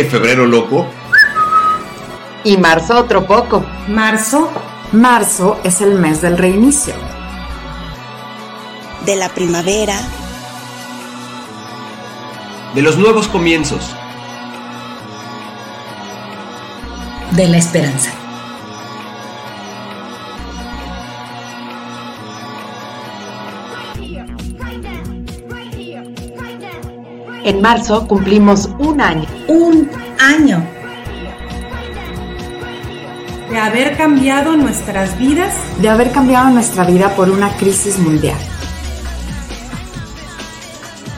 que febrero loco. Y marzo otro poco. Marzo. Marzo es el mes del reinicio. De la primavera. De los nuevos comienzos. De la esperanza. En marzo cumplimos un año. Un año. De haber cambiado nuestras vidas. De haber cambiado nuestra vida por una crisis mundial.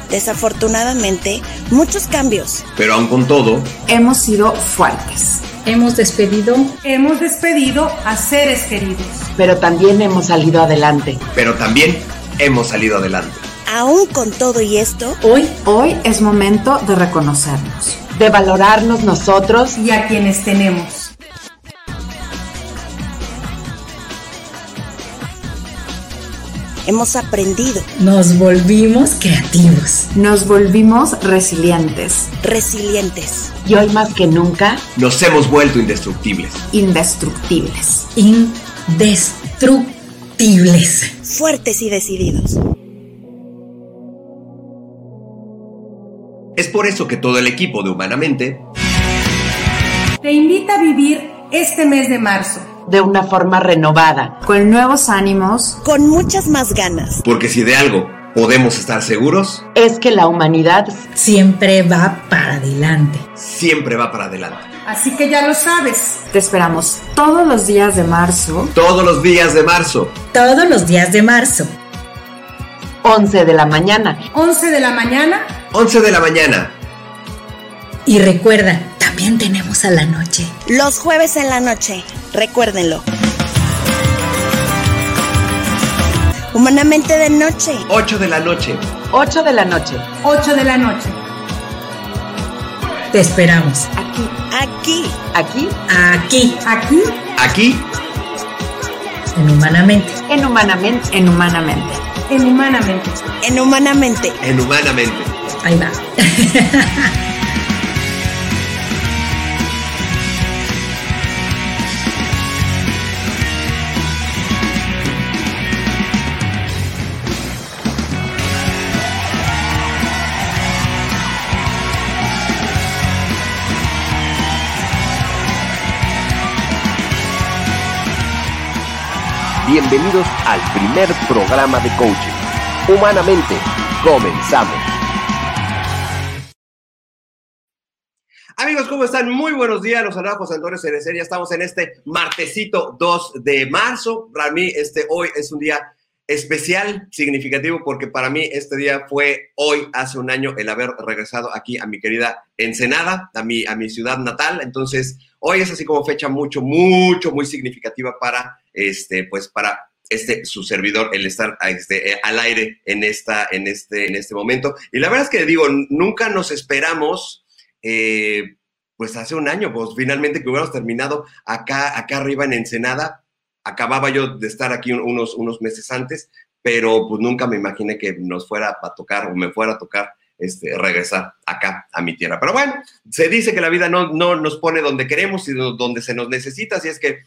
Desafortunadamente, muchos cambios. Pero aún con todo, hemos sido fuertes. Hemos despedido. Hemos despedido a seres queridos. Pero también hemos salido adelante. Pero también hemos salido adelante. Aún con todo y esto, hoy, hoy es momento de reconocernos, de valorarnos nosotros y a quienes tenemos. Hemos aprendido. Nos volvimos creativos. Nos volvimos resilientes. Resilientes. Y hoy más que nunca nos hemos vuelto indestructibles. Indestructibles. Indestructibles. Fuertes y decididos. Es por eso que todo el equipo de Humanamente te invita a vivir este mes de marzo de una forma renovada, con nuevos ánimos, con muchas más ganas. Porque si de algo podemos estar seguros, es que la humanidad siempre va para adelante. Siempre va para adelante. Así que ya lo sabes. Te esperamos todos los días de marzo. Todos los días de marzo. Todos los días de marzo. 11 de la mañana. 11 de la mañana. 11 de la mañana. Y recuerda, también tenemos a la noche. Los jueves en la noche. Recuérdenlo. Humanamente de noche. 8 de la noche. 8 de la noche. 8 de la noche. Te esperamos. Aquí. Aquí. Aquí. Aquí. Aquí. Aquí. En humanamente. En humanamente. En humanamente. En humanamente. En humanamente. En humanamente. Ahí va. Bienvenidos al primer programa de coaching. Humanamente, comenzamos. Amigos, ¿cómo están? Muy buenos días. Los saluda José Antonio Cerecer. Ya estamos en este martesito 2 de marzo. Para mí, este hoy es un día especial, significativo, porque para mí este día fue hoy, hace un año, el haber regresado aquí a mi querida Ensenada, a mi, a mi ciudad natal. Entonces, hoy es así como fecha mucho, mucho, muy significativa para, este, pues, para este, su servidor, el estar este, al aire en, esta, en, este, en este momento. Y la verdad es que digo, nunca nos esperamos, eh, pues hace un año, pues finalmente que hubiéramos terminado acá, acá arriba en Ensenada, acababa yo de estar aquí unos, unos meses antes, pero pues nunca me imaginé que nos fuera a tocar o me fuera a tocar este, regresar acá a mi tierra. Pero bueno, se dice que la vida no, no nos pone donde queremos, sino donde se nos necesita, así es que,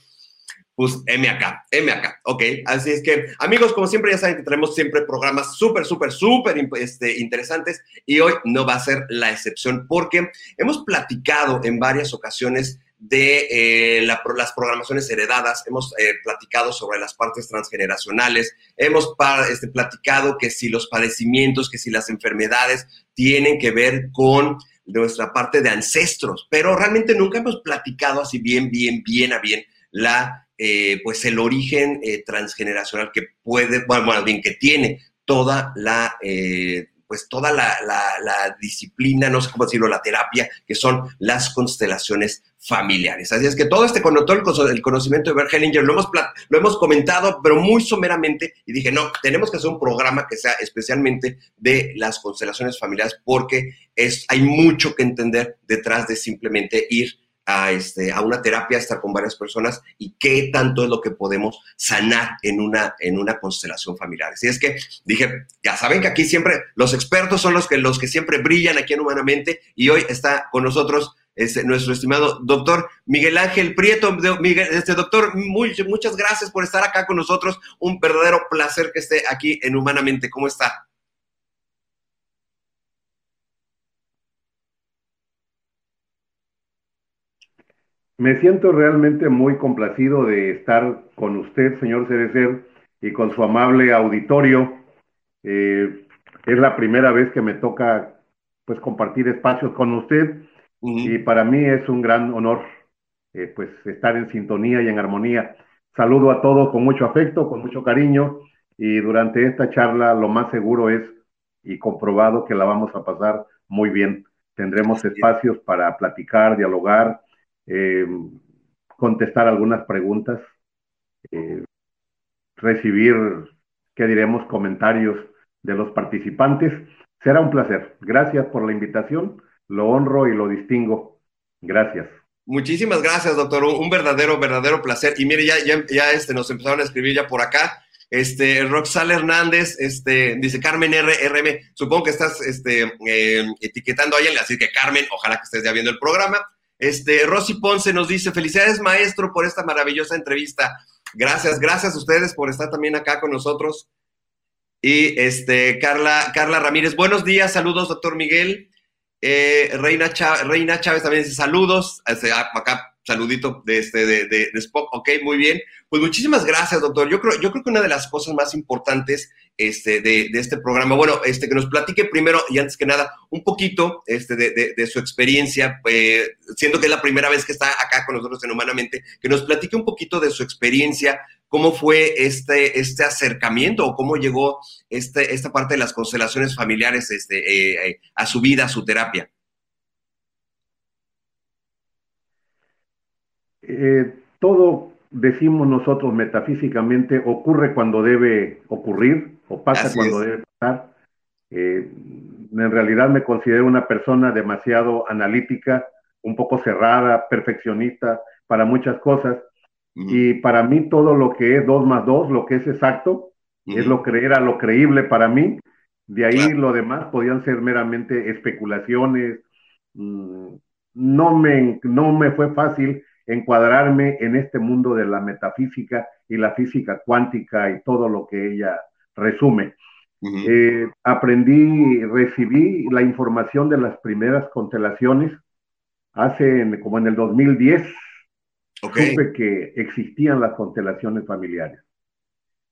pues, M acá, M acá, ok. Así es que, amigos, como siempre, ya saben que tenemos siempre programas súper, súper, súper este, interesantes y hoy no va a ser la excepción porque hemos platicado en varias ocasiones de eh, las programaciones heredadas, hemos eh, platicado sobre las partes transgeneracionales, hemos este, platicado que si los padecimientos, que si las enfermedades tienen que ver con nuestra parte de ancestros, pero realmente nunca hemos platicado así bien, bien, bien a bien la, eh, pues el origen transgeneracional que puede, bueno, bien, que tiene toda la pues toda la, disciplina, no sé cómo decirlo, la terapia, que son las constelaciones familiares. Así es que todo este todo el conocimiento de Bert Hellinger lo hemos, lo hemos comentado, pero muy someramente, y dije, no, tenemos que hacer un programa que sea especialmente de las constelaciones familiares, porque es, hay mucho que entender detrás de simplemente ir a, este, a una terapia, estar con varias personas y qué tanto es lo que podemos sanar en una, en una constelación familiar. Así es que dije, ya saben que aquí siempre los expertos son los que, los que siempre brillan aquí en Humanamente y hoy está con nosotros este, nuestro estimado doctor Miguel Ángel Prieto. Este doctor, muchas gracias por estar acá con nosotros. Un verdadero placer que esté aquí en Humanamente. ¿Cómo está? Me siento realmente muy complacido de estar con usted, señor Cerecer, y con su amable auditorio. Eh, es la primera vez que me toca pues compartir espacios con usted y para mí es un gran honor eh, pues estar en sintonía y en armonía. Saludo a todos con mucho afecto, con mucho cariño y durante esta charla lo más seguro es y comprobado que la vamos a pasar muy bien. Tendremos espacios para platicar, dialogar, eh, contestar algunas preguntas, eh, recibir, ¿qué diremos?, comentarios de los participantes. Será un placer. Gracias por la invitación lo honro y lo distingo. Gracias. Muchísimas gracias, doctor. Un, verdadero, verdadero placer. Y mire, ya, ya, ya este, nos empezaron a escribir ya por acá. Este, Roxal Hernández, este, dice Carmen RRM, supongo que estás este, eh, etiquetando a alguien, así que Carmen, ojalá que estés ya viendo el programa. Este, Rosy Ponce nos dice, felicidades maestro por esta maravillosa entrevista. Gracias, gracias a ustedes por estar también acá con nosotros. Y este, Carla, Carla Ramírez, buenos días, saludos, doctor Miguel. Eh, Reina, Reina Chávez también dice saludos. Este, ah, acá, saludito de, este, de, de, Spock. Ok, muy bien. Pues muchísimas gracias, doctor. Yo creo, yo creo que una de las cosas más importantes este, de, este programa, bueno, este, que nos platique primero y antes que nada un poquito este, de, su experiencia, eh, siendo que es la primera vez que está acá con nosotros en Humanamente, que nos platique un poquito de su experiencia cómo fue este, este acercamiento o cómo llegó este, esta parte de las constelaciones familiares este, eh, eh, a su vida, a su terapia. Eh, todo, decimos nosotros metafísicamente, ocurre cuando debe ocurrir o pasa cuando debe pasar. en realidad me considero una persona demasiado analítica, un poco cerrada, perfeccionista para muchas cosas y para mí todo lo que es 2 más 2, lo que es exacto, es lo que era lo creíble para mí. De ahí lo demás podían ser meramente especulaciones. Mm, no me, no me fue fácil encuadrarme en este mundo de la metafísica y la física cuántica y todo lo que ella resume. Eh, aprendí, recibí la información de las primeras constelaciones hace como en el 2010, supe que existían las constelaciones familiares.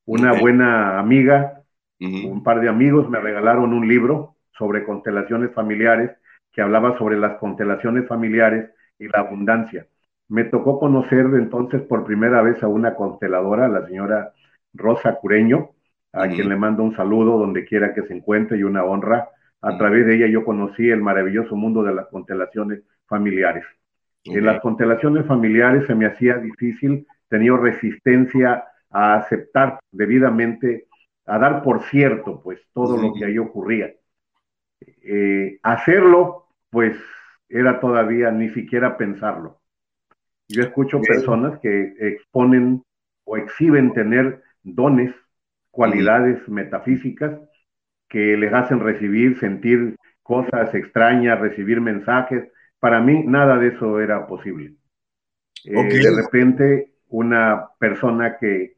Una buena amiga, un par de amigos me regalaron un libro sobre constelaciones familiares que hablaba sobre las constelaciones familiares y la abundancia. Me tocó conocer entonces por primera vez a una consteladora, la señora Rosa Cureño, a quien le mando un saludo donde quiera que se encuentre y una honra. A través de ella yo conocí el maravilloso mundo de las constelaciones familiares. En las constelaciones familiares se me hacía difícil, tenía resistencia a aceptar debidamente, a dar por cierto, pues, todo lo que ahí ocurría. Eh, hacerlo, pues, era todavía ni siquiera pensarlo. Yo escucho personas que exponen o exhiben tener dones, cualidades metafísicas que les hacen recibir, sentir cosas extrañas, recibir mensajes, para mí nada de eso era posible. Eh, de repente, una persona que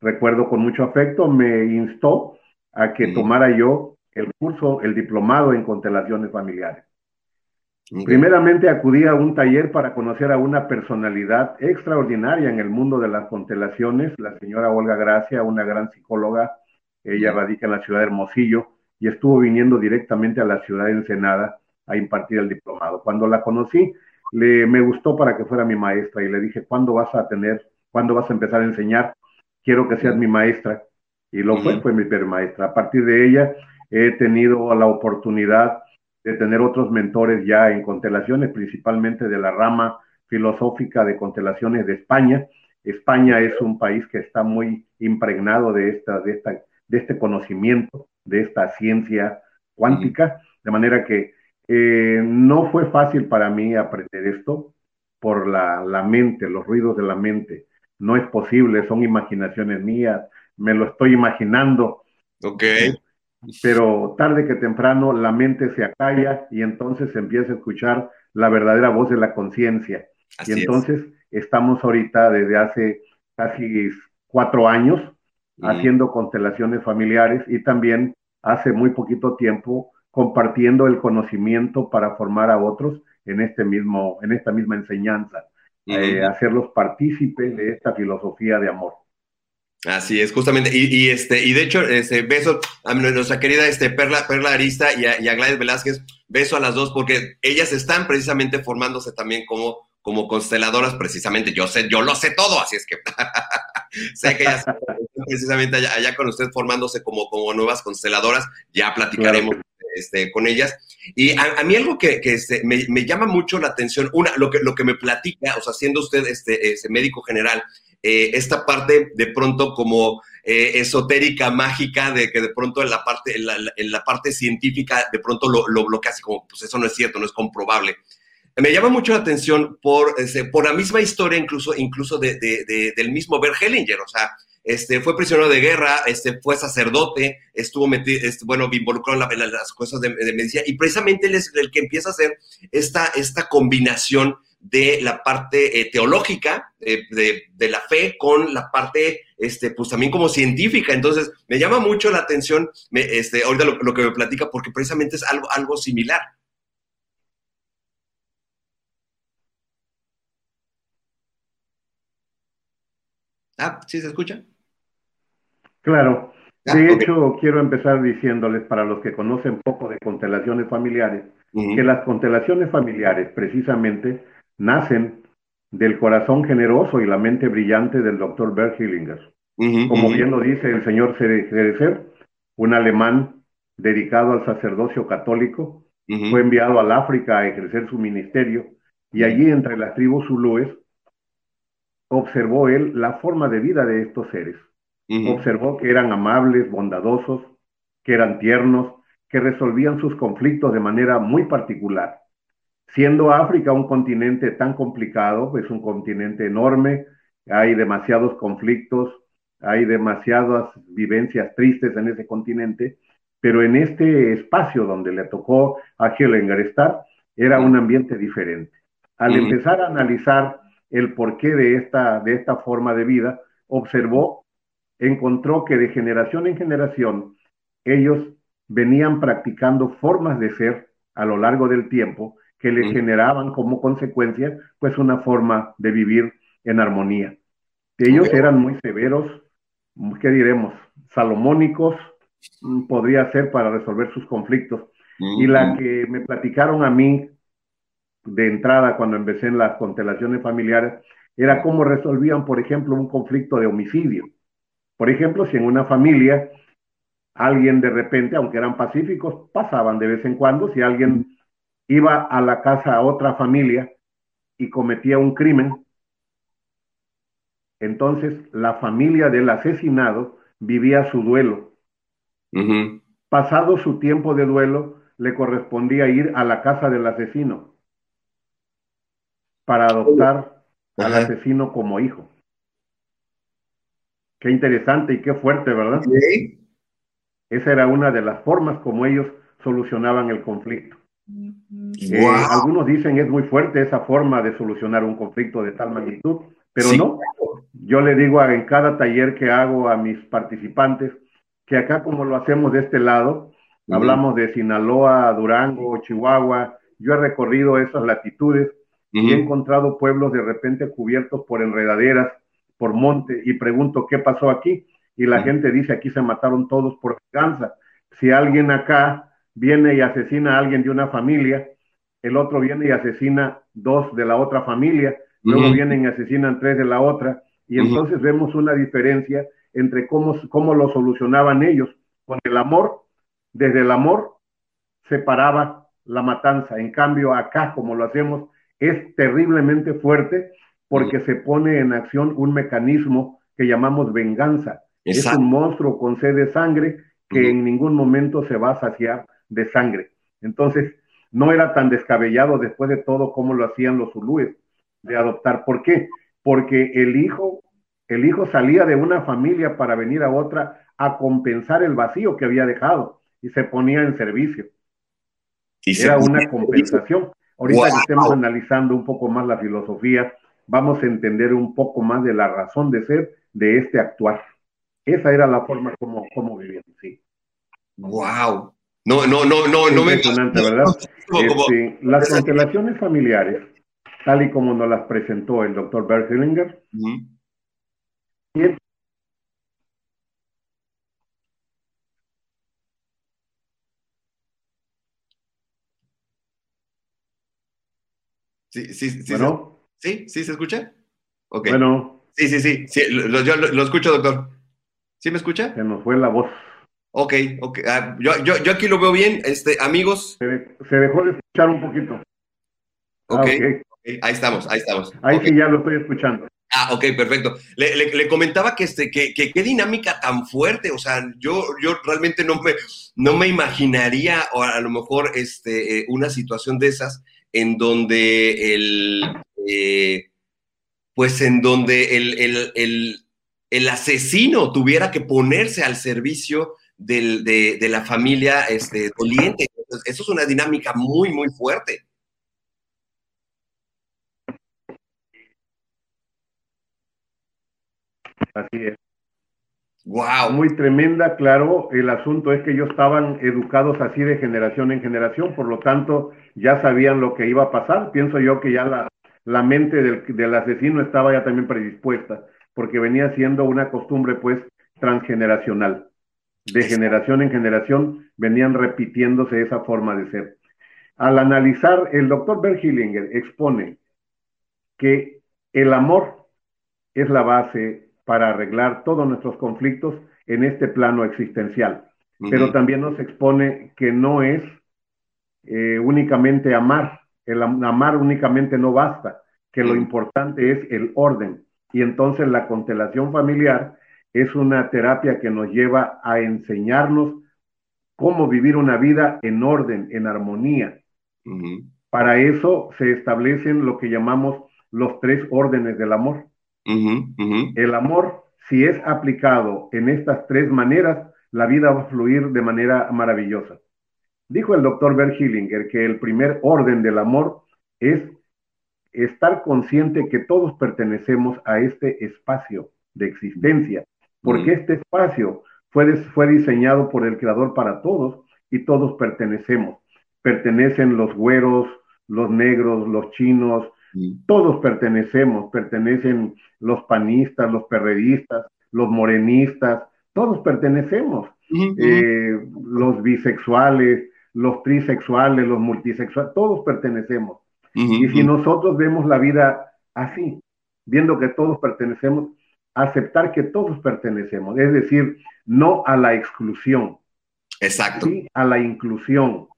recuerdo con mucho afecto me instó a que tomara yo el curso, el diplomado en constelaciones familiares. Primeramente acudí a un taller para conocer a una personalidad extraordinaria en el mundo de las constelaciones, la señora Olga Gracia, una gran psicóloga. Ella radica en la ciudad de Hermosillo y estuvo viniendo directamente a la ciudad de Ensenada a impartir el diplomado. Cuando la conocí, le, me gustó para que fuera mi maestra y le dije, ¿cuándo vas a tener, cuándo vas a empezar a enseñar? Quiero que seas mi maestra. Y lo fue, fue mi maestra. A partir de ella he tenido la oportunidad de tener otros mentores ya en constelaciones, principalmente de la rama filosófica de constelaciones de España. España es un país que está muy impregnado de, esta, de, esta, de este conocimiento, de esta ciencia cuántica, de manera que eh, no fue fácil para mí aprender esto. por la, la mente, los ruidos de la mente. No es posible, son imaginaciones mías, me lo estoy imaginando. Ok. Pero tarde que temprano la mente se acalla y entonces se empieza a escuchar la verdadera voz de la conciencia. Y entonces estamos ahorita desde hace casi cuatro años haciendo constelaciones familiares y también hace muy poquito tiempo compartiendo el conocimiento para formar a otros en este mismo, en esta misma enseñanza, eh, hacerlos partícipes de esta filosofía de amor. Así es, justamente. Y, este, y de hecho, este, beso a nuestra querida este, Perla, Perla Arista y a, Gladys Velázquez, beso a las dos, porque ellas están precisamente formándose también como, como consteladoras, precisamente. Yo sé, yo lo sé todo, así es que sé que ellas están precisamente allá, con usted formándose como, como nuevas consteladoras, ya platicaremos. Este, con ellas. Y a, mí algo que, este, me, llama mucho la atención, una, lo que, lo que me platica, o sea, siendo usted este, ese médico general, eh, esta parte de pronto como eh, esotérica, mágica, de que de pronto en la parte, en la, parte científica de pronto lo, lo, lo, hace como, pues eso no es cierto, no es comprobable. Me llama mucho la atención por, este, por la misma historia, incluso, incluso de, del mismo Bert Hellinger, o sea, este, fue prisionero de guerra, este, fue sacerdote, estuvo metido, este, bueno, involucrado en, las cosas de, medicina, y precisamente él es el que empieza a hacer esta, esta combinación de la parte eh, teológica eh, de, la fe con la parte, este, pues también como científica. Entonces, me llama mucho la atención este, ahorita lo, que me platica, porque precisamente es algo, algo similar. Ah, ¿sí se escucha? Claro. Ah, de hecho, quiero empezar diciéndoles, para los que conocen poco de constelaciones familiares, que las constelaciones familiares precisamente nacen del corazón generoso y la mente brillante del doctor Bert Hillinger. Como bien lo dice el señor Cerecer, un alemán dedicado al sacerdocio católico, fue enviado al África a ejercer su ministerio y allí entre las tribus zulúes observó él la forma de vida de estos seres. Observó que eran amables, bondadosos, que eran tiernos, que resolvían sus conflictos de manera muy particular. Siendo África un continente tan complicado, es un continente enorme, hay demasiados conflictos, hay demasiadas vivencias tristes en ese continente, pero en este espacio donde le tocó a Hellinger estar, era un ambiente diferente. Al empezar a analizar el porqué de esta, de esta forma de vida, observó, encontró que de generación en generación ellos venían practicando formas de ser a lo largo del tiempo que le generaban como consecuencia pues una forma de vivir en armonía. Ellos eran muy severos, ¿qué diremos? Salomónicos, mm, podría ser para resolver sus conflictos. Y la que me platicaron a mí de entrada cuando empecé en las constelaciones familiares era cómo resolvían, por ejemplo, un conflicto de homicidio. Por ejemplo, si en una familia alguien de repente, aunque eran pacíficos, pasaban de vez en cuando, si alguien iba a la casa a otra familia y cometía un crimen, entonces la familia del asesinado vivía su duelo. Pasado su tiempo de duelo, le correspondía ir a la casa del asesino para adoptar al asesino como hijo. Qué interesante y qué fuerte, ¿verdad? Esa era una de las formas como ellos solucionaban el conflicto. Eh, algunos dicen es muy fuerte esa forma de solucionar un conflicto de tal magnitud, pero no. Yo le digo en cada taller que hago a mis participantes que acá como lo hacemos de este lado, hablamos de Sinaloa, Durango, Chihuahua, yo he recorrido esas latitudes y he encontrado pueblos de repente cubiertos por enredaderas, por monte, y pregunto qué pasó aquí, y la gente dice aquí se mataron todos por venganza. Si alguien acá viene y asesina a alguien de una familia, el otro viene y asesina dos de la otra familia, luego vienen y asesinan tres de la otra, y entonces vemos una diferencia entre cómo, cómo lo solucionaban ellos. Con el amor, desde el amor se paraba la matanza. En cambio, acá, como lo hacemos, es terriblemente fuerte porque se pone en acción un mecanismo que llamamos venganza. Es un monstruo con sed de sangre que en ningún momento se va a saciar de sangre. Entonces, no era tan descabellado después de todo como lo hacían los zulúes. de adoptar. ¿Por qué? Porque el hijo, el hijo salía de una familia para venir a otra a compensar el vacío que había dejado y se ponía en servicio. Era una compensación. Ahorita que estemos analizando un poco más la filosofía, vamos a entender un poco más de la razón de ser de este actuar. Esa era la forma como, como vivían, sí. Wow. No, no, no, no, no me. ¿verdad? Este, las constelaciones familiares, tal y como nos las presentó el doctor Bert Hillinger, Sí, sí, sí. Bueno. ¿Sí? ¿Sí se escucha? Ok. Bueno. Sí, sí, sí. sí lo, yo lo, escucho, doctor. ¿Sí me escucha? Se nos fue la voz. Ok, ok. Ah, yo, yo, yo, aquí lo veo bien. Este, amigos. Se, dejó de escuchar un poquito. Ah, okay. Ahí estamos, ahí estamos. Ahí sí ya lo estoy escuchando. Ah, ok, perfecto. Le, le, comentaba que, este, que, que, qué dinámica tan fuerte, o sea, yo, yo realmente no me, no me imaginaría, o a lo mejor, este, eh, una situación de esas, en donde el, eh, pues en donde el, asesino tuviera que ponerse al servicio de, la familia este, doliente. eso es una dinámica muy, muy fuerte. Así es. Wow. Muy tremenda, claro. El asunto es que ellos estaban educados así de generación en generación, por lo tanto ya sabían lo que iba a pasar. Pienso yo que ya la, la mente del, del, asesino estaba ya también predispuesta, porque venía siendo una costumbre pues transgeneracional. De generación en generación venían repitiéndose esa forma de ser. Al analizar, el doctor Bert expone que el amor es la base para arreglar todos nuestros conflictos en este plano existencial. Pero también nos expone que no es eh, únicamente amar, el amar únicamente no basta, que lo importante es el orden. Y entonces la constelación familiar es una terapia que nos lleva a enseñarnos cómo vivir una vida en orden, en armonía. Para eso se establecen lo que llamamos los tres órdenes del amor. El amor, si es aplicado en estas tres maneras, la vida va a fluir de manera maravillosa. Dijo el doctor Bert que el primer orden del amor es estar consciente que todos pertenecemos a este espacio de existencia, porque este espacio fue, fue diseñado por el Creador para todos y todos pertenecemos. Pertenecen los güeros, los negros, los chinos, todos pertenecemos, pertenecen los panistas, los perredistas, los morenistas, todos pertenecemos. Eh, los bisexuales, los trisexuales, los multisexuales, todos pertenecemos. y si nosotros vemos la vida así, viendo que todos pertenecemos, aceptar que todos pertenecemos, es decir, no a la exclusión. Exacto. Sí, a la inclusión.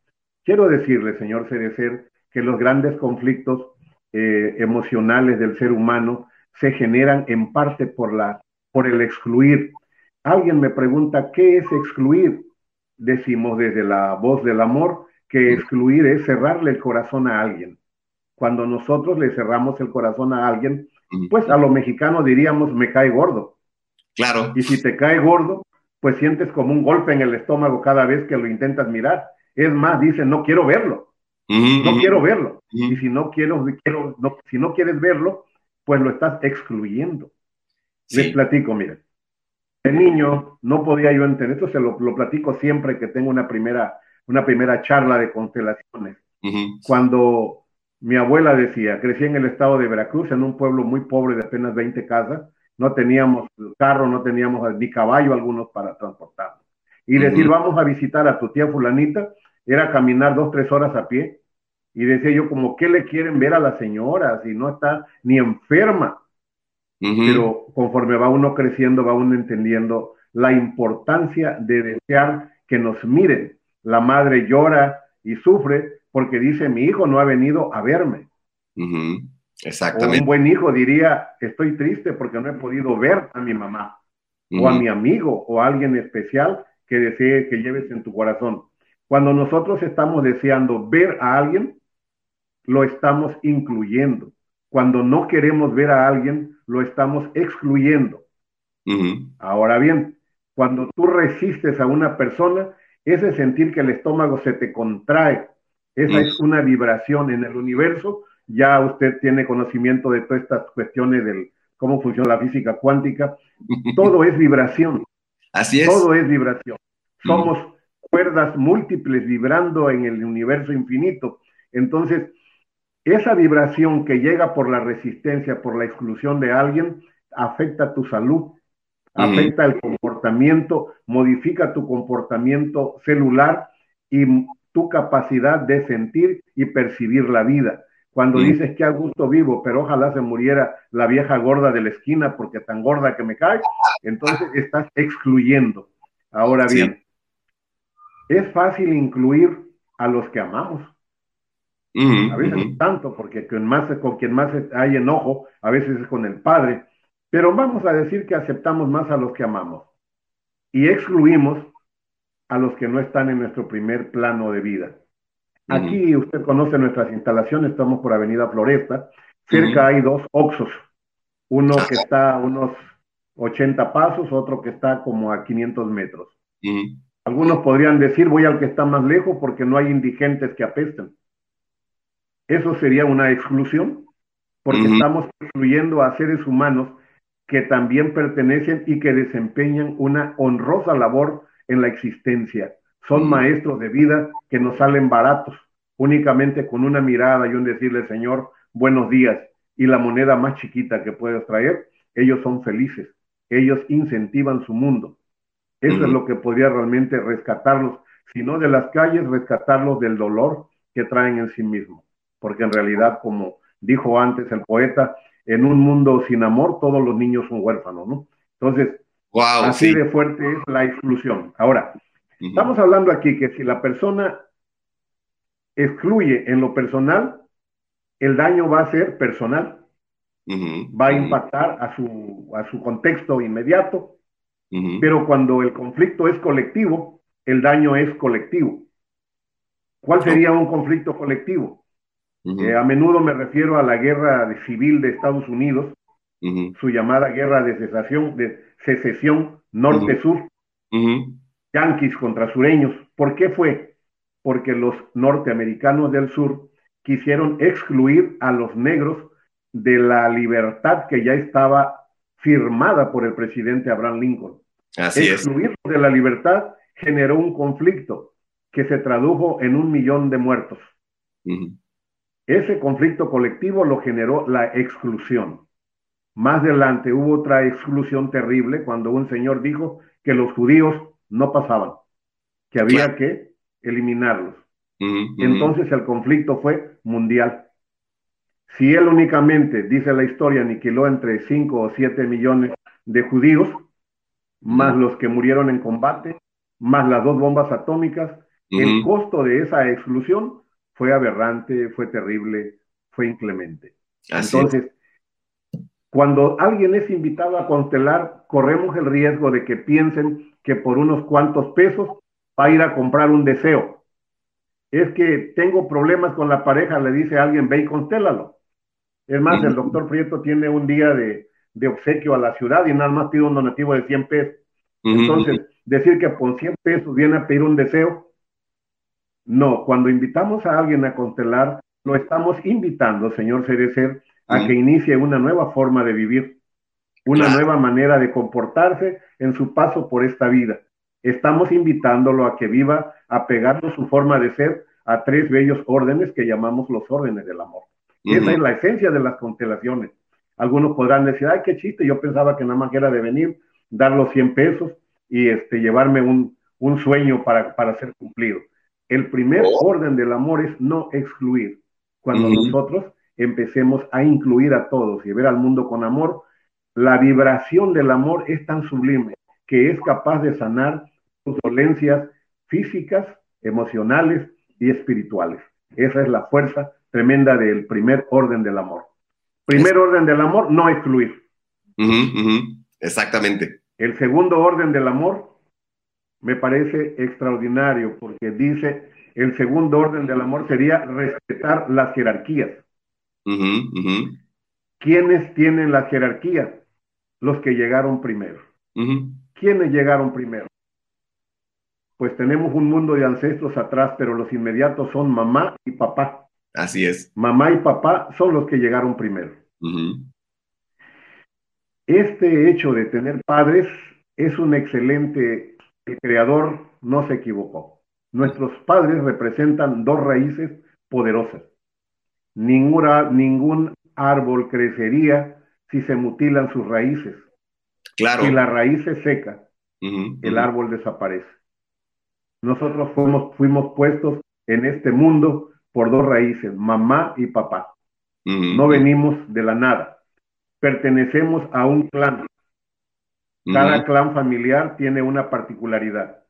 Quiero decirle, señor Cerecer, que los grandes conflictos eh, emocionales del ser humano se generan en parte por, la, por el excluir. Alguien me pregunta, ¿qué es excluir? Decimos desde la voz del amor que excluir es cerrarle el corazón a alguien. Cuando nosotros le cerramos el corazón a alguien, pues a lo mexicano diríamos, me cae gordo. Claro. Y si te cae gordo, pues sientes como un golpe en el estómago cada vez que lo intentas mirar. Es más, dice, no quiero verlo no quiero verlo. Y si no quiero, quiero no, si no quieres verlo, pues lo estás excluyendo. Les platico, miren. De niño no podía yo entender, esto se lo, platico siempre que tengo una primera, una primera charla de constelaciones. Cuando mi abuela decía, crecí en el estado de Veracruz, en un pueblo muy pobre de apenas 20 casas, no teníamos carro, no teníamos ni caballo algunos para transportarnos. Y decir, vamos a visitar a tu tía fulanita, era caminar dos, tres horas a pie y decía yo, como, ¿qué le quieren ver a la señora si no está ni enferma? Pero conforme va uno creciendo, va uno entendiendo la importancia de desear que nos miren. La madre llora y sufre porque dice, mi hijo no ha venido a verme. Exactamente. un buen hijo diría, estoy triste porque no he podido ver a mi mamá, o a mi amigo, o a alguien especial que desee que lleves en tu corazón. Cuando nosotros estamos deseando ver a alguien, lo estamos incluyendo. Cuando no queremos ver a alguien, lo estamos excluyendo. Ahora bien, cuando tú resistes a una persona, ese sentir que el estómago se te contrae, esa es una vibración en el universo. Ya usted tiene conocimiento de todas estas cuestiones del cómo funciona la física cuántica. Todo es vibración. Así es. Todo es vibración. Somos cuerdas múltiples vibrando en el universo infinito. Entonces, esa vibración que llega por la resistencia, por la exclusión de alguien, afecta tu salud, afecta el comportamiento, modifica tu comportamiento celular y tu capacidad de sentir y percibir la vida. Cuando dices que a gusto vivo, pero ojalá se muriera la vieja gorda de la esquina porque tan gorda que me cae, entonces estás excluyendo. Ahora bien, es fácil incluir a los que amamos. a veces tanto, porque con, más, con quien más hay enojo, a veces es con el padre, pero vamos a decir que aceptamos más a los que amamos y excluimos a los que no están en nuestro primer plano de vida. Aquí usted conoce nuestras instalaciones, estamos por Avenida Floresta. Cerca hay dos Oxos, uno que está a unos 80 pasos, otro que está como a 500 metros. Algunos podrían decir, voy al que está más lejos porque no hay indigentes que apesten. Eso sería una exclusión, porque estamos excluyendo a seres humanos que también pertenecen y que desempeñan una honrosa labor en la existencia. Son maestros de vida que nos salen baratos, únicamente con una mirada y un decirle, Señor, buenos días, y la moneda más chiquita que puedes traer, ellos son felices, ellos incentivan su mundo. Eso es lo que podría realmente rescatarlos, si no de las calles, rescatarlos del dolor que traen en sí mismos. Porque en realidad, como dijo antes el poeta, en un mundo sin amor, todos los niños son huérfanos, ¿no? Entonces, así de fuerte es la exclusión. Ahora, estamos hablando aquí que si la persona excluye en lo personal, el daño va a ser personal. Va a impactar a su, a su contexto inmediato, pero cuando el conflicto es colectivo, el daño es colectivo. ¿Cuál sería un conflicto colectivo? Eh, a menudo me refiero a la guerra civil de Estados Unidos, su llamada guerra de cesación, de secesión norte-sur, yanquis contra sureños. ¿Por qué fue? Porque los norteamericanos del sur quisieron excluir a los negros de la libertad que ya estaba firmada por el presidente Abraham Lincoln. Así Excluirlos de la libertad generó un conflicto que se tradujo en un millón de muertos. Ese conflicto colectivo lo generó la exclusión. Más adelante hubo otra exclusión terrible cuando un señor dijo que los judíos no pasaban, que había que eliminarlos. Entonces el conflicto fue mundial. Si él únicamente, dice la historia, aniquiló entre 5 o 7 millones de judíos, más los que murieron en combate, más las dos bombas atómicas, el costo de esa exclusión fue aberrante, fue terrible, fue inclemente. Entonces, cuando alguien es invitado a constelar, corremos el riesgo de que piensen que por unos cuantos pesos va a ir a comprar un deseo. Es que tengo problemas con la pareja, le dice a alguien, ve y constélalo. Es más, el doctor Prieto tiene un día de, obsequio a la ciudad y nada más pide un donativo de 100 pesos. Entonces, decir que por 100 pesos viene a pedir un deseo, no, cuando invitamos a alguien a constelar, lo estamos invitando, señor Cerecer, a que inicie una nueva forma de vivir, una nueva manera de comportarse en su paso por esta vida. Estamos invitándolo a que viva apegando su forma de ser a tres bellos órdenes que llamamos los órdenes del amor. Esa es la esencia de las constelaciones. Algunos podrán decir, ay, qué chiste, yo pensaba que nada más era de venir, dar los 100 pesos y este, llevarme un, sueño para, para ser cumplido. El primer oh. orden del amor es no excluir. Cuando nosotros empecemos a incluir a todos y ver al mundo con amor, la vibración del amor es tan sublime que es capaz de sanar sus dolencias físicas, emocionales y espirituales. Esa es la fuerza tremenda del primer orden del amor. Primer orden del amor, no excluir. Exactamente. El segundo orden del amor, me parece extraordinario porque dice el segundo orden del amor sería respetar las jerarquías. ¿Quiénes tienen la jerarquía? Los que llegaron primero. Ujú. ¿Quiénes llegaron primero? Pues tenemos un mundo de ancestros atrás, pero los inmediatos son mamá y papá. Así es. Mamá y papá son los que llegaron primero. Este hecho de tener padres es un excelente, el creador no se equivocó. Nuestros padres representan dos raíces poderosas. Ninguna, ningún árbol crecería si se mutilan sus raíces. Claro. Si la raíz se seca, el árbol desaparece. Nosotros fuimos, fuimos puestos en este mundo por dos raíces, mamá y papá. No venimos de la nada. Pertenecemos a un clan. Cada clan familiar tiene una particularidad.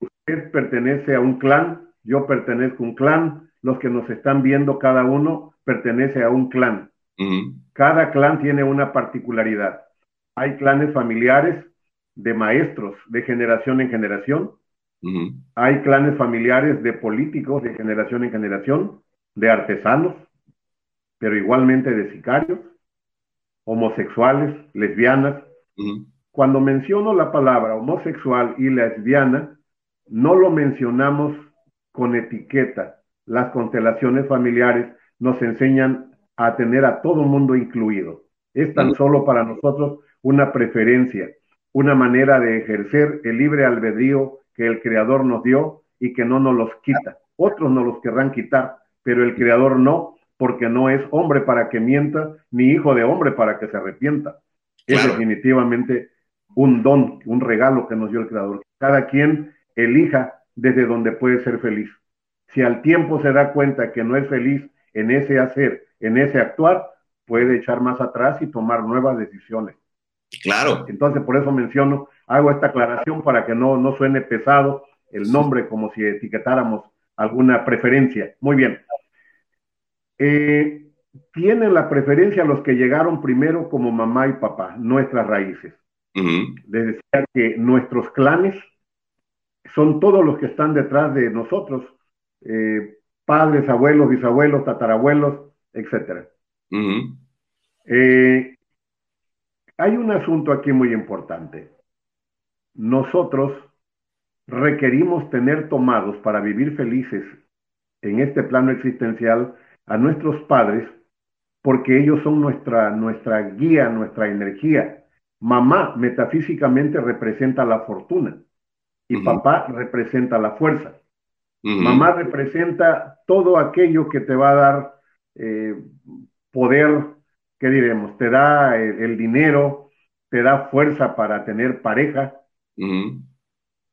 Usted pertenece a un clan, yo pertenezco a un clan, los que nos están viendo, cada uno pertenece a un clan. Cada clan tiene una particularidad. Hay clanes familiares de maestros de generación en generación. Hay clanes familiares de políticos de generación en generación, de artesanos, pero igualmente de sicarios, homosexuales, lesbianas. Cuando menciono la palabra homosexual y lesbiana, no lo mencionamos con etiqueta. Las constelaciones familiares nos enseñan a tener a todo mundo incluido. Es tan solo para nosotros una preferencia, una manera de ejercer el libre albedrío que el Creador nos dio y que no nos los quita. Otros nos los querrán quitar, pero el Creador no, porque no es hombre para que mienta, ni hijo de hombre para que se arrepienta. Es Claro. definitivamente un don, un regalo que nos dio el Creador. Cada quien elija desde donde puede ser feliz. Si al tiempo se da cuenta que no es feliz en ese hacer, en ese actuar, puede echar más atrás y tomar nuevas decisiones. Claro. Entonces, por eso menciono, hago esta aclaración para que no, no suene pesado el nombre como si etiquetáramos alguna preferencia. Muy bien. Eh, tienen la preferencia los que llegaron primero como mamá y papá, nuestras raíces. Ujú. Les decía que nuestros clanes son todos los que están detrás de nosotros, eh, padres, abuelos, bisabuelos, tatarabuelos, etcétera. Ujú. Eh, hay un asunto aquí muy importante. Nosotros requerimos tener tomados para vivir felices en este plano existencial a nuestros padres porque ellos son nuestra, nuestra guía, nuestra energía. Mamá metafísicamente representa la fortuna y papá representa la fuerza. Mamá representa todo aquello que te va a dar eh, poder, ¿qué diremos? Te da el, el dinero, te da fuerza para tener pareja.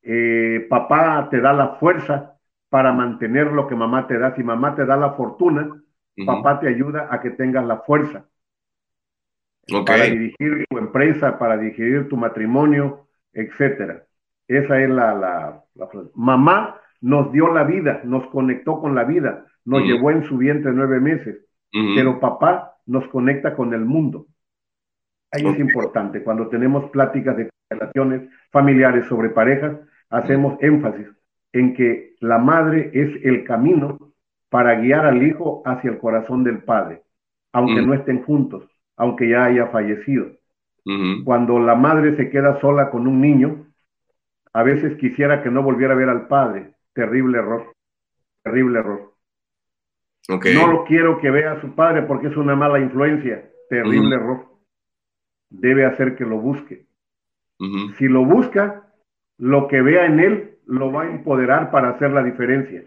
Eh, papá te da la fuerza para mantener lo que mamá te da. Si mamá te da la fortuna, papá te ayuda a que tengas la fuerza Ok. para dirigir tu empresa, para dirigir tu matrimonio, etcétera. Esa es la, la, la frase. Mamá nos dio la vida, nos conectó con la vida, nos llevó en su vientre nueve meses, pero papá nos conecta con el mundo. Ahí es importante, cuando tenemos pláticas de relaciones familiares sobre parejas, hacemos énfasis en que la madre es el camino para guiar al hijo hacia el corazón del padre, aunque no estén juntos, aunque ya haya fallecido. Cuando la madre se queda sola con un niño, a veces quisiera que no volviera a ver al padre. Terrible error, terrible error. No lo quiero que vea a su padre porque es una mala influencia. Terrible error. Debe hacer que lo busque. Si lo busca, lo que vea en él lo va a empoderar para hacer la diferencia.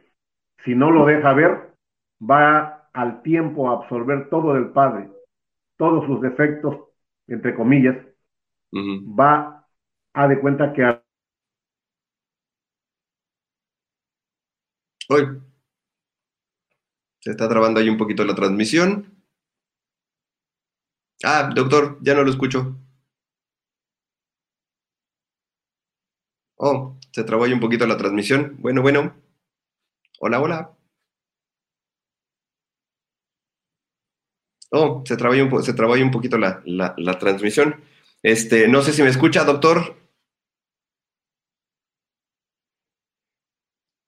Si no lo deja ver, va al tiempo a absorber todo del padre, todos sus defectos, entre comillas, va a de cuenta que Uy. Se está trabando ahí un poquito la transmisión. Ah, doctor, ya no lo escucho. Oh, se trabó ahí un poquito la transmisión. Bueno, bueno. Hola, hola. Oh, se trabó ahí un, se trabó ahí un poquito la, la- la transmisión. Este, no sé si me escucha, doctor.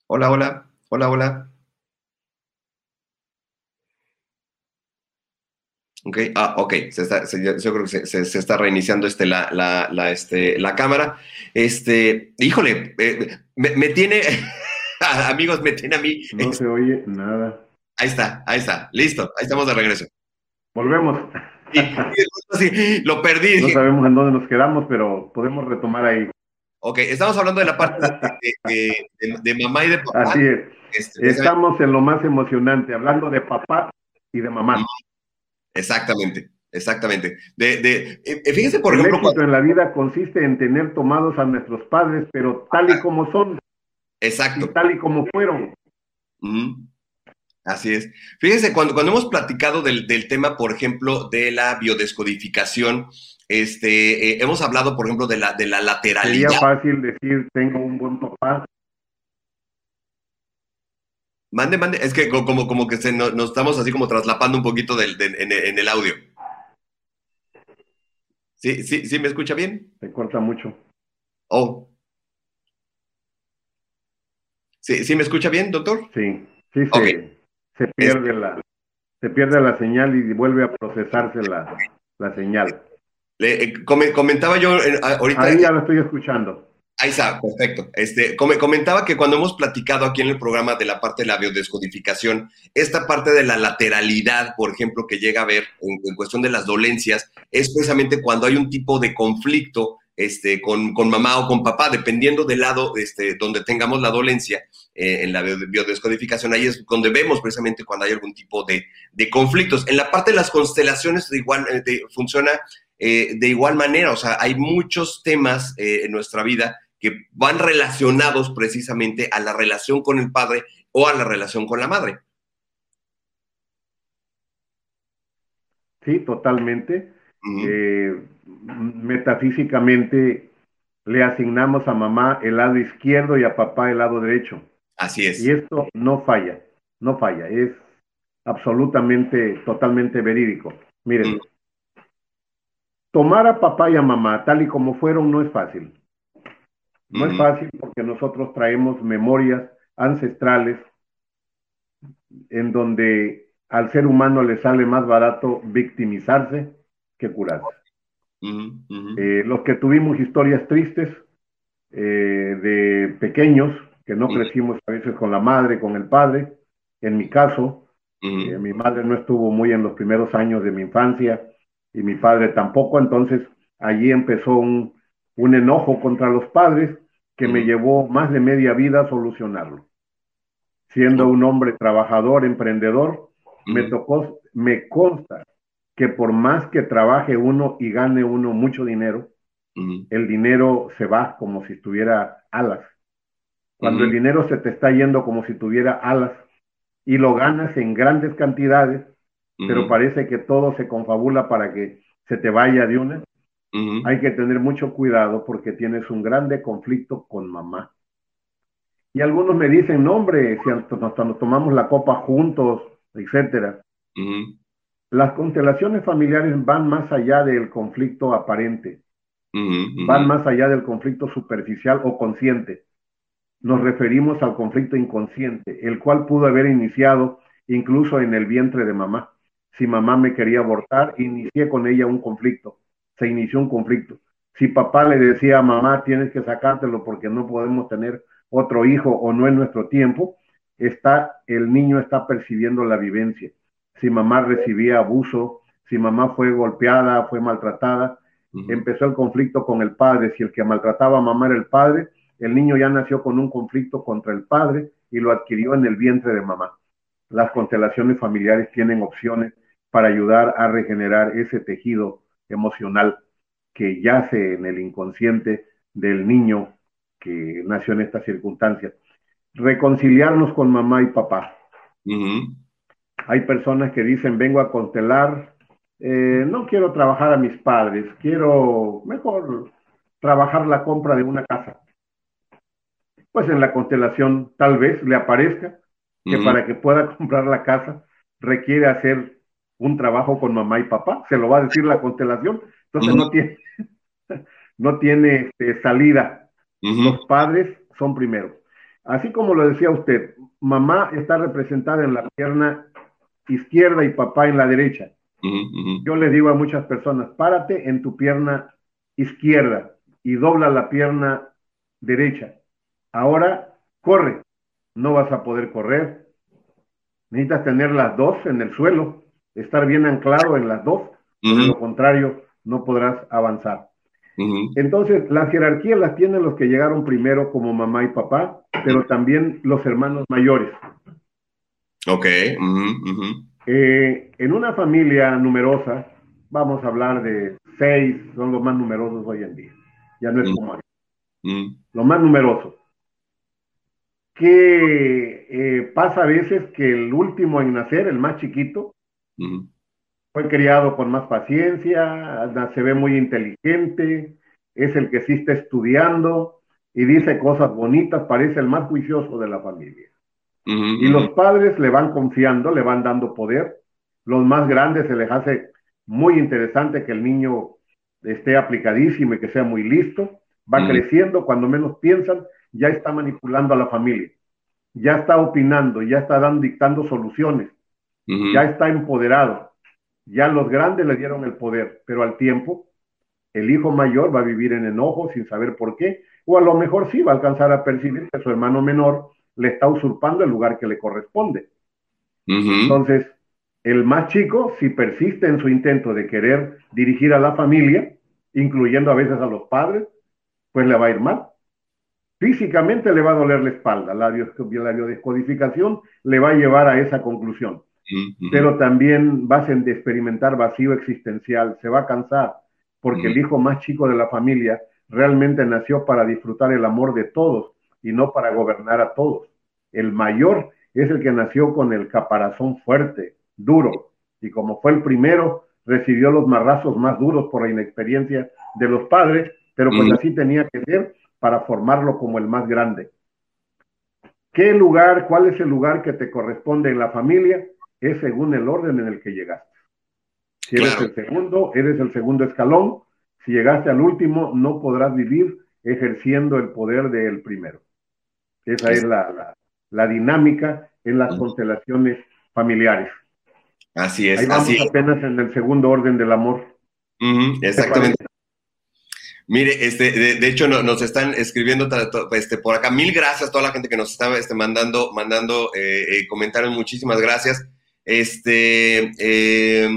Hola, hola. Hola, hola. Ok, ah, ok, se está, se- yo, yo creo que se, se- se está reiniciando este, la, la, la, este, la cámara. Este, híjole, eh, me, me tiene, amigos, me tiene a mí. No se oye nada. Ahí está, ahí está, listo, ahí estamos de regreso. Volvemos. Y, y sí, lo perdí. No sabemos en dónde nos quedamos, pero podemos retomar ahí. ok, estamos hablando de la parte de, de- de- de mamá y de papá. Así es. Este, Estamos en lo más emocionante, hablando de papá y de mamá. Exactamente, exactamente. De, de, eh, fíjense, por el ejemplo, éxito cuando- en la vida consiste en tener tomados a nuestros padres, pero tal y como son, y exacto. tal y como fueron. Así es. Fíjense, cuando, cuando hemos platicado del, del tema, por ejemplo, de la biodescodificación, este, eh, hemos hablado, por ejemplo, de la, de la Sería lateralidad. fácil decir, tengo un buen papá. Mande, mande, es que co- como, como que se nos, nos estamos así como traslapando un poquito del, en, en el audio. ¿Sí, sí, sí me escucha bien? Se corta mucho. Oh. ¿Sí, sí me escucha bien, doctor? Sí, sí se, Ok. se pierde la se pierde la señal y vuelve a procesarse la, la señal. Le- eh, come- comentaba yo eh, ahorita. Ahí ya lo estoy escuchando. Ahí está, perfecto. Este, come- comentaba que cuando hemos platicado aquí en el programa de la parte de la biodescodificación, esta parte de la lateralidad, por ejemplo, que llega a ver en, cuestión de las dolencias, es precisamente cuando hay un tipo de conflicto este, con, mamá o con papá, dependiendo del lado este, donde tengamos la dolencia eh, en la bio- biodescodificación, ahí es donde vemos precisamente cuando hay algún tipo de, de conflictos. En la parte de las constelaciones de igual, eh, funciona eh, de igual manera, o sea, hay muchos temas en nuestra vida que van relacionados precisamente a la relación con el padre o a la relación con la madre. Sí, totalmente. Eh, metafísicamente le asignamos a mamá el lado izquierdo y a papá el lado derecho. Así es. Y esto no falla, no falla, es absolutamente, totalmente verídico. Miren, tomar a papá y a mamá tal y como fueron no es fácil. No es fácil porque nosotros traemos memorias ancestrales en donde al ser humano le sale más barato victimizarse que curarse. Eh, los que tuvimos historias tristes eh, de pequeños, que no crecimos a veces con la madre, con el padre, en mi caso, eh, mi madre no estuvo muy en los primeros años de mi infancia y mi padre tampoco, entonces allí empezó un, un enojo contra los padres que me Ujú. llevó más de media vida a solucionarlo. Siendo un hombre trabajador, emprendedor, me Ujú. tocó, me consta que por más que trabaje uno y gane uno mucho dinero, el dinero se va como si tuviera alas. Cuando el dinero se te está yendo como si tuviera alas y lo ganas en grandes cantidades, pero parece que todo se confabula para que se te vaya de una, Hay que tener mucho cuidado porque tienes un grande conflicto con mamá. Y algunos me dicen, no hombre, si hasta nos tomamos la copa juntos, etcétera. Las constelaciones familiares van más allá del conflicto aparente, van más allá del conflicto superficial o consciente. Nos referimos al conflicto inconsciente, el cual pudo haber iniciado incluso en el vientre de mamá. Si mamá me quería abortar, inicié con ella un conflicto, se inició un conflicto. Si papá le decía a mamá, tienes que sacártelo porque no podemos tener otro hijo o no es nuestro tiempo, está, el niño está percibiendo la vivencia. Si mamá recibía abuso, si mamá fue golpeada, fue maltratada, empezó el conflicto con el padre. Si el que maltrataba a mamá era el padre, el niño ya nació con un conflicto contra el padre y lo adquirió en el vientre de mamá. Las constelaciones familiares tienen opciones para ayudar a regenerar ese tejido emocional que yace en el inconsciente del niño que nació en estas circunstancias. Reconciliarnos con mamá y papá. Hay personas que dicen, vengo a constelar, eh, no quiero trabajar a mis padres, quiero mejor trabajar la compra de una casa. Pues en la constelación tal vez le aparezca que para que pueda comprar la casa requiere hacer un trabajo con mamá y papá, se lo va a decir la constelación, entonces no tiene, no tiene este, salida. Los padres son primero. Así como lo decía usted, mamá está representada en la pierna izquierda y papá en la derecha. Yo le digo a muchas personas, párate en tu pierna izquierda y dobla la pierna derecha. Ahora corre, no vas a poder correr. Necesitas tener las dos en el suelo, estar bien anclado en las dos, de lo contrario no podrás avanzar. Entonces, las jerarquías las tienen los que llegaron primero como mamá y papá, pero también los hermanos mayores. Ok. Eh, en una familia numerosa, vamos a hablar de seis, son los más numerosos hoy en día. Ya no es como antes. Lo más numeroso. ¿Qué eh, pasa a veces que el último en nacer, el más chiquito, fue criado con más paciencia, se ve muy inteligente, es el que sí está estudiando y dice cosas bonitas, parece el más juicioso de la familia. y los padres le van confiando, le van dando poder. Los más grandes se les hace muy interesante que el niño esté aplicadísimo y que sea muy listo. Va creciendo, cuando menos piensan, ya está manipulando a la familia. Ya está opinando, ya está dando, dictando soluciones. Ya está empoderado ya los grandes le dieron el poder, pero al tiempo el hijo mayor va a vivir en enojo sin saber por qué, o a lo mejor sí va a alcanzar a percibir que su hermano menor le está usurpando el lugar que le corresponde. Entonces, el más chico, si persiste en su intento de querer dirigir a la familia, incluyendo a veces a los padres, pues le va a ir mal. Físicamente le va a doler la espalda, la, la biodescodificación le va a llevar a esa conclusión pero también vas a experimentar vacío existencial, se va a cansar, porque el hijo más chico de la familia realmente nació para disfrutar el amor de todos y no para gobernar a todos. El mayor es el que nació con el caparazón fuerte, duro, y como fue el primero, recibió los marrazos más duros por la inexperiencia de los padres, pero pues así tenía que ser para formarlo como el más grande. ¿Qué lugar, cuál es el lugar que te corresponde en la familia? Es según el orden en el que llegaste. Si eres el segundo, eres el segundo escalón. Si llegaste al último, no podrás vivir ejerciendo el poder del primero. Esa es la, dinámica en las constelaciones familiares. Así es. Ahí vamos apenas en el segundo orden del amor. exactamente. Mire, este, de, hecho nos están escribiendo este, por acá. Mil gracias a toda la gente que nos está este, mandando, mandando eh, eh, comentarios. Muchísimas gracias. Este, eh,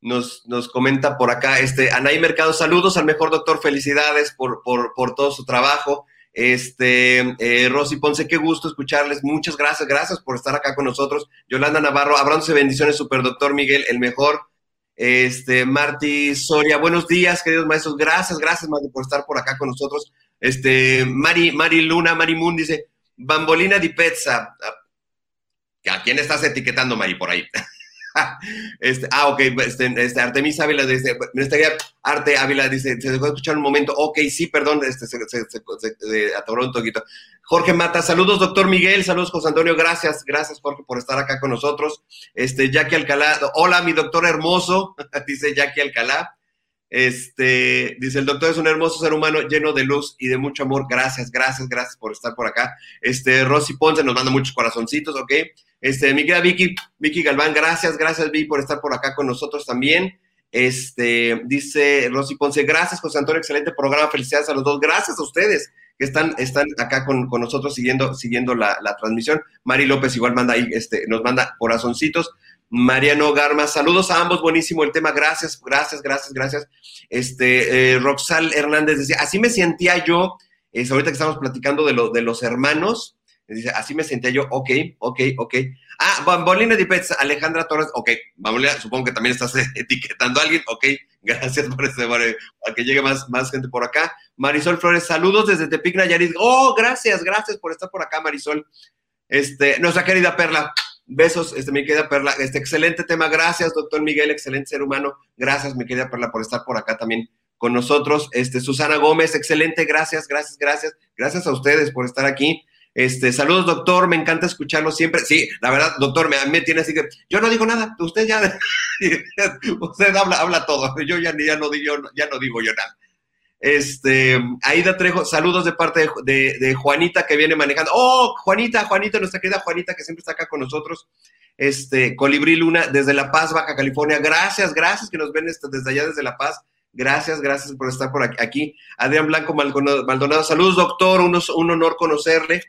nos, nos, comenta por acá, este, Anaí Mercado, saludos al mejor doctor, felicidades por, por, por todo su trabajo. Este, eh, Rosy Ponce, qué gusto escucharles. Muchas gracias, gracias por estar acá con nosotros. Yolanda Navarro, abrándose bendiciones, super doctor Miguel, el mejor. Este, Marty Soria, buenos días, queridos maestros. Gracias, gracias, Marty, por estar por acá con nosotros. Este, Mari, Mari Luna, Mari Moon dice, Bambolina di pezza. ¿A quién estás etiquetando, Mari, por ahí? Este, ah, ok, este, este, Artemis Ávila dice, Arte Ávila dice, se dejó de escuchar un momento, ok, sí, perdón, este, se, se, atoró un poquito. Jorge Mata, saludos, doctor Miguel, saludos, José Antonio, gracias, gracias, Jorge, por estar acá con nosotros. Este, Jackie Alcalá, hola, mi doctor hermoso, dice Jackie Alcalá. Este, dice, el doctor es un hermoso ser humano lleno de luz y de mucho amor. Gracias, gracias, gracias por estar por acá. Este, Rosy Ponce nos manda muchos corazoncitos, ¿ok? Este, mi querida Vicky, Vicky Galván, gracias, gracias Vicky por estar por acá con nosotros también. Este, dice Rosy Ponce, gracias José Antonio, excelente programa, felicidades a los dos, gracias a ustedes que están, están acá con, nosotros siguiendo, siguiendo la, transmisión. Mari López igual manda ahí, este, nos manda corazoncitos. Mariano Garma, saludos a ambos, buenísimo el tema, gracias, gracias, gracias, gracias. Este, eh, Roxal Hernández decía, así me sentía yo, es, ahorita que estamos platicando de, lo, de los hermanos, Dice, así me sentía yo, ok, ok, ok. Ah, Bambolina de Pets, Alejandra Torres, ok, Bambolina, supongo que también estás etiquetando a alguien, ok, gracias por este, para que llegue más, más gente por acá. Marisol Flores, saludos desde Tepic, Nayarit. Oh, gracias, gracias por estar por acá, Marisol. Este, nuestra querida Perla, besos, este, mi querida Perla, este, excelente tema, gracias, doctor Miguel, excelente ser humano, gracias, mi querida Perla, por estar por acá también con nosotros. Este, Susana Gómez, excelente, gracias, gracias, gracias, gracias a ustedes por estar aquí. Este, saludos, doctor, me encanta escucharlo siempre. Sí, la verdad, doctor, me, me tiene así que yo no digo nada, usted ya, usted habla, habla todo, yo ya, ya, no, digo, ya no digo yo nada. Este, Aida Trejo, saludos de parte de, Juanita que viene manejando. Oh, Juanita, Juanita, nuestra querida Juanita que siempre está acá con nosotros. Este, Colibrí Luna desde La Paz, Baja California. Gracias, gracias que nos ven este, desde allá, desde La Paz. Gracias, gracias por estar por aquí. Adrián Blanco Maldonado, saludos, doctor, un, un honor conocerle.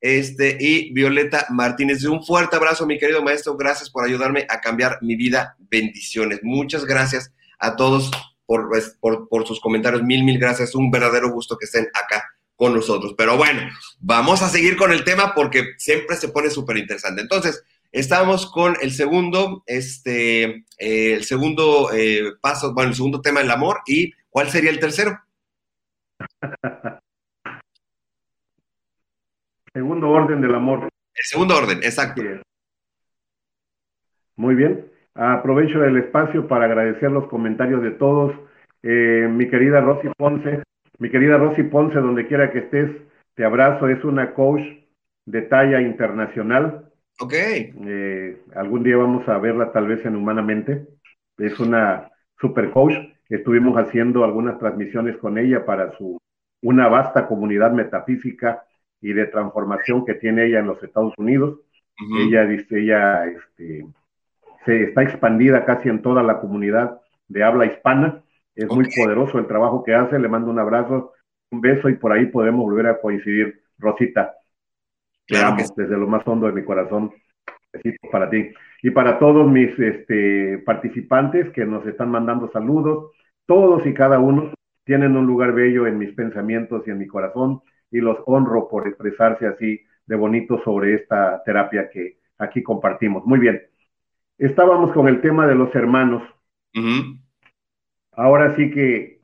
Este, y Violeta Martínez, un fuerte abrazo, mi querido maestro. Gracias por ayudarme a cambiar mi vida. Bendiciones. Muchas gracias a todos por, por, por sus comentarios. Mil, mil gracias. Un verdadero gusto que estén acá con nosotros. Pero bueno, vamos a seguir con el tema porque siempre se pone súper interesante. Entonces, estamos con el segundo, este, eh, el segundo eh, paso, bueno, el segundo tema del amor. ¿Y cuál sería el tercero? segundo orden del amor. El segundo orden, exacto. Muy bien. Aprovecho el espacio para agradecer los comentarios de todos. Eh, mi querida Rosy Ponce, mi querida Rosy Ponce, donde quiera que estés, te abrazo. Es una coach de talla internacional. Ok. Eh, algún día vamos a verla tal vez en Humanamente. Es una super coach. Estuvimos haciendo algunas transmisiones con ella para su una vasta comunidad metafísica y de transformación que tiene ella en los Estados Unidos. Ella dice, ella este, se está expandida casi en toda la comunidad de habla hispana. Es muy poderoso el trabajo que hace. Le mando un abrazo, un beso y por ahí podemos volver a coincidir. Rosita, claro desde lo más hondo de mi corazón. Besito para ti. Y para todos mis este, participantes que nos están mandando saludos, todos y cada uno tienen un lugar bello en mis pensamientos y en mi corazón y los honro por expresarse así de bonito sobre esta terapia que aquí compartimos. Muy bien. Estábamos con el tema de los hermanos. Ahora sí que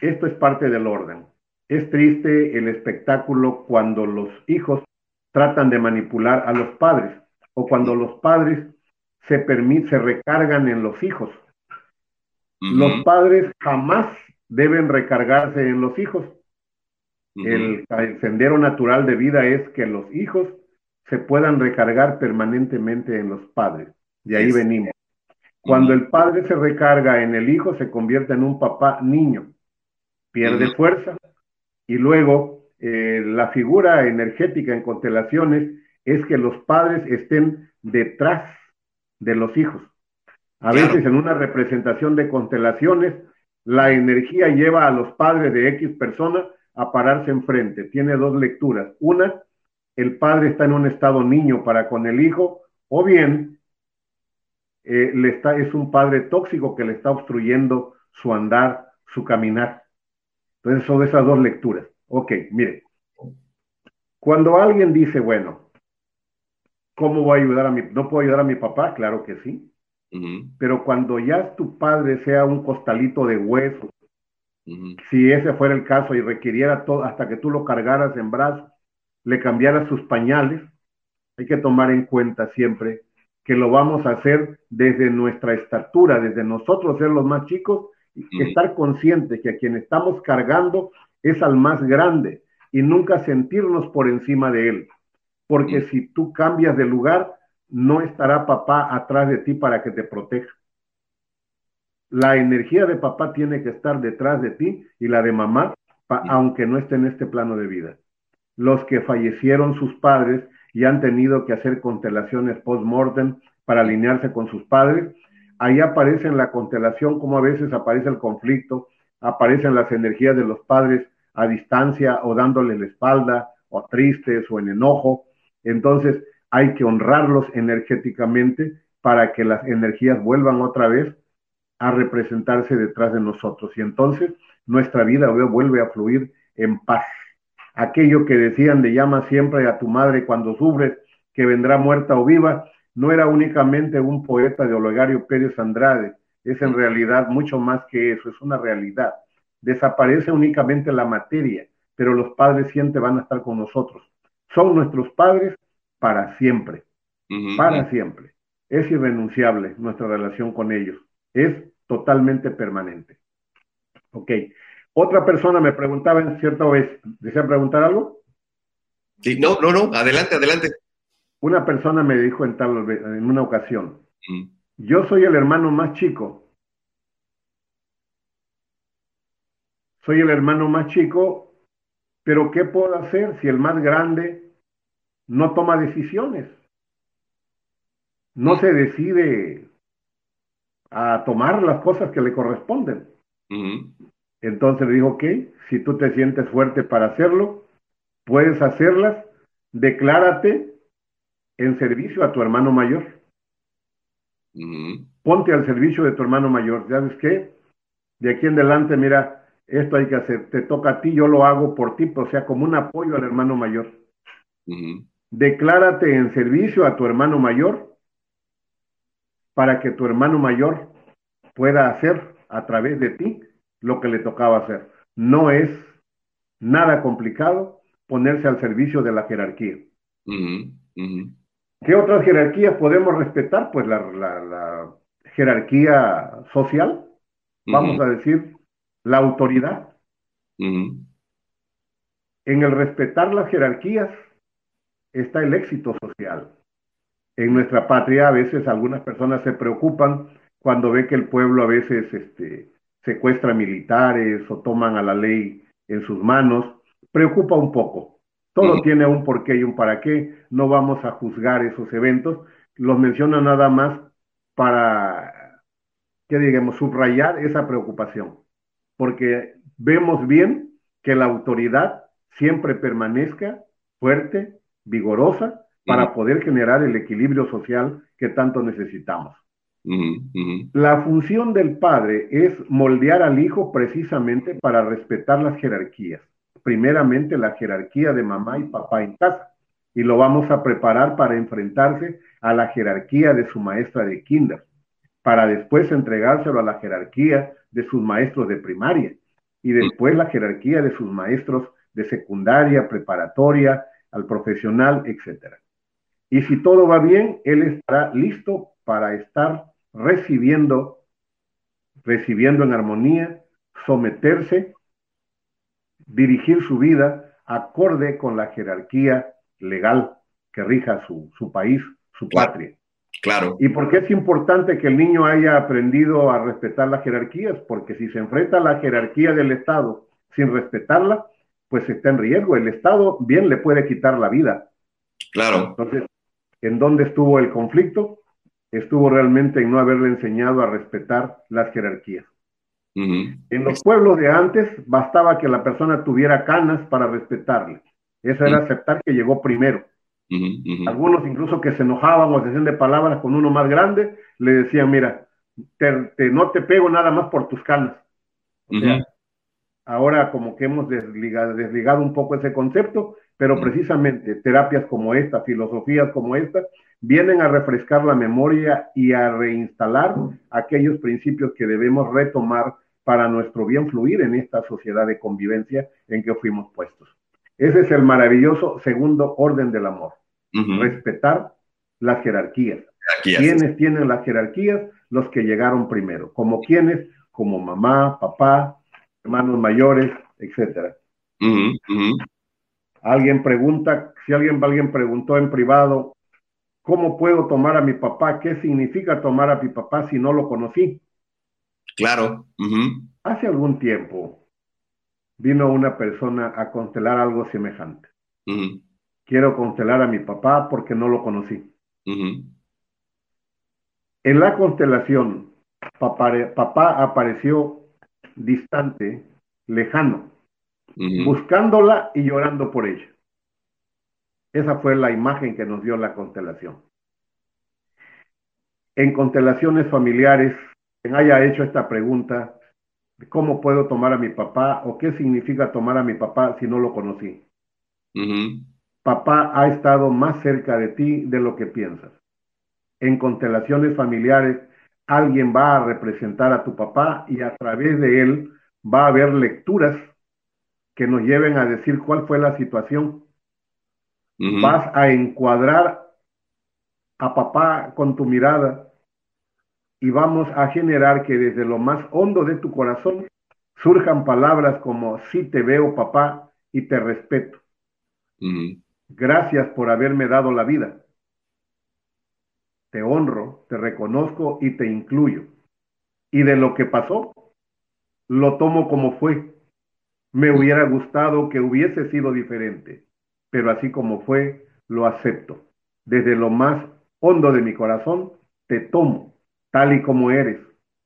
esto es parte del orden. Es triste el espectáculo cuando los hijos tratan de manipular a los padres o cuando los padres se permiten, se recargan en los hijos. Los padres jamás deben recargarse en los hijos. el, el, sendero natural de vida es que los hijos se puedan recargar permanentemente en los padres. De ahí venimos. Cuando el padre se recarga en el hijo, se convierte en un papá niño, pierde fuerza y luego eh, la figura energética en constelaciones es que los padres estén detrás de los hijos. A veces en una representación de constelaciones, la energía lleva a los padres de X persona a pararse enfrente. Tiene dos lecturas. Una, el padre está en un estado niño para con el hijo, o bien eh, le está, es un padre tóxico que le está obstruyendo su andar, su caminar. Entonces son esas dos lecturas. Ok, mire. Cuando alguien dice, bueno, ¿cómo voy a ayudar a mi, no puedo ayudar a mi papá? Claro que sí. Pero cuando ya tu padre sea un costalito de hueso, si ese fuera el caso y requiriera todo, hasta que tú lo cargaras en brazos, le cambiara sus pañales, hay que tomar en cuenta siempre que lo vamos a hacer desde nuestra estatura, desde nosotros ser los más chicos, y estar conscientes que a quien estamos cargando es al más grande y nunca sentirnos por encima de él. Porque si tú cambias de lugar, no estará papá atrás de ti para que te proteja. La energía de papá tiene que estar detrás de ti y la de mamá, aunque no esté en este plano de vida los que fallecieron sus padres y han tenido que hacer constelaciones post-mortem para alinearse con sus padres. Ahí aparece en la constelación como a veces aparece el conflicto, aparecen las energías de los padres a distancia o dándole la espalda o tristes o en enojo. Entonces hay que honrarlos energéticamente para que las energías vuelvan otra vez a representarse detrás de nosotros. Y entonces nuestra vida vuelve a fluir en paz aquello que decían de llama siempre a tu madre cuando sufres, que vendrá muerta o viva, no era únicamente un poeta de Olegario Pérez Andrade, es en realidad mucho más que eso, es una realidad. Desaparece únicamente la materia, pero los padres siempre van a estar con nosotros. Son nuestros padres para siempre, para siempre. Es irrenunciable nuestra relación con ellos, es totalmente permanente. Ok, otra persona me preguntaba en cierta vez, ¿desea preguntar algo? Sí, no, no, no, adelante, adelante. Una persona me dijo en, tal, en una ocasión, mm. yo soy el hermano más chico. Soy el hermano más chico, pero ¿qué puedo hacer si el más grande no toma decisiones? no se decide a tomar las cosas que le corresponden. Entonces le dijo, ok, si tú te sientes fuerte para hacerlo, puedes hacerlas, declárate en servicio a tu hermano mayor. Ponte al servicio de tu hermano mayor. ¿Sabes qué? De aquí en adelante, mira, esto hay que hacer. Te toca a ti, yo lo hago por ti, o sea, como un apoyo al hermano mayor. Declárate en servicio a tu hermano mayor para que tu hermano mayor pueda hacer a través de ti lo que le tocaba hacer. No es nada complicado ponerse al servicio de la jerarquía. ¿Qué otras jerarquías podemos respetar? Pues la, la- la jerarquía social, vamos a decir, la autoridad. En el respetar las jerarquías está el éxito social. En nuestra patria a veces algunas personas se preocupan cuando ve que el pueblo a veces este, secuestra militares o toman a la ley en sus manos. Preocupa un poco. Todo tiene un porqué y un para qué. No vamos a juzgar esos eventos. Los menciono nada más para, que digamos, subrayar esa preocupación. Porque vemos bien que la autoridad siempre permanezca fuerte, vigorosa, para poder generar el equilibrio social que tanto necesitamos. La función del padre es moldear al hijo precisamente para respetar las jerarquías. Primeramente la jerarquía de mamá y papá en casa. Y lo vamos a preparar para enfrentarse a la jerarquía de su maestra de kinder, para después entregárselo a la jerarquía de sus maestros de primaria y después la jerarquía de sus maestros de secundaria, preparatoria, al profesional, etcétera. Y si todo va bien, él estará listo para estar recibiendo, recibiendo en armonía, someterse, dirigir su vida acorde con la jerarquía legal que rija su, su país, su Claro. patria. Claro. ¿Y por qué es importante que el niño haya aprendido a respetar las jerarquías? Porque si se enfrenta a la jerarquía del Estado sin respetarla, pues está en riesgo. El Estado bien le puede quitar la vida. Claro. Entonces, ¿en dónde estuvo el conflicto? Estuvo realmente en no haberle enseñado a respetar las jerarquías. En los pueblos de antes bastaba que la persona tuviera canas para respetarle. Eso era aceptar que llegó primero. Algunos incluso que se enojaban o se hacían de palabras con uno más grande, le decían, mira, te, te- no te pego nada más por tus canas. O sea, Ujú. ahora como que hemos desligado, desligado un poco ese concepto, pero precisamente terapias como esta, filosofías como esta, vienen a refrescar la memoria y a reinstalar aquellos principios que debemos retomar para nuestro bien fluir en esta sociedad de convivencia en que fuimos puestos. Ese es el maravilloso segundo orden del amor, respetar las jerarquías. Ya ¿Quiénes tienen las jerarquías? Los que llegaron primero. ¿Como quiénes? Como mamá, papá, hermanos mayores, etcétera. Ujú. Ujú. Alguien pregunta, si alguien, alguien preguntó en privado, ¿cómo puedo tomar a mi papá? ¿Qué significa tomar a mi papá si no lo conocí? Claro. Hace algún tiempo vino una persona a constelar algo semejante. Quiero constelar a mi papá porque no lo conocí. En la constelación, papá, papá apareció distante, lejano, Buscándola y llorando por ella. Esa fue la imagen que nos dio la constelación. En constelaciones familiares, quien haya hecho esta pregunta, ¿cómo puedo tomar a mi papá o qué significa tomar a mi papá si no lo conocí? Papá ha estado más cerca de ti de lo que piensas. En constelaciones familiares, alguien va a representar a tu papá y a través de él va a haber lecturas que nos lleven a decir cuál fue la situación. Vas a encuadrar a papá con tu mirada y vamos a generar que desde lo más hondo de tu corazón surjan palabras como sí te veo papá y te respeto. Gracias por haberme dado la vida. Te honro, te reconozco y te incluyo. Y de lo que pasó, lo tomo como fue. Me hubiera gustado que hubiese sido diferente, pero así como fue, lo acepto. Desde lo más hondo de mi corazón, te tomo, tal y como eres,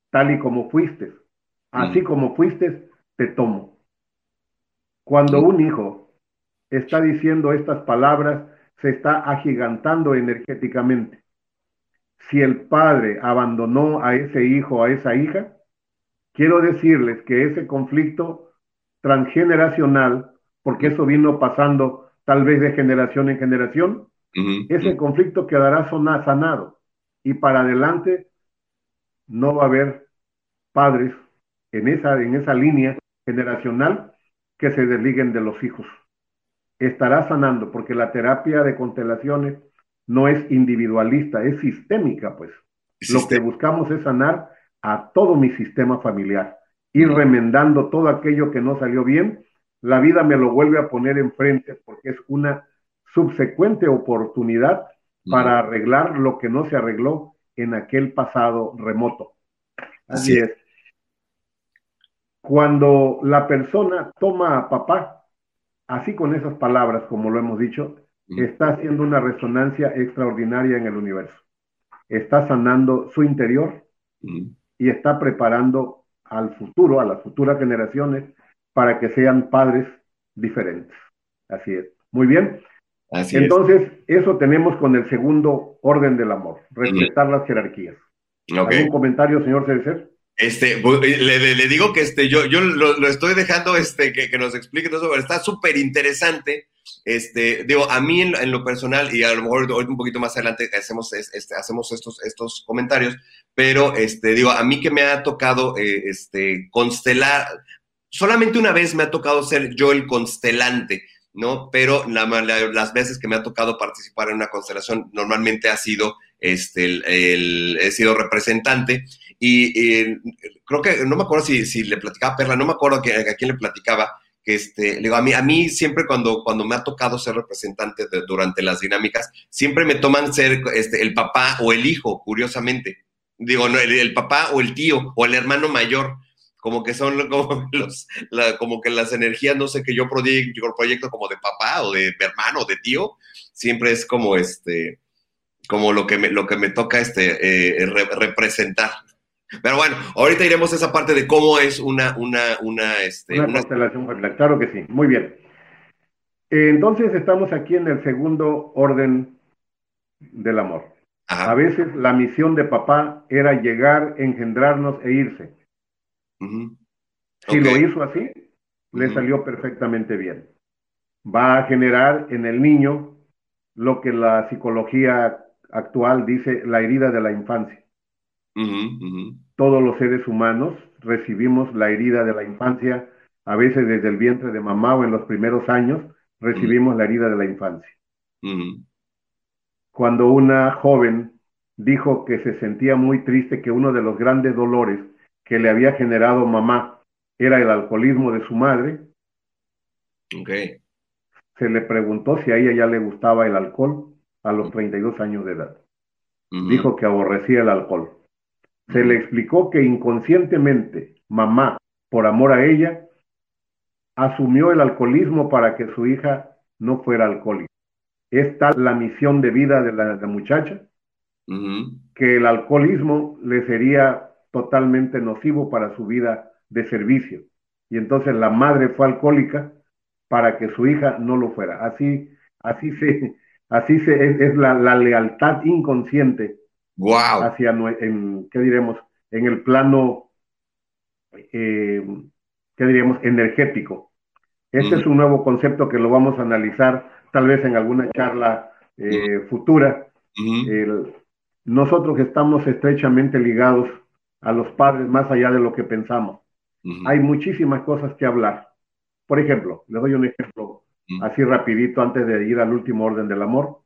tal y como fuiste. Así como fuiste, te tomo. Cuando un hijo está diciendo estas palabras, se está agigantando energéticamente. Si el padre abandonó a ese hijo, a esa hija, quiero decirles que ese conflicto transgeneracional, porque eso vino pasando tal vez de generación en generación, ese conflicto quedará sanado. Y para adelante no va a haber padres en esa, en esa línea generacional que se desliguen de los hijos. Estará sanando porque la terapia de constelaciones no es individualista, es sistémica, pues. Lo que buscamos es sanar a todo mi sistema familiar, ir remendando todo aquello que no salió bien. La vida me lo vuelve a poner enfrente porque es una subsecuente oportunidad para arreglar lo que no se arregló en aquel pasado remoto. Así es. Cuando la persona toma a papá, así con esas palabras, como lo hemos dicho, está haciendo una resonancia extraordinaria en el universo. Está sanando su interior y está preparando al futuro, a las futuras generaciones, para que sean padres diferentes. Así es. Muy bien. Así Entonces, eso tenemos con el segundo orden del amor, respetar las jerarquías. ¿Algún comentario, señor Cerecer? Este, le, digo que este, yo, yo lo, estoy dejando este, que, nos explique todo eso, está súper interesante. Este, digo, a mí en, lo personal, y a lo mejor un poquito más adelante hacemos, este, hacemos estos, estos comentarios, pero este, digo, a mí que me ha tocado eh, este, constelar, solamente una vez me ha tocado ser yo el constelante, ¿no? Pero las veces que me ha tocado participar en una constelación, normalmente ha sido este, el, he sido representante y, creo que, no me acuerdo si, si, le platicaba a Perla, no me acuerdo a, quién le platicaba, este, digo, a mí, a mí siempre cuando, cuando me ha tocado ser representante durante las dinámicas, siempre me toman ser este, el papá o el hijo, curiosamente. Digo, no, el, papá o el tío o el hermano mayor, como que son como, los, como que las energías, no sé, que yo proyecto, proyecto como de papá o de hermano o de tío, siempre es como este, como lo que me, lo que me toca este, eh, representar. Pero bueno, ahorita iremos a esa parte de cómo es una, una, una, este, una, constelación familiar. Claro que sí, muy bien. Entonces estamos aquí en el segundo orden del amor. A veces la misión de papá era llegar, engendrarnos e irse. Si lo hizo así, le salió perfectamente bien. Va a generar en el niño lo que la psicología actual dice la herida de la infancia. Todos los seres humanos recibimos la herida de la infancia, a veces desde el vientre de mamá o en los primeros años, recibimos la herida de la infancia. Cuando una joven dijo que se sentía muy triste que uno de los grandes dolores que le había generado mamá era el alcoholismo de su madre, se le preguntó si a ella ya le gustaba el alcohol a los 32 años de edad. Dijo que aborrecía el alcohol. Se le explicó que inconscientemente mamá, por amor a ella, asumió el alcoholismo para que su hija no fuera alcohólica. Es tal la misión de vida de la, muchacha que el alcoholismo le sería totalmente nocivo para su vida de servicio. Y entonces la madre fue alcohólica para que su hija no lo fuera. Así, así se, Así se, es, la, lealtad inconsciente wow. hacia, en, ¿qué diremos? En el plano, eh, ¿qué diríamos? Energético. Este es un nuevo concepto que lo vamos a analizar tal vez en alguna charla eh, futura. nosotros estamos estrechamente ligados a los padres más allá de lo que pensamos. Hay muchísimas cosas que hablar. Por ejemplo, les doy un ejemplo así rapidito antes de ir al último orden del amor.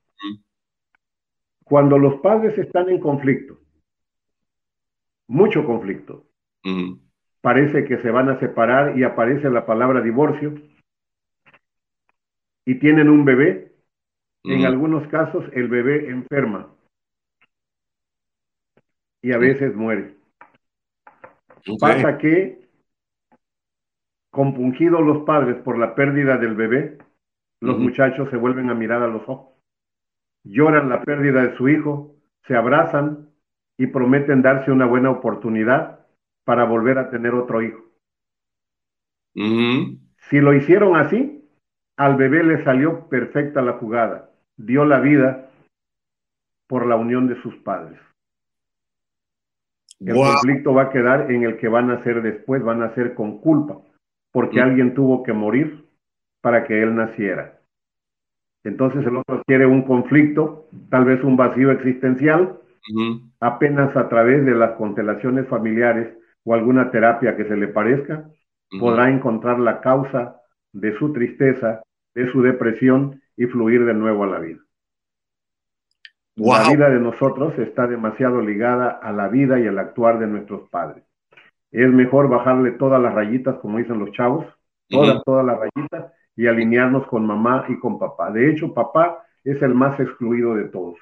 Cuando los padres están en conflicto, mucho conflicto, parece que se van a separar y aparece la palabra divorcio y tienen un bebé, en algunos casos el bebé enferma y a veces muere. Pasa que, compungidos los padres por la pérdida del bebé, los muchachos se vuelven a mirar a los ojos. Lloran la pérdida de su hijo se abrazan y prometen darse una buena oportunidad para volver a tener otro hijo. Si lo hicieron así, al bebé le salió perfecta la jugada, dio la vida por la unión de sus padres. El conflicto va a quedar en el que van a hacer después, van a ser con culpa, porque alguien tuvo que morir para que él naciera. Entonces el otro quiere un conflicto, tal vez un vacío existencial, apenas a través de las constelaciones familiares o alguna terapia que se le parezca, podrá encontrar la causa de su tristeza, de su depresión y fluir de nuevo a la vida. La vida de nosotros está demasiado ligada a la vida y al actuar de nuestros padres. Es mejor bajarle todas las rayitas, como dicen los chavos, todas, todas las rayitas, y alinearnos con mamá y con papá. De hecho, papá es el más excluido de todos.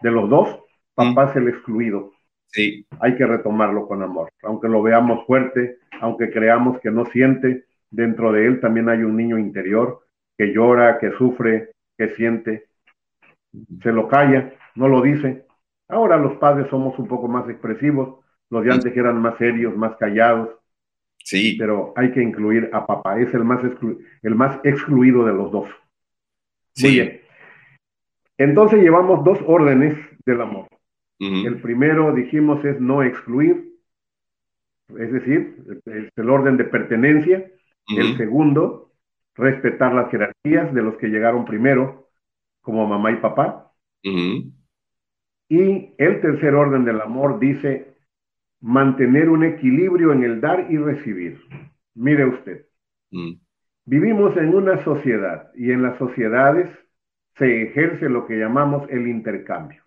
De los dos, papá es el excluido. Sí. Hay que retomarlo con amor. Aunque lo veamos fuerte, aunque creamos que no siente, dentro de él también hay un niño interior que llora, que sufre, que siente. Se lo calla, no lo dice. Ahora los padres somos un poco más expresivos, los de antes eran más serios, más callados, Sí. Pero hay que incluir a papá, es el más, el más excluido de los dos. Sí. Muy bien. Entonces llevamos dos órdenes del amor. El primero, dijimos, es no excluir, es decir, es el orden de pertenencia. El segundo, respetar las jerarquías de los que llegaron primero, como mamá y papá. Y el tercer orden del amor dice mantener un equilibrio en el dar y recibir. Mire usted, mm. vivimos en una sociedad y en las sociedades se ejerce lo que llamamos el intercambio.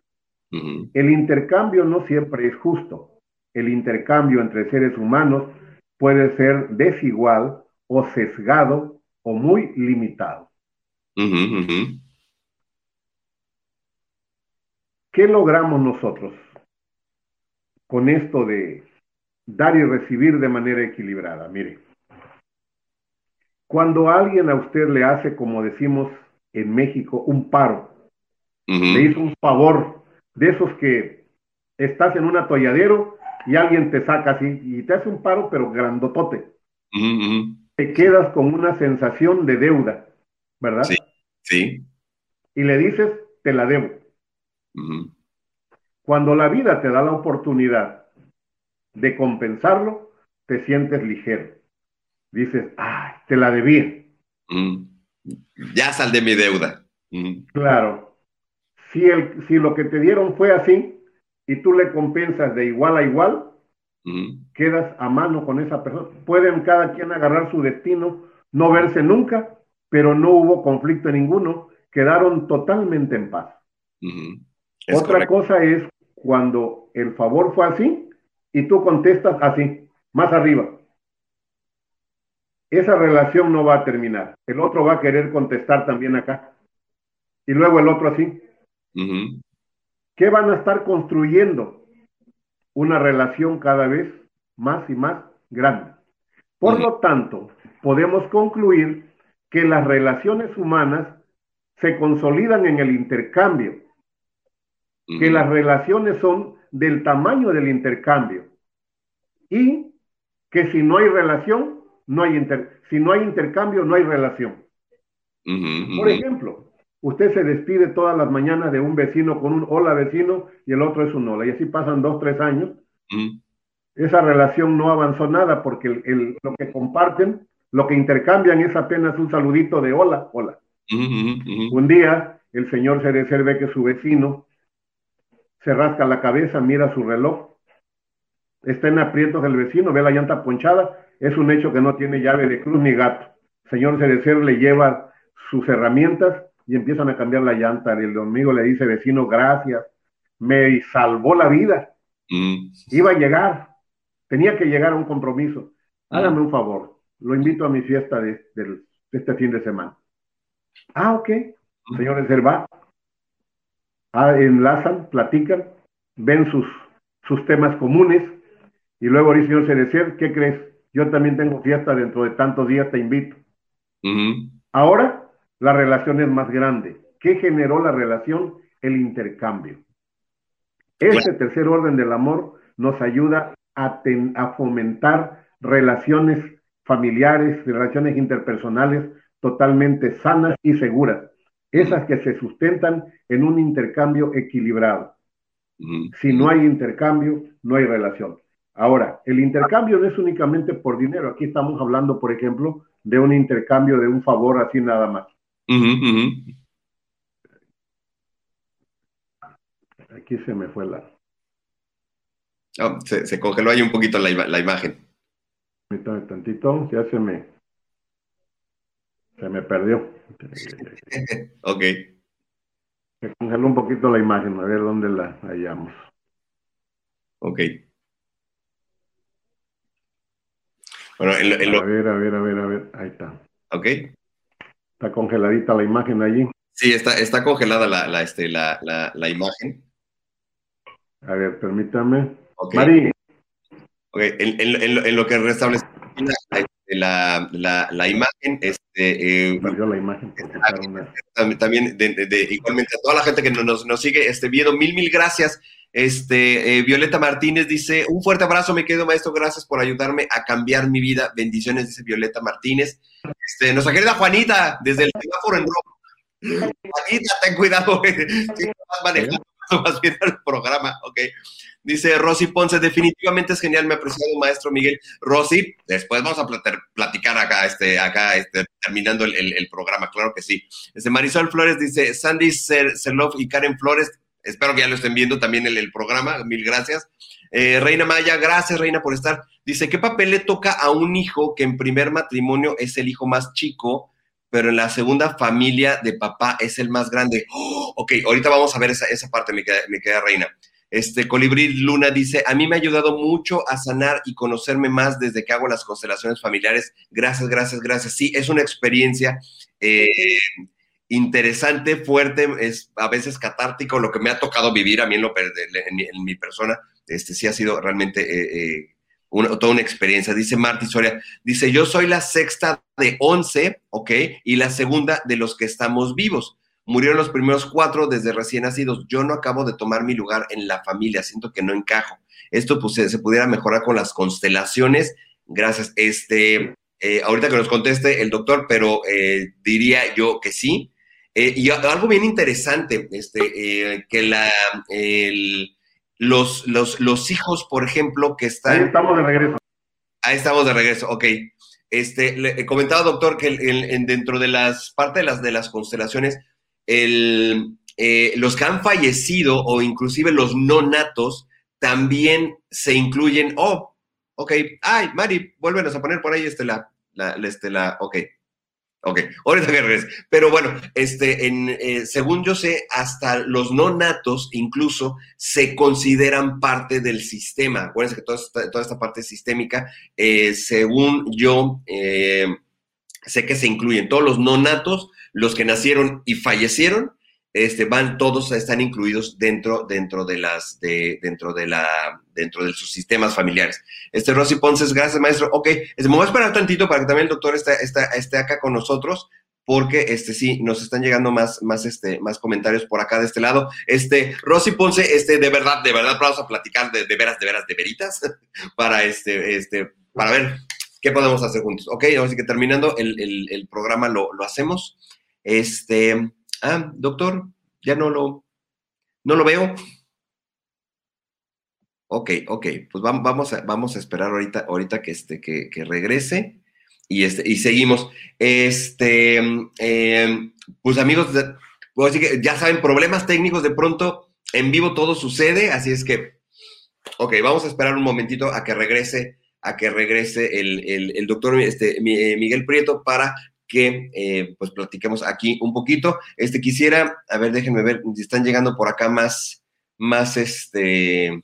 El intercambio no siempre es justo. El intercambio entre seres humanos puede ser desigual o sesgado o muy limitado. ¿Qué logramos nosotros? Con esto de dar y recibir de manera equilibrada. Mire, cuando alguien a usted le hace, como decimos en México, un paro, le hizo un favor de esos que estás en un atolladero y alguien te saca así y te hace un paro, pero grandotote. Te quedas con una sensación de deuda, ¿verdad? Sí, sí. Y le dices, te la debo. Cuando la vida te da la oportunidad de compensarlo, te sientes ligero. Dices, ay, te la debía. Mm. Ya sal de mi deuda. Mm. Claro. Si, el, si lo que te dieron fue así y tú le compensas de igual a igual, mm. quedas a mano con esa persona. Pueden cada quien agarrar su destino, no verse nunca, pero no hubo conflicto ninguno, quedaron totalmente en paz. Otra cosa es cuando el favor fue así y tú contestas así, más arriba. Esa relación no va a terminar. El otro va a querer contestar también acá. Y luego el otro así. ¿Qué van a estar construyendo? Una relación cada vez más y más grande. Por lo tanto, podemos concluir que las relaciones humanas se consolidan en el intercambio que las relaciones son del tamaño del intercambio y que si no hay relación, no hay inter si no hay intercambio, no hay relación. Por ejemplo, usted se despide todas las mañanas de un vecino con un hola vecino y el otro es un hola, y así pasan dos, tres años. Esa relación no avanzó nada porque lo que comparten, lo que intercambian es apenas un saludito de hola, hola. Un día el señor Cerecer ve que su vecino se rasca la cabeza, mira su reloj, está en aprietos del vecino, ve la llanta ponchada, es un hecho que no tiene llave de cruz ni gato. señor Cerecer le lleva sus herramientas y empiezan a cambiar la llanta. El amigo le dice, vecino, gracias, me salvó la vida. Mm. Iba a llegar, tenía que llegar a un compromiso. Hágame un favor, lo invito a mi fiesta de, este fin de semana. Ah, ok. Mm. Señor Cerecer va, enlazan, platican, ven sus, sus temas comunes y luego dice, señor Cerecer, ¿qué crees? Yo también tengo fiesta dentro de tantos días, te invito. Ahora la relación es más grande. ¿Qué generó la relación? El intercambio. Este tercer orden del amor nos ayuda a, a fomentar relaciones familiares, relaciones interpersonales totalmente sanas y seguras, esas que se sustentan en un intercambio equilibrado. Si no hay intercambio, no hay relación. Ahora, el intercambio no es únicamente por dinero. Aquí estamos hablando, por ejemplo, de un intercambio de un favor así nada más. Aquí se me fue la. Oh, se, congeló ahí un poquito la, la imagen. Permítame tantito, ya se me. Se me perdió. ok. Se congeló un poquito la imagen, a ver dónde la hallamos. Ok. Bueno, A ver, a ver, a ver, a ver, ahí está. Ok. Está congeladita la imagen allí. Sí, está, está congelada la, la, este, la, la, la imagen. A ver, permítame. Mari. Ok, en, en, en, lo que restablece la, la, la, imagen, este, eh, la imagen también, de, igualmente a toda la gente que nos, nos sigue este, viendo, mil, mil gracias. Este, eh, Violeta Martínez dice, un fuerte abrazo, me quedo maestro, gracias por ayudarme a cambiar mi vida. Bendiciones, dice Violeta Martínez. Este, nuestra querida Juanita, desde el semáforo en rojo. Juanita, ten cuidado, vas manejando más bien el programa, ok. Dice Rosy Ponce, definitivamente es genial, me ha apreciado maestro Miguel. Rosy, después vamos a platicar acá, este, acá, este, terminando el, programa, claro que sí. Este, Marisol Flores dice, Sandy Serlov y Karen Flores, espero que ya lo estén viendo también el, el programa, mil gracias. Eh, Reina Maya, gracias Reina por estar. Dice, ¿qué papel le toca a un hijo que en primer matrimonio es el hijo más chico, pero en la segunda familia de papá es el más grande? ¡Oh! ok, ahorita vamos a ver esa, esa parte, mi querida Reina. Este Colibrí Luna dice, a mí me ha ayudado mucho a sanar y conocerme más desde que hago las constelaciones familiares. Gracias, gracias, gracias. Sí, es una experiencia eh, interesante, fuerte, es a veces catártico, lo que me ha tocado vivir a mí en, lo, en, mi, persona, este sí ha sido realmente eh, eh, toda una experiencia. Dice Marty Soria, dice, yo soy la sexta de once, ¿ok? Y la segunda de los que estamos vivos. Murieron los primeros cuatro desde recién nacidos. Yo no acabo de tomar mi lugar en la familia, siento que no encajo. Esto pues, se, pudiera mejorar con las constelaciones. Gracias. Este, eh, ahorita que nos conteste el doctor, pero eh, diría yo que sí. Eh, y algo bien interesante, este, que la, los, los, los hijos, por ejemplo, que están... Ahí estamos de regreso. Ahí estamos de regreso, ok. Este, le he comentado, doctor, que dentro de las parte de las, de las constelaciones, el, eh, los que han fallecido o inclusive los no natos también se incluyen. Oh, ok. Ay, Mari, vuélvenos a poner por ahí este la, la, este, la, ok. Ok, ahorita que Pero bueno, este, eh, según yo sé, hasta los no natos incluso se consideran parte del sistema. Acuérdense que toda esta, parte sistémica, eh, según yo sé que se incluyen todos los no natos, los que nacieron y fallecieron, este, van, todos están incluidos dentro, dentro de las, de, dentro de la, dentro de sus sistemas familiares. Este Rosy Ponce, gracias maestro. Ok, este, me voy a esperar tantito para que también el doctor esté, esté, acá con nosotros, porque este sí, nos están llegando más, más, este, más comentarios por acá de este lado. Este, Rosy Ponce, este, de verdad, de verdad, vamos a platicar de, de veras, de veras, de veritas, para este, este, para ver qué podemos hacer juntos. Ok, así que terminando el, el, el programa lo, lo hacemos. Este, ah, doctor, ya no lo, no lo veo. Ok, ok, pues vamos a, vamos a esperar ahorita, ahorita que, este, que, regrese y, este, y seguimos. Este, em, pues amigos, puedo decir que ya saben, problemas técnicos de pronto en vivo todo sucede, así es que, ok, vamos a esperar un momentito a que regrese, a que regrese el, el doctor este, Miguel Prieto para que eh, pues platiquemos aquí un poquito. Este quisiera, a ver, déjenme ver si están llegando por acá más, más este.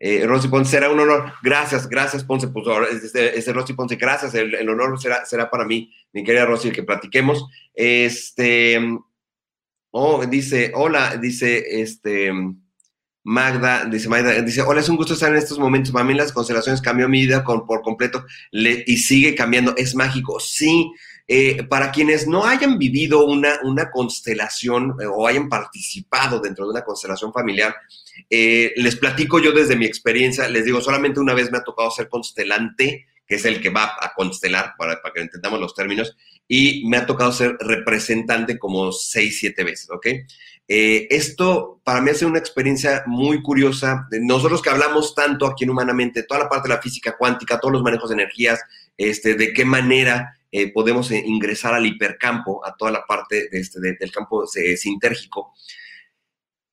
Eh, Rosy Ponce, será un honor. Gracias, gracias, Ponce. Pues, este, este Rosy Ponce, gracias. El, honor será, será para mí, mi querida Rosy, el que platiquemos. Este. Oh, dice, hola, dice este. Magda, dice Magda, dice, hola, es un gusto estar en estos momentos. Para mí las constelaciones cambió mi vida con, por completo le, y sigue cambiando. Es mágico. Sí, Eh, para quienes no hayan vivido una, una constelación eh, o hayan participado dentro de una constelación familiar, eh, les platico yo desde mi experiencia, les digo, solamente una vez me ha tocado ser constelante, que es el que va a constelar, para, para que entendamos los términos, y me ha tocado ser representante como seis, siete veces, ¿ok? Esto para mí ha sido una experiencia muy curiosa. Nosotros que hablamos tanto aquí en Humanamente, toda la parte de la física cuántica, todos los manejos de energías, este, de qué manera eh, podemos eh, ingresar al hipercampo, a toda la parte de este, de, del campo eh, sintérgico.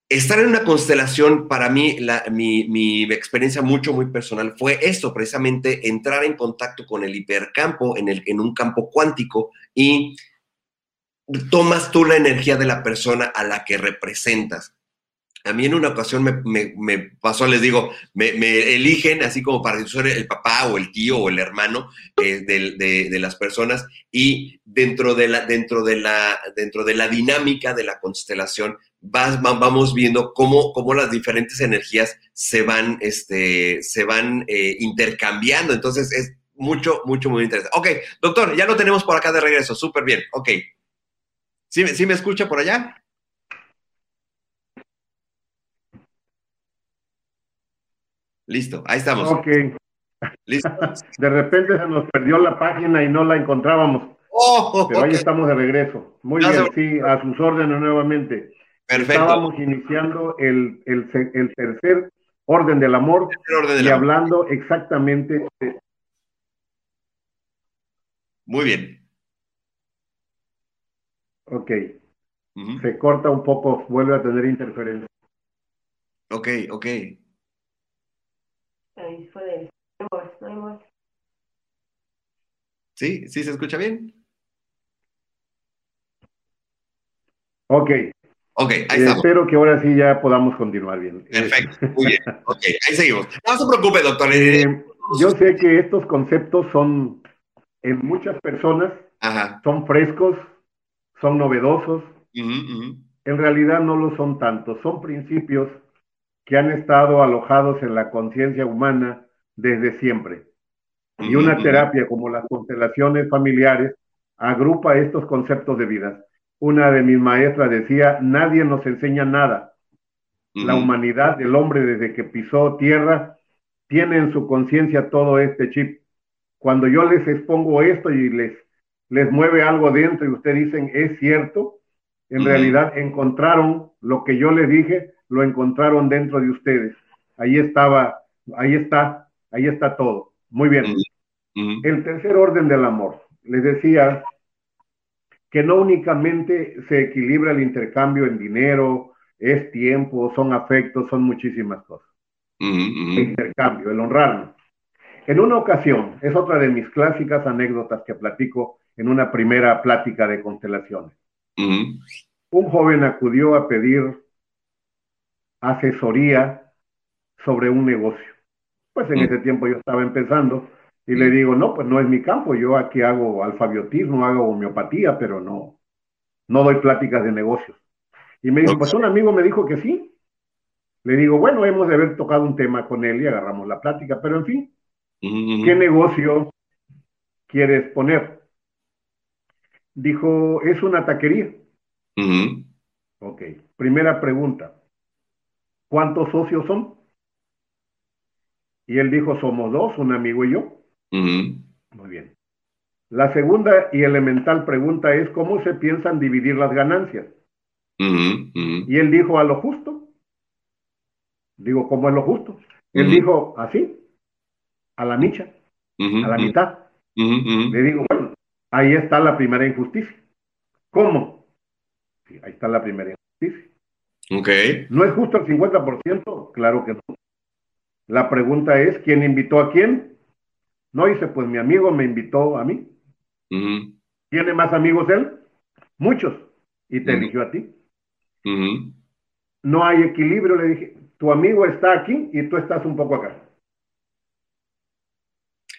Estar en una constelación, para mí, la, mi, mi, experiencia mucho, muy personal, fue esto, precisamente entrar en contacto con el hipercampo, en, el, en un campo cuántico, y tomas tú la energía de la persona a la que representas. A mí en una ocasión me, me, me pasó, les digo, me, eligen así como para ser el papá o el tío o el hermano eh, de, las personas y dentro de la, dentro de la, dentro de la dinámica de la constelación vas, vamos viendo cómo, cómo las diferentes energías se van, este, se van eh, intercambiando. Entonces es mucho, mucho, muy interesante. Ok, doctor, ya lo tenemos por acá de regreso. Súper bien. Ok. ¿Sí, ¿Sí me escucha por allá? Listo, ahí estamos. Ok. Listo. De repente se nos perdió la página y no la encontrábamos. Oh, Pero ahí estamos de regreso. Muy bien, sí, a sus órdenes nuevamente. Perfecto. Estábamos iniciando el, el, el tercer orden del amor orden del y amor. hablando exactamente de... Muy bien. Ok. Uh -huh. Se corta un poco, vuelve a tener interferencia. Ok, ok. Ahí fue no hay más. ¿Sí? ¿Sí se escucha bien? Ok. Ok, ahí eh, estamos. Espero que ahora sí ya podamos continuar bien. Perfecto, muy bien. Ok, ahí seguimos. No se preocupe, doctor. Eh, yo sé que estos conceptos son, en muchas personas, Ajá. son frescos, son novedosos. Uh -huh, uh -huh. En realidad no lo son tanto, son principios que han estado alojados en la conciencia humana desde siempre. Y una terapia como las constelaciones familiares agrupa estos conceptos de vida. Una de mis maestras decía, nadie nos enseña nada. La humanidad, el hombre desde que pisó tierra, tiene en su conciencia todo este chip. Cuando yo les expongo esto y les, les mueve algo dentro y ustedes dicen, es cierto, en realidad encontraron lo que yo les dije, lo encontraron dentro de ustedes. Ahí estaba, ahí está, ahí está todo. Muy bien. Uh -huh. El tercer orden del amor. Les decía que no únicamente se equilibra el intercambio en dinero, es tiempo, son afectos, son muchísimas cosas. Uh -huh. El intercambio, el honrarnos. En una ocasión, es otra de mis clásicas anécdotas que platico en una primera plática de constelaciones. Uh -huh. Un joven acudió a pedir asesoría sobre un negocio. Pues en -huh. ese tiempo yo estaba empezando y le digo, no, pues no es mi campo, yo aquí hago alfabiotismo, hago homeopatía, pero no, no doy pláticas de negocios. Y me dijo, pues un amigo me dijo que sí. Le digo, bueno, hemos de haber tocado un tema con él y agarramos la plática, pero en fin, -huh. ¿qué negocio quieres poner? Dijo, es una taquería. -huh. Ok, primera pregunta. ¿Cuántos socios son? Y él dijo, somos dos, un amigo y yo. Uh -huh. Muy bien. La segunda y elemental pregunta es, ¿cómo se piensan dividir las ganancias? Uh -huh. Y él dijo, a lo justo. Digo, ¿cómo es lo justo? Él dijo, así, a la micha, a la mitad. Le digo, bueno, ahí está la primera injusticia. ¿Cómo? Sí, ahí está la primera injusticia. Okay. ¿No es justo el 50%? Claro que no. La pregunta es, ¿quién invitó a quién? No dice, pues mi amigo me invitó a mí. Uh -huh. ¿Tiene más amigos él? Muchos. Y te uh -huh. eligió a ti. Uh -huh. No hay equilibrio, le dije. Tu amigo está aquí y tú estás un poco acá.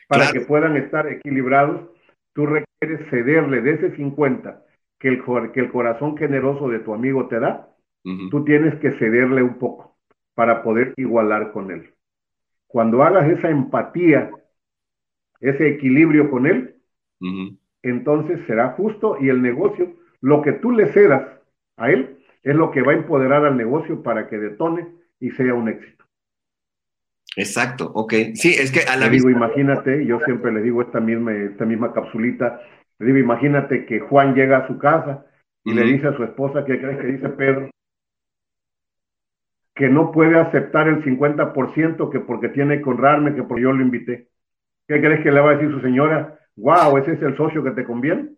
Para claro. que puedan estar equilibrados, tú requieres cederle de ese 50 que el, que el corazón generoso de tu amigo te da, tú tienes que cederle un poco para poder igualar con él. Cuando hagas esa empatía, ese equilibrio con él, entonces será justo y el negocio, lo que tú le cedas a él, es lo que va a empoderar al negocio para que detone y sea un éxito. Exacto, ok. Sí, es que a la digo, imagínate, yo siempre le digo esta misma, esta misma capsulita, le digo, imagínate que Juan llega a su casa y le dice a su esposa, ¿qué crees que dice Pedro? Que no puede aceptar el 50% que porque tiene que honrarme, que porque yo lo invité. ¿Qué crees que le va a decir su señora? Wow, ese es el socio que te conviene.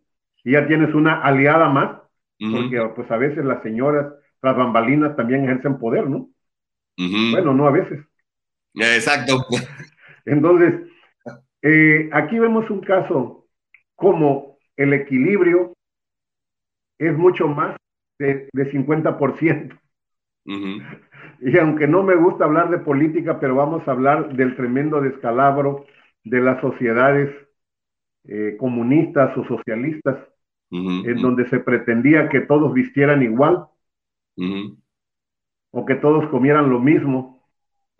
Y ya tienes una aliada más, porque pues a veces las señoras, las bambalinas también ejercen poder, ¿no? Bueno, no a veces. Exacto. Entonces, eh, aquí vemos un caso como el equilibrio es mucho más de, de 50%. Y aunque no me gusta hablar de política, pero vamos a hablar del tremendo descalabro de las sociedades eh, comunistas o socialistas, en donde se pretendía que todos vistieran igual o que todos comieran lo mismo.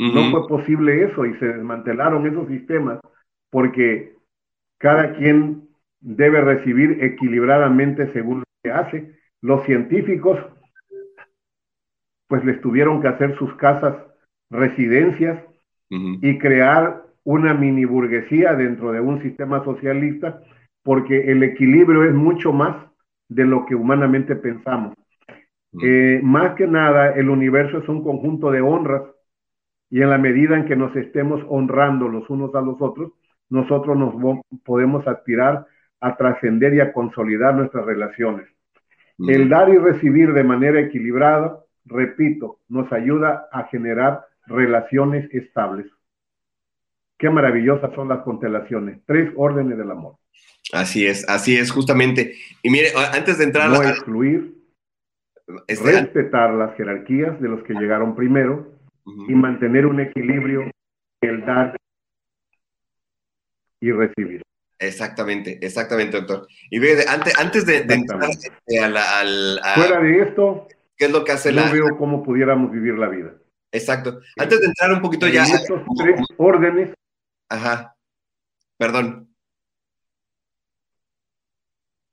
No fue posible eso y se desmantelaron esos sistemas porque cada quien debe recibir equilibradamente según lo que hace. Los científicos pues les tuvieron que hacer sus casas residencias y crear una mini burguesía dentro de un sistema socialista porque el equilibrio es mucho más de lo que humanamente pensamos. Eh, más que nada, el universo es un conjunto de honras y en la medida en que nos estemos honrando los unos a los otros, nosotros nos podemos aspirar a trascender y a consolidar nuestras relaciones. El dar y recibir de manera equilibrada, repito, nos ayuda a generar relaciones estables. Qué maravillosas son las constelaciones. Tres órdenes del amor. Así es, así es, justamente. Y mire, antes de entrar No a- excluir, este, respetar las jerarquías de los que llegaron primero y mantener un equilibrio, el dar y recibir. Exactamente, exactamente, doctor. Y fíjese, antes, antes de, de entrar este, a la- al, a- Fuera de esto, ¿qué es lo que hace no la... veo cómo pudiéramos vivir la vida. Exacto. Antes de entrar un poquito En ya... estos tres órdenes, Ajá. Perdón.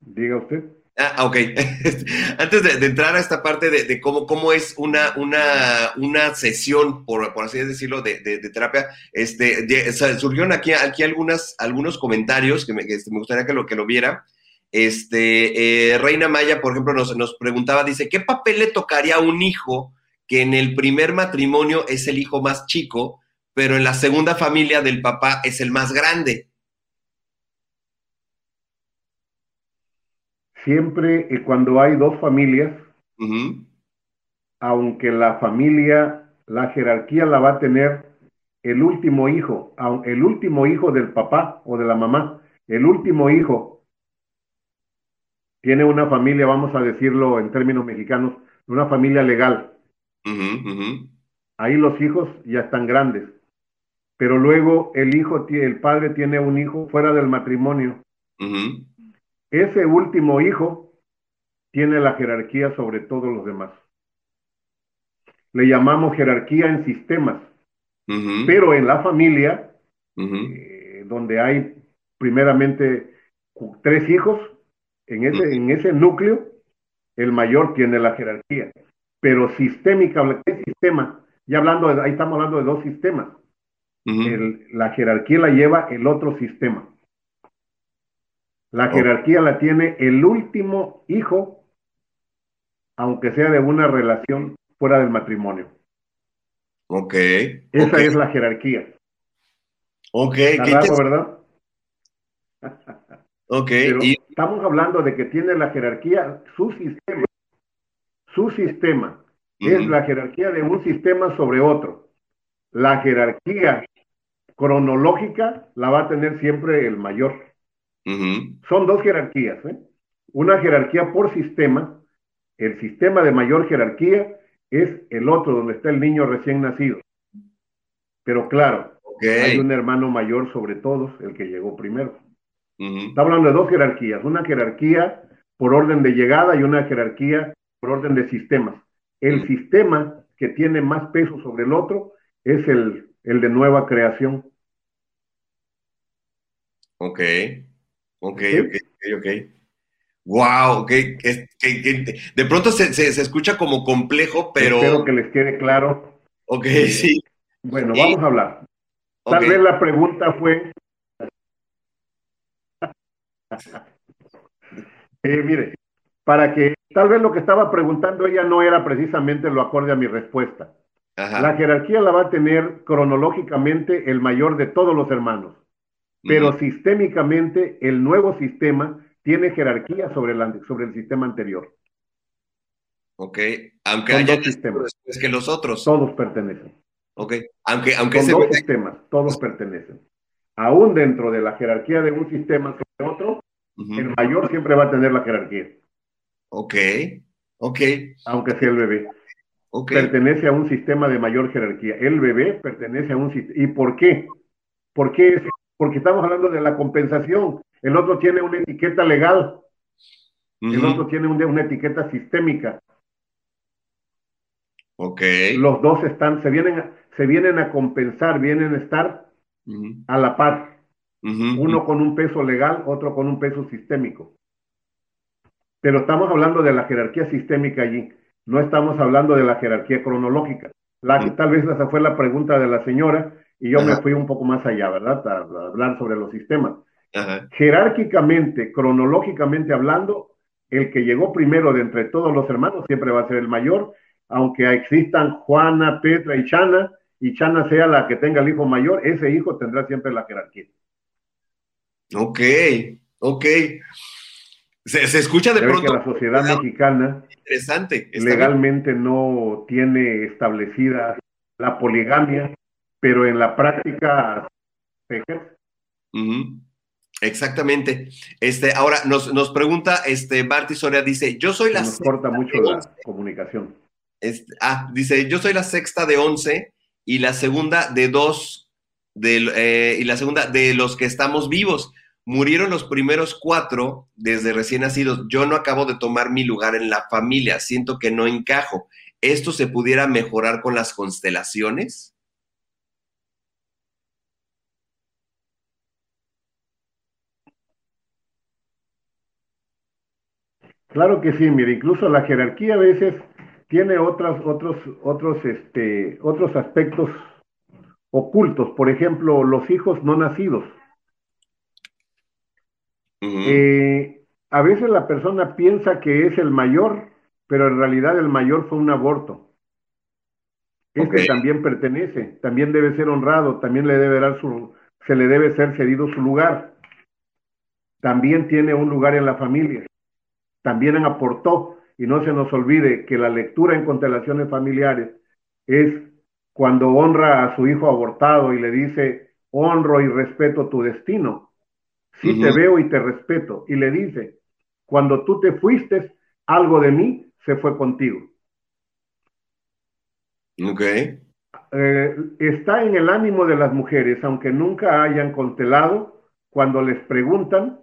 diga usted. Ah, ok. Antes de, de entrar a esta parte de, de cómo, cómo es una, una, una sesión, por, por así decirlo, de, de- terapia, este, surgieron aquí, aquí algunas, algunos comentarios que me, que, este, me gustaría que lo, que lo viera. Este, eh, Reina Maya, por ejemplo, nos, nos preguntaba, dice, ¿qué papel le tocaría a un hijo que en el primer matrimonio es el hijo más chico, pero en la segunda familia del papá es el más grande? Siempre y cuando hay dos familias, aunque la familia, la jerarquía la va a tener el último hijo, el último hijo del papá o de la mamá, el último hijo tiene una familia, vamos a decirlo en términos mexicanos, una familia legal. Ahí los hijos ya están grandes. Pero luego el hijo, el padre tiene un hijo fuera del matrimonio. Ese último hijo tiene la jerarquía sobre todos los demás. Le llamamos jerarquía en sistemas, pero en la familia, eh, donde hay primeramente tres hijos, en ese, en ese núcleo, el mayor tiene la jerarquía. Pero sistémica, ¿qué sistema? Ya hablando, de, ahí estamos hablando de dos sistemas. El- la jerarquía la lleva el otro sistema. La Oh. jerarquía la tiene el último hijo, aunque sea de una relación fuera del matrimonio. Ok. Esa es la jerarquía. Ok, Está raro, ¿verdad? ok, Pero y, estamos hablando de que tiene la jerarquía, su sistema. Su sistema es la jerarquía de un sistema sobre otro. La jerarquía cronológica la va a tener siempre el mayor. Son dos jerarquías. ¿eh? Una jerarquía por sistema. El sistema de mayor jerarquía es el otro, donde está el niño recién nacido. Pero claro, hay un hermano mayor sobre todos, el que llegó primero. Está hablando de dos jerarquías, una jerarquía por orden de llegada y una jerarquía por orden de sistemas. El sistema que tiene más peso sobre el otro es el, el de nueva creación. ok, ok, ¿Sí? ok, ok. Wow, que, que- que- de pronto se, se- se escucha como complejo, pero. Espero que les quede claro. Ok, Eh, sí. Bueno, vamos a hablar. Tal vez la pregunta fue... Eh, mire, para que tal vez lo que estaba preguntando ella no era precisamente lo acorde a mi respuesta. Ajá. La jerarquía la va a tener cronológicamente el mayor de todos los hermanos, pero sistémicamente el nuevo sistema tiene jerarquía sobre, la- sobre el sistema anterior. Ok. Aunque Son haya dos sistemas. después que los otros. Todos pertenecen. Ok. Aunque, aunque Son ese dos sistemas, todos pertenecen. Aún dentro de la jerarquía de un sistema sobre otro, El mayor siempre va a tener la jerarquía, Ok. Ok. aunque sea el bebé. Ok. Pertenece a un sistema de mayor jerarquía. El bebé pertenece a un sistema. ¿Y por qué? ¿Por qué? es? Porque estamos hablando de la compensación. El otro tiene una etiqueta legal, el otro tiene un- una etiqueta sistémica. Ok. Los dos están, se vienen, a- se vienen a compensar, vienen a estar a la par. Ujú. Uno con un peso legal, otro con un peso sistémico. Pero estamos hablando de la jerarquía sistémica allí, no estamos hablando de la jerarquía cronológica. La, Ujú. Tal vez esa fue la pregunta de la señora y yo me Ajá. fui un poco más allá, ¿verdad? A, a hablar sobre los sistemas. Jerárquicamente, cronológicamente hablando, el que llegó primero de entre todos los hermanos siempre va a ser el mayor, aunque existan Juana, Petra y Chana, y Chana sea la que tenga el hijo mayor, ese hijo tendrá siempre la jerarquía. Ok. Ok. Se, se escucha de pronto que la sociedad mexicana interesante. Legalmente no tiene establecida la poligamia, pero en la práctica se. Exactamente. Este, ahora nos, nos pregunta este Marty Soria, dice, yo soy la nos sexta corta mucho de la once". comunicación. Este, ah, dice, yo soy la sexta de 11 y la segunda de dos, del, eh, y la segunda de los que estamos vivos. Murieron los primeros cuatro desde recién nacidos. Yo no acabo de tomar mi lugar en la familia. Siento que no encajo. ¿Esto se pudiera mejorar con las constelaciones? Claro que sí, mire, incluso la jerarquía a veces tiene otras, otros, otros, este, otros aspectos ocultos. Por ejemplo, los hijos no nacidos. Eh, a veces la persona piensa que es el mayor, pero en realidad el mayor fue un aborto. Este también pertenece, también debe ser honrado, también le debe dar su, se le debe ser cedido su lugar. También tiene un lugar en la familia. También aportó, y no se nos olvide que la lectura en constelaciones familiares es cuando honra a su hijo abortado y le dice, honro y respeto tu destino. Sí te veo y te respeto. Y le dice, cuando tú te fuiste, algo de mí se fue contigo. Ok. Eh, está en el ánimo de las mujeres, aunque nunca hayan constelado, cuando les preguntan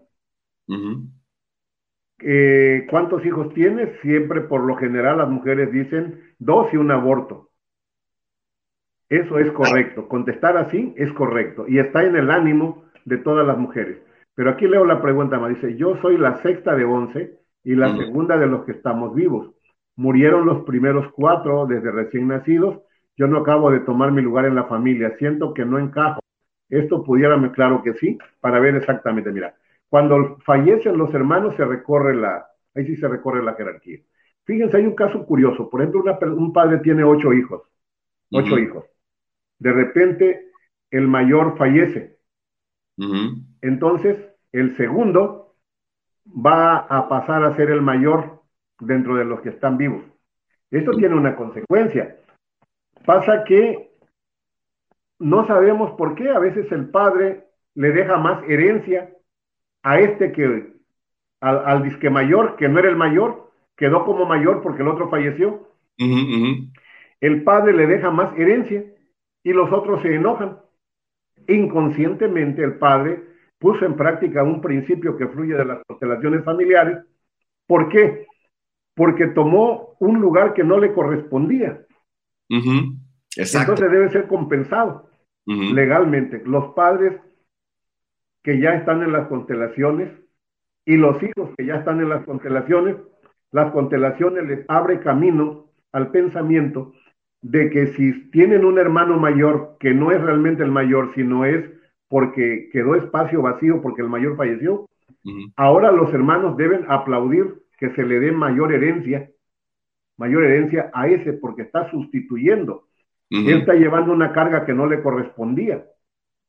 eh, cuántos hijos tienes, siempre por lo general las mujeres dicen dos y un aborto. Eso es correcto. Contestar así es correcto. Y está en el ánimo de todas las mujeres. Pero aquí leo la pregunta, me dice, yo soy la sexta de once y la segunda de los que estamos vivos. Murieron los primeros cuatro desde recién nacidos. Yo no acabo de tomar mi lugar en la familia. Siento que no encajo. Esto pudiera, claro que sí, para ver exactamente. Mira, cuando fallecen los hermanos se recorre la, ahí sí se recorre la jerarquía. Fíjense, hay un caso curioso. Por ejemplo, una un padre tiene ocho hijos, ocho hijos. De repente, el mayor fallece. Entonces, el segundo va a pasar a ser el mayor dentro de los que están vivos. Esto tiene una consecuencia. Pasa que no sabemos por qué a veces el padre le deja más herencia a este que al, al disque mayor, que no era el mayor, quedó como mayor porque el otro falleció. El padre le deja más herencia y los otros se enojan. Inconscientemente el padre puso en práctica un principio que fluye de las constelaciones familiares. ¿Por qué? Porque tomó un lugar que no le correspondía. Ujú. Exacto. Entonces debe ser compensado legalmente. Los padres que ya están en las constelaciones y los hijos que ya están en las constelaciones, las constelaciones les abre camino al pensamiento de que si tienen un hermano mayor que no es realmente el mayor, sino es porque quedó espacio vacío porque el mayor falleció, ahora los hermanos deben aplaudir que se le dé mayor herencia, mayor herencia a ese porque está sustituyendo. Él está llevando una carga que no le correspondía.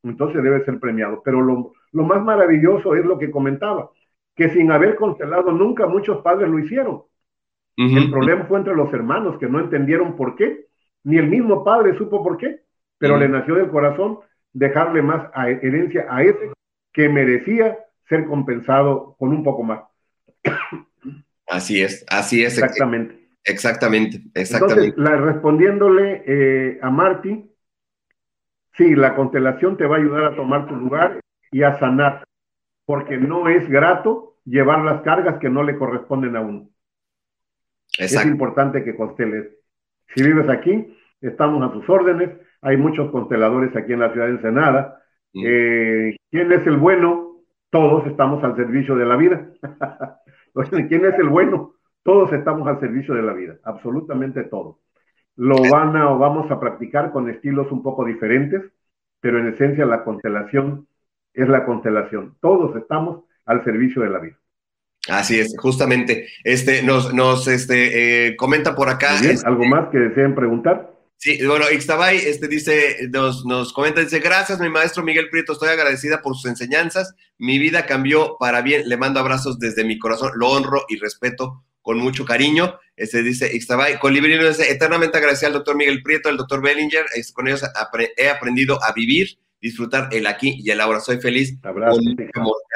Entonces debe ser premiado. Pero lo, lo más maravilloso es lo que comentaba, que sin haber constelado nunca muchos padres lo hicieron. El problema fue entre los hermanos que no entendieron por qué, ni el mismo padre supo por qué, pero le nació del corazón dejarle más herencia a ese que merecía ser compensado con un poco más. Así es, así es. Exactamente. Exactamente, exactamente. Entonces, la, respondiéndole eh, a Martín, sí, la constelación te va a ayudar a tomar tu lugar y a sanar, porque no es grato llevar las cargas que no le corresponden a uno. Es importante que consteles. Si vives aquí, estamos a tus órdenes. Hay muchos consteladores aquí en la ciudad de Ensenada. Mm. Eh, ¿Quién es el bueno? Todos estamos al servicio de la vida. ¿Quién es el bueno? Todos estamos al servicio de la vida, absolutamente todos. Lo van a o vamos a practicar con estilos un poco diferentes, pero en esencia la constelación es la constelación. Todos estamos al servicio de la vida. Así es, justamente. Este nos, nos este, eh, comenta por acá. ¿Algo más que deseen preguntar? Sí, bueno, Ixtabay este, dice, nos, nos comenta, dice, gracias, mi maestro Miguel Prieto, estoy agradecida por sus enseñanzas. Mi vida cambió para bien. Le mando abrazos desde mi corazón, lo honro y respeto con mucho cariño. Este dice Ixtabay, Colibrino dice, eternamente agradecido al doctor Miguel Prieto, al doctor Bellinger, con ellos he aprendido a vivir disfrutar el aquí y el ahora. Soy feliz.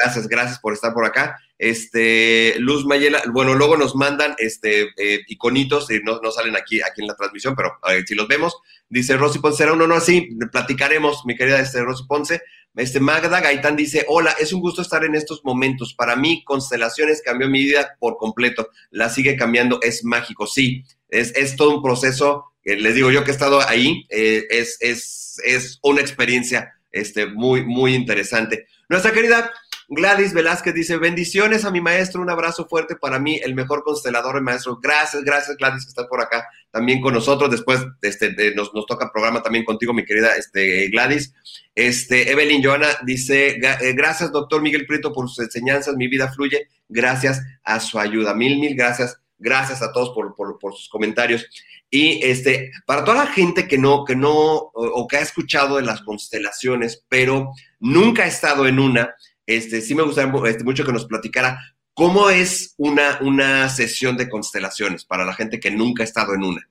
gracias, gracias por estar por acá. Este, Luz Mayela, bueno, luego nos mandan este eh, iconitos y no, no, salen aquí, aquí en la transmisión, pero si los vemos, dice Rosy Ponce, será un honor así, platicaremos, mi querida este, Rosy Ponce. Este Magda Gaitán dice, hola, es un gusto estar en estos momentos. Para mí, Constelaciones cambió mi vida por completo. La sigue cambiando, es mágico. Sí, es, es todo un proceso. les digo yo que he estado ahí, eh, es, es, es una experiencia este, muy, muy interesante. Nuestra querida Gladys Velázquez dice, bendiciones a mi maestro, un abrazo fuerte para mí, el mejor constelador de maestro. Gracias, gracias Gladys, que estás por acá también con nosotros. Después este, nos, nos, toca programa también contigo, mi querida este, Gladys. Este, Evelyn Joana dice, eh, gracias doctor Miguel Prieto por sus enseñanzas, mi vida fluye gracias a su ayuda. Mil, mil gracias. Gracias a todos por, por, sus comentarios. Y este, para toda la gente que no, que no, o, que ha escuchado de las constelaciones, pero nunca ha estado en una, este, sí me gustaría este, mucho que nos platicara cómo es una, una sesión de constelaciones para la gente que nunca ha estado en una.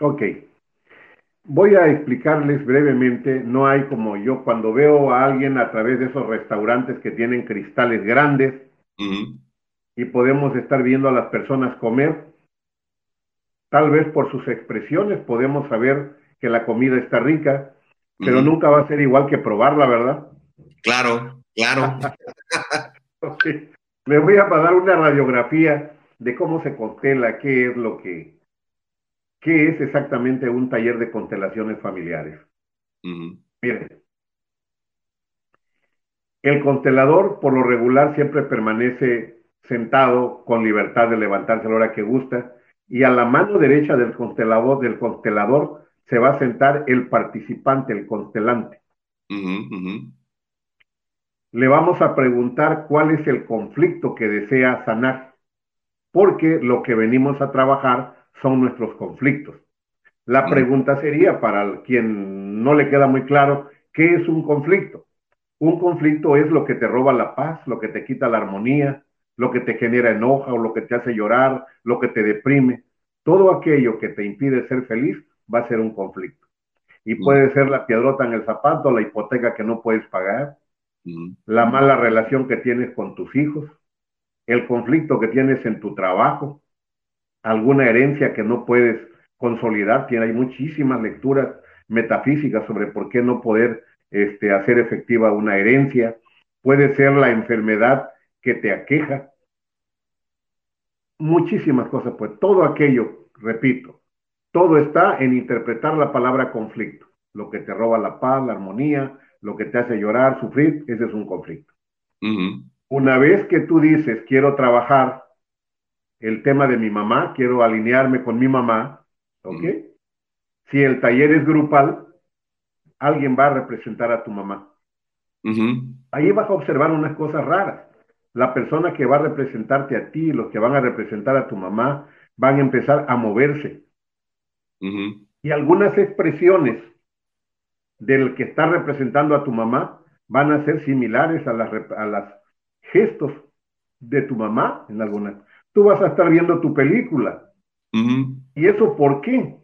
Ok. Voy a explicarles brevemente, no hay como yo cuando veo a alguien a través de esos restaurantes que tienen cristales grandes, y podemos estar viendo a las personas comer. Tal vez por sus expresiones podemos saber que la comida está rica, pero nunca va a ser igual que probarla, ¿verdad? Claro, claro. Me voy a dar una radiografía de cómo se constela, qué es lo que, qué es exactamente un taller de constelaciones familiares. Miren, el constelador por lo regular siempre permanece sentado con libertad de levantarse a la hora que gusta, y a la mano derecha del constelador, del constelador se va a sentar el participante, el constelante. Le vamos a preguntar cuál es el conflicto que desea sanar, porque lo que venimos a trabajar son nuestros conflictos. La pregunta sería, para quien no le queda muy claro, ¿qué es un conflicto? Un conflicto es lo que te roba la paz, lo que te quita la armonía, lo que te genera enoja o lo que te hace llorar, lo que te deprime. Todo aquello que te impide ser feliz va a ser un conflicto. Y mm. puede ser la piedrota en el zapato, la hipoteca que no puedes pagar, mm. la mala relación que tienes con tus hijos, el conflicto que tienes en tu trabajo, alguna herencia que no puedes consolidar. Hay muchísimas lecturas metafísicas sobre por qué no poder este, hacer efectiva una herencia. Puede ser la enfermedad que te aqueja. Muchísimas cosas, pues todo aquello, repito, todo está en interpretar la palabra conflicto, lo que te roba la paz, la armonía, lo que te hace llorar, sufrir, ese es un conflicto. Una vez que tú dices, quiero trabajar el tema de mi mamá, quiero alinearme con mi mamá, ¿ok? Si el taller es grupal, alguien va a representar a tu mamá. Ahí vas a observar unas cosas raras. La persona que va a representarte a ti, los que van a representar a tu mamá, van a empezar a moverse. Y algunas expresiones del que está representando a tu mamá van a ser similares a las, a las gestos de tu mamá en algunas. Tú vas a estar viendo tu película. ¿Y eso por qué?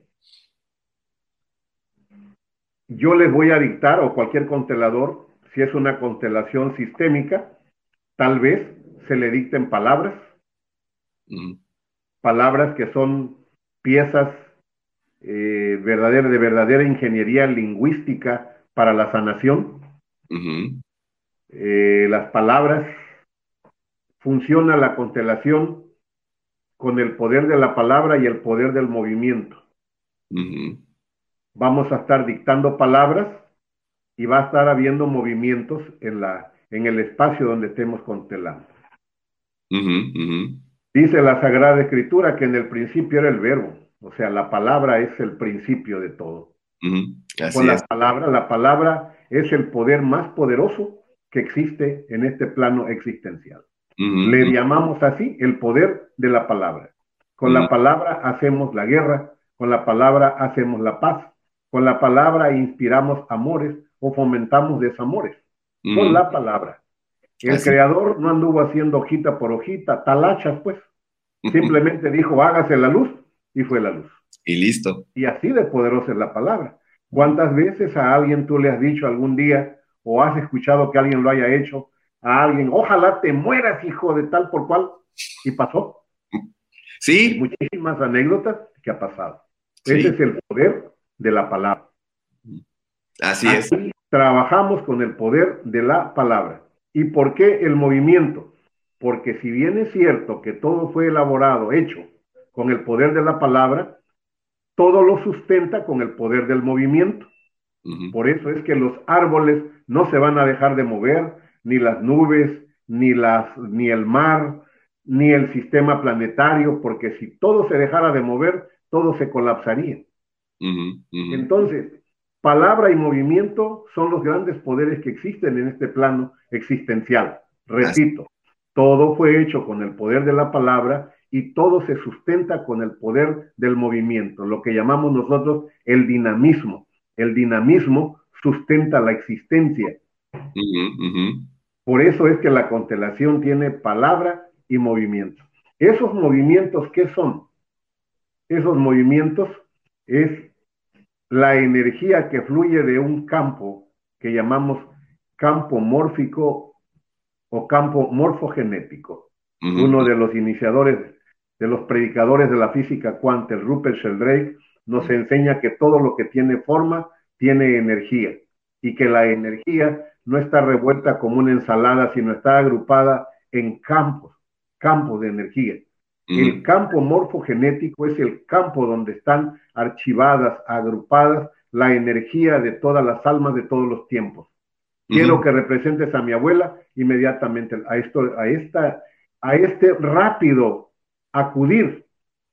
Yo les voy a dictar, o cualquier constelador, si es una constelación sistémica, tal vez se le dicten palabras, palabras que son piezas eh, verdadera, de verdadera ingeniería lingüística para la sanación. Eh, las palabras, funciona la constelación con el poder de la palabra y el poder del movimiento. Vamos a estar dictando palabras y va a estar habiendo movimientos en, la, en el espacio donde estemos constelando. Dice la Sagrada Escritura que en el principio era el verbo. O sea, la palabra es el principio de todo. Con la palabra, la palabra es el poder más poderoso que existe en este plano existencial. Le llamamos así el poder de la palabra. Con la palabra hacemos la guerra, con la palabra hacemos la paz, con la palabra inspiramos amores o fomentamos desamores. Con la palabra. El creador no anduvo haciendo hojita por hojita, talachas pues. Simplemente dijo, hágase la luz y fue la luz. Y listo. Y así de poderosa es la palabra. ¿Cuántas veces a alguien tú le has dicho algún día o has escuchado que alguien lo haya hecho a alguien, ojalá te mueras, hijo de tal por cual? Y pasó. Sí. muchísimas anécdotas que ha pasado. Ese es el poder de la palabra. Así, es. Trabajamos con el poder de la palabra. ¿Y por qué el movimiento? Porque si bien es cierto que todo fue elaborado, hecho con el poder de la palabra, todo lo sustenta con el poder del movimiento. Por eso es que los árboles no se van a dejar de mover, ni las nubes, ni, las, ni el mar, ni el sistema planetario, porque si todo se dejara de mover, todo se colapsaría. Entonces, palabra y movimiento son los grandes poderes que existen en este plano existencial. Repito, todo fue hecho con el poder de la palabra y todo se sustenta con el poder del movimiento, lo que llamamos nosotros el dinamismo. El dinamismo sustenta la existencia. Por eso es que la constelación tiene palabra y movimiento. Esos movimientos, ¿qué son? Esos movimientos es la energía que fluye de un campo que llamamos campo mórfico o campo morfogenético. Uno de los iniciadores de los predicadores de la física cuántica, Rupert Sheldrake, nos enseña que todo lo que tiene forma tiene energía y que la energía no está revuelta como una ensalada, sino está agrupada en campos, campos de energía. El campo morfogenético es el campo donde están archivadas, agrupadas la energía de todas las almas de todos los tiempos. Quiero que representes a mi abuela inmediatamente a esto, a esta, a este rápido acudir,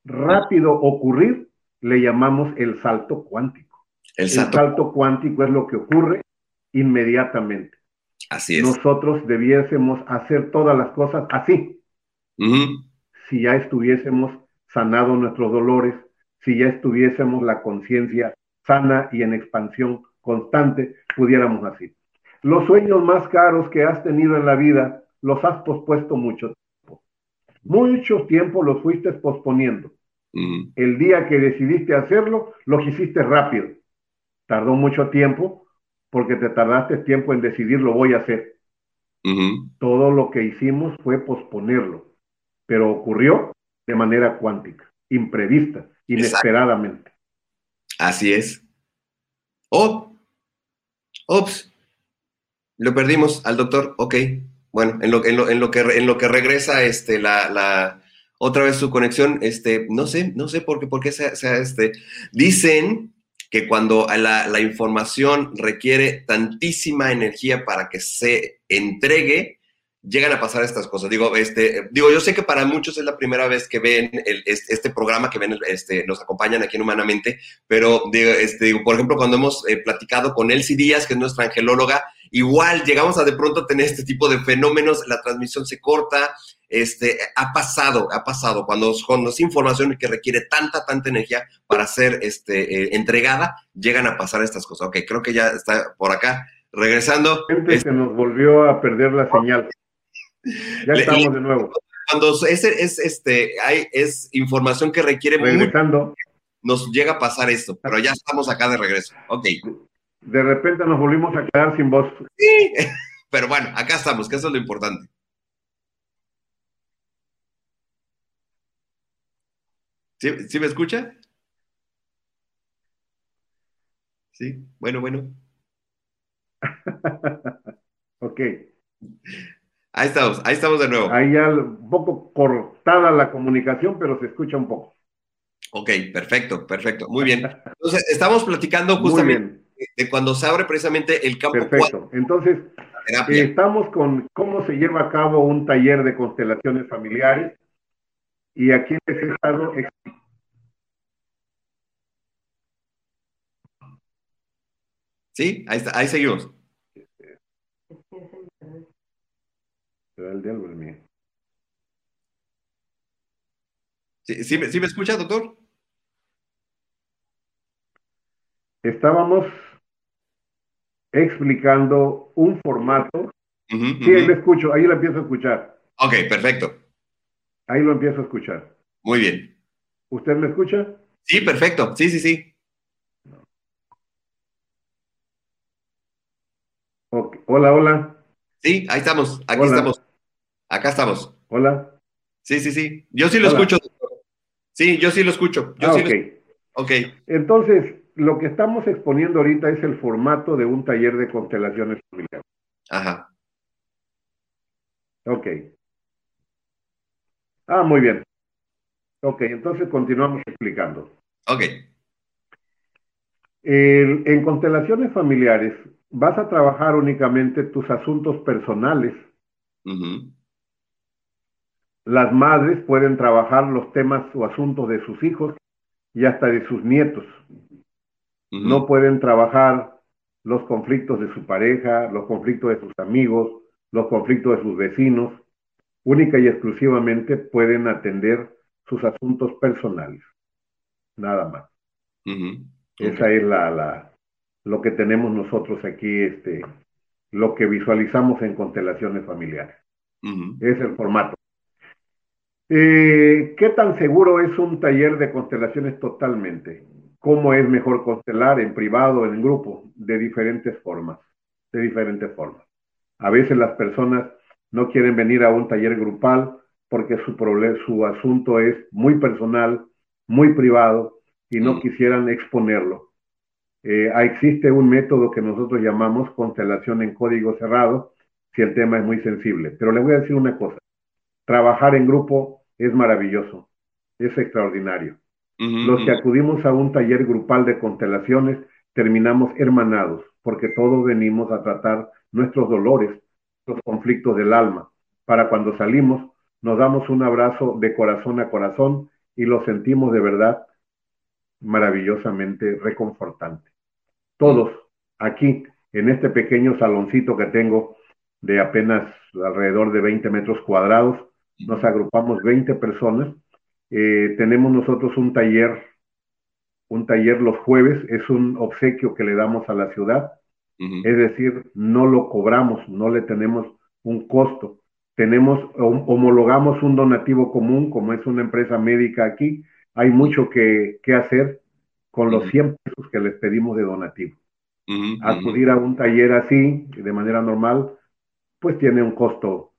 rápido ocurrir, le llamamos el salto cuántico. El salto, cuántico es lo que ocurre inmediatamente. Así es. Nosotros debiésemos hacer todas las cosas así. Si ya estuviésemos sanado nuestros dolores, si ya estuviésemos la conciencia sana y en expansión constante, pudiéramos así. Los sueños más caros que has tenido en la vida los has pospuesto mucho mucho tiempo lo fuiste posponiendo. El día que decidiste hacerlo, lo hiciste rápido. Tardó mucho tiempo porque te tardaste tiempo en decidir lo voy a hacer. Todo lo que hicimos fue posponerlo, pero ocurrió de manera cuántica, imprevista, inesperadamente. Así es. Oh, ops, lo perdimos al doctor, ok. Bueno, en lo, en en lo, que, en lo que regresa este, la, la, otra vez su conexión, este, no sé, no sé por qué, por qué sea, este, dicen que cuando la, la información requiere tantísima energía para que se entregue, llegan a pasar estas cosas. Digo, este, digo, yo sé que para muchos es la primera vez que ven el, este, programa, que ven, este, nos acompañan aquí en Humanamente, pero digo, este, digo, por ejemplo, cuando hemos eh, platicado con Elsie Díaz, que es nuestra angelóloga, igual llegamos a de pronto tener este tipo de fenómenos, la transmisión se corta, este, ha pasado, ha pasado, cuando, cuando es información que requiere tanta, tanta energía para ser este, eh, entregada, llegan a pasar estas cosas. Ok, creo que ya está por acá. Regresando. Gente se nos volvió a perder la señal. Ya estamos de nuevo. Cuando es, es, este, hay, es información que requiere Regresando. nos llega a pasar esto, pero ya estamos acá de regreso. Ok. De repente nos volvimos a quedar sin voz. Sí, pero bueno, acá estamos, que eso es lo importante. ¿Sí, ¿Sí me escucha? Sí, bueno, bueno. ok. Ahí estamos, ahí estamos de nuevo. Ahí ya un poco cortada la comunicación, pero se escucha un poco. Ok, perfecto, perfecto. Muy bien. Entonces, estamos platicando justamente de cuando se abre precisamente el campo. Perfecto. Entonces, estamos con cómo se lleva a cabo un taller de constelaciones familiares y aquí les he estado Sí, ahí, está, ahí seguimos. el de el mío. ¿Sí, sí, me escucha, doctor? Estábamos explicando un formato. sí, ahí lo escucho, ahí lo empiezo a escuchar. Ok, perfecto. Ahí lo empiezo a escuchar. Muy bien. ¿Usted me escucha? Sí, perfecto. Sí, sí, sí. Hola, hola. Sí, ahí estamos, aquí estamos. Acá estamos. Hola. Sí, sí, sí. Yo sí lo escucho. Sí, yo sí lo escucho. Yo ah, sí okay. Lo... ok. Entonces, lo que estamos exponiendo ahorita es el formato de un taller de constelaciones familiares. Ajá. Ok. Ah, muy bien. Ok, entonces continuamos explicando. Ok. en constelaciones familiares vas a trabajar únicamente tus asuntos personales. Las madres pueden trabajar los temas o asuntos de sus hijos y hasta de sus nietos. No pueden trabajar los conflictos de su pareja, los conflictos de sus amigos, los conflictos de sus vecinos. Única y exclusivamente pueden atender sus asuntos personales. Nada más. Esa es la, la, lo que tenemos nosotros aquí, este, lo que visualizamos en constelaciones familiares. Es el formato. Eh, ¿Qué tan seguro es un taller de constelaciones totalmente? ¿Cómo es mejor constelar en privado, en grupo? De diferentes formas, de diferentes formas. A veces las personas no quieren venir a un taller grupal porque su, su asunto es muy personal, muy privado y no quisieran exponerlo. Eh, existe un método que nosotros llamamos constelación en código cerrado, si el tema es muy sensible. Pero le voy a decir una cosa, trabajar en grupo es maravilloso, es extraordinario. Los que acudimos a un taller grupal de constelaciones terminamos hermanados, porque todos venimos a tratar nuestros dolores, los conflictos del alma, para cuando salimos nos damos un abrazo de corazón a corazón y lo sentimos de verdad maravillosamente reconfortante. Todos aquí, en este pequeño saloncito que tengo de apenas alrededor de 20 metros cuadrados, nos agrupamos 20 personas. Eh, tenemos nosotros un taller, un taller los jueves, es un obsequio que le damos a la ciudad, es decir, no lo cobramos, no le tenemos un costo. Tenemos, homologamos un donativo común, como es una empresa médica aquí, hay mucho que, hacer con los 100 pesos que les pedimos de donativo. Acudir a un taller así, de manera normal, pues tiene un costo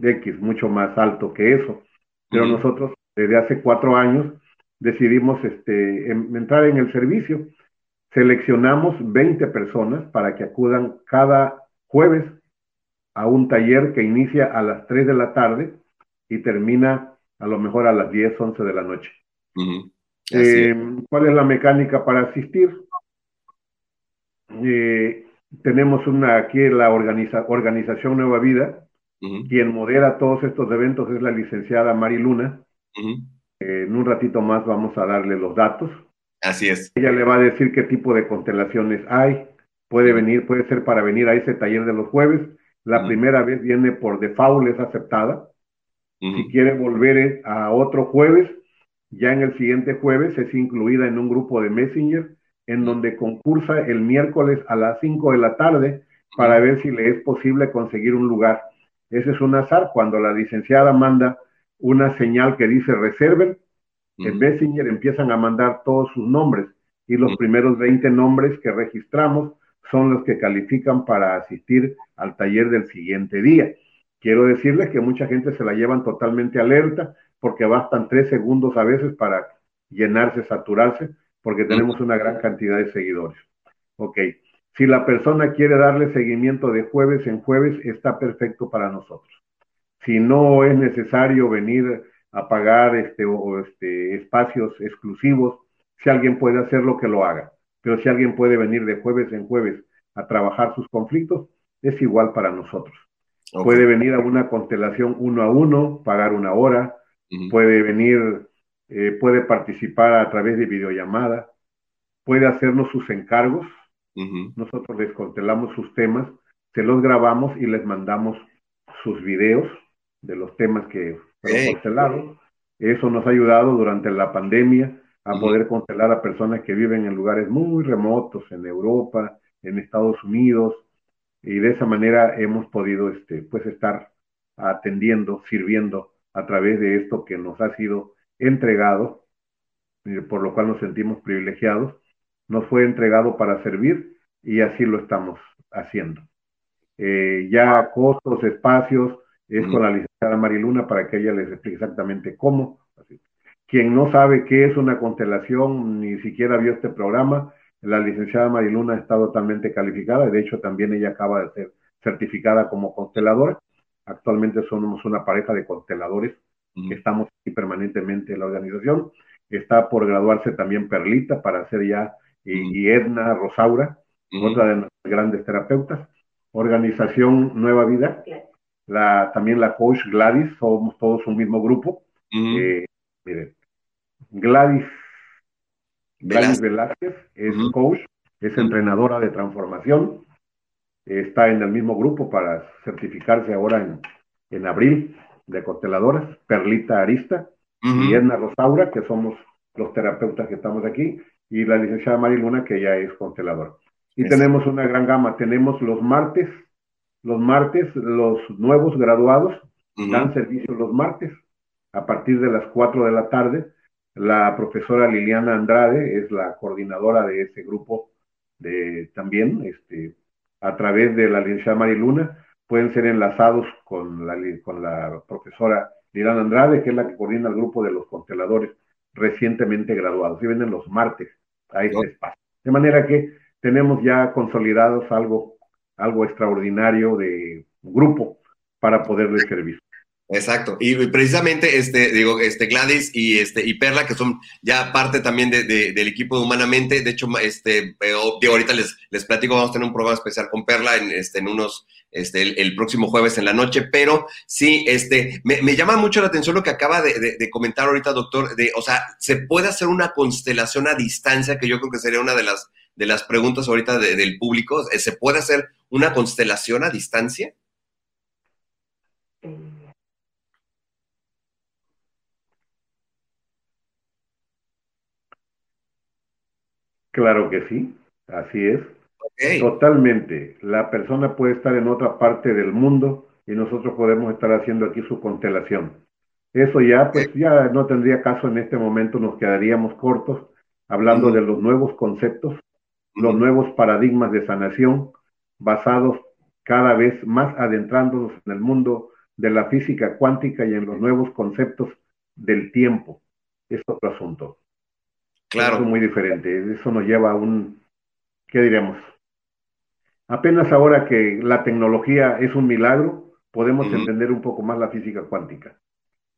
X, mucho más alto que eso. Pero nosotros, desde hace cuatro años, decidimos este, entrar en el servicio. Seleccionamos 20 personas para que acudan cada jueves a un taller que inicia a las 3 de la tarde y termina a lo mejor a las 10, 11 de la noche. Eh, ¿Cuál es la mecánica para asistir? eh, tenemos una aquí la organiza, organización Nueva Vida, quien modera todos estos eventos es la licenciada Mari Luna. Eh, en un ratito más vamos a darle los datos. Así es. Ella le va a decir qué tipo de constelaciones hay. Puede venir, puede ser para venir a ese taller de los jueves. La primera vez viene por default, es aceptada. Si quiere volver eh, a otro jueves, ya en el siguiente jueves es incluida en un grupo de Messenger en donde concursa el miércoles a las 5 de la tarde para ver si le es posible conseguir un lugar. Ese es un azar cuando la licenciada manda una señal que dice reserven, en. Messenger empiezan a mandar todos sus nombres y los primeros 20 nombres que registramos son los que califican para asistir al taller del siguiente día. Quiero decirles que mucha gente se la llevan totalmente alerta porque bastan tres segundos a veces para llenarse, saturarse, porque tenemos una gran cantidad de seguidores. Ok, si la persona quiere darle seguimiento de jueves en jueves, está perfecto para nosotros. Si no es necesario venir a pagar este, o, este, espacios exclusivos, si alguien puede hacerlo, que lo haga. Pero si alguien puede venir de jueves en jueves a trabajar sus conflictos, es igual para nosotros. Puede venir a una constelación uno a uno, pagar una hora, puede venir, eh, puede participar a través de videollamada, puede hacernos sus encargos, nosotros les constelamos sus temas, se los grabamos y les mandamos sus videos de los temas que fueron constelados. Eso nos ha ayudado durante la pandemia a poder constelar a personas que viven en lugares muy remotos, en Europa, en Estados Unidos, y de esa manera hemos podido este, pues estar atendiendo, sirviendo a través de esto que nos ha sido entregado, eh, por lo cual nos sentimos privilegiados. Nos fue entregado para servir y así lo estamos haciendo. Eh, ya costos, espacios, es con la licenciada Mariluna para que ella les explique exactamente cómo. Así. Quien no sabe qué es una constelación, ni siquiera vio este programa, la licenciada Mariluna está totalmente calificada, de hecho también ella acaba de ser certificada como consteladora. Actualmente somos una pareja de consteladores que estamos aquí permanentemente en la organización. Está por graduarse también Perlita para ser ya, y, Ujú. y Edna Rosaura, Ujú. otra de nuestras grandes terapeutas. Organización Nueva Vida, la, también la coach Gladys, somos todos un mismo grupo. Eh, miren, Gladys, Gladys Velázquez. Es coach, es entrenadora de transformación, está en el mismo grupo para certificarse ahora en, en abril de consteladoras, Perlita Arista Ujú. y Edna Rosaura, que somos los terapeutas que estamos aquí, y la licenciada Mari Luna, que ya es consteladora. Y tenemos una gran gama, tenemos los martes, los martes, los nuevos graduados dan servicio los martes a partir de las 4 de la tarde. La profesora Liliana Andrade es la coordinadora de ese grupo de, también, este, a través de la licenciada Mari Luna, pueden ser enlazados con la, con la profesora Liliana Andrade, que es la que coordina el grupo de los consteladores recientemente graduados. Y vienen los martes a este espacio. De manera que tenemos ya consolidados algo, algo extraordinario de grupo para poderles servir. Exacto. Y precisamente, este, digo, este Gladys y este y Perla, que son ya parte también de, de- del equipo de Humanamente. De hecho, este, eh, ahorita les, les platico, vamos a tener un programa especial con Perla en, este, en unos, este, el, el próximo jueves en la noche. Pero sí, este, me, me llama mucho la atención lo que acaba de, de- de comentar ahorita, doctor. De, o sea, se puede hacer una constelación a distancia, que yo creo que sería una de las de las preguntas ahorita de- del público. ¿Se puede hacer una constelación a distancia? Claro que sí, así es. Totalmente. La persona puede estar en otra parte del mundo y nosotros podemos estar haciendo aquí su constelación. Eso ya, pues ya no tendría caso en este momento, nos quedaríamos cortos hablando de los nuevos conceptos, los nuevos paradigmas de sanación basados cada vez más adentrándonos en el mundo de la física cuántica y en los nuevos conceptos del tiempo. Es otro asunto. Claro. Es muy diferente. Eso nos lleva a un, ¿qué diremos? Apenas ahora que la tecnología es un milagro, podemos entender un poco más la física cuántica.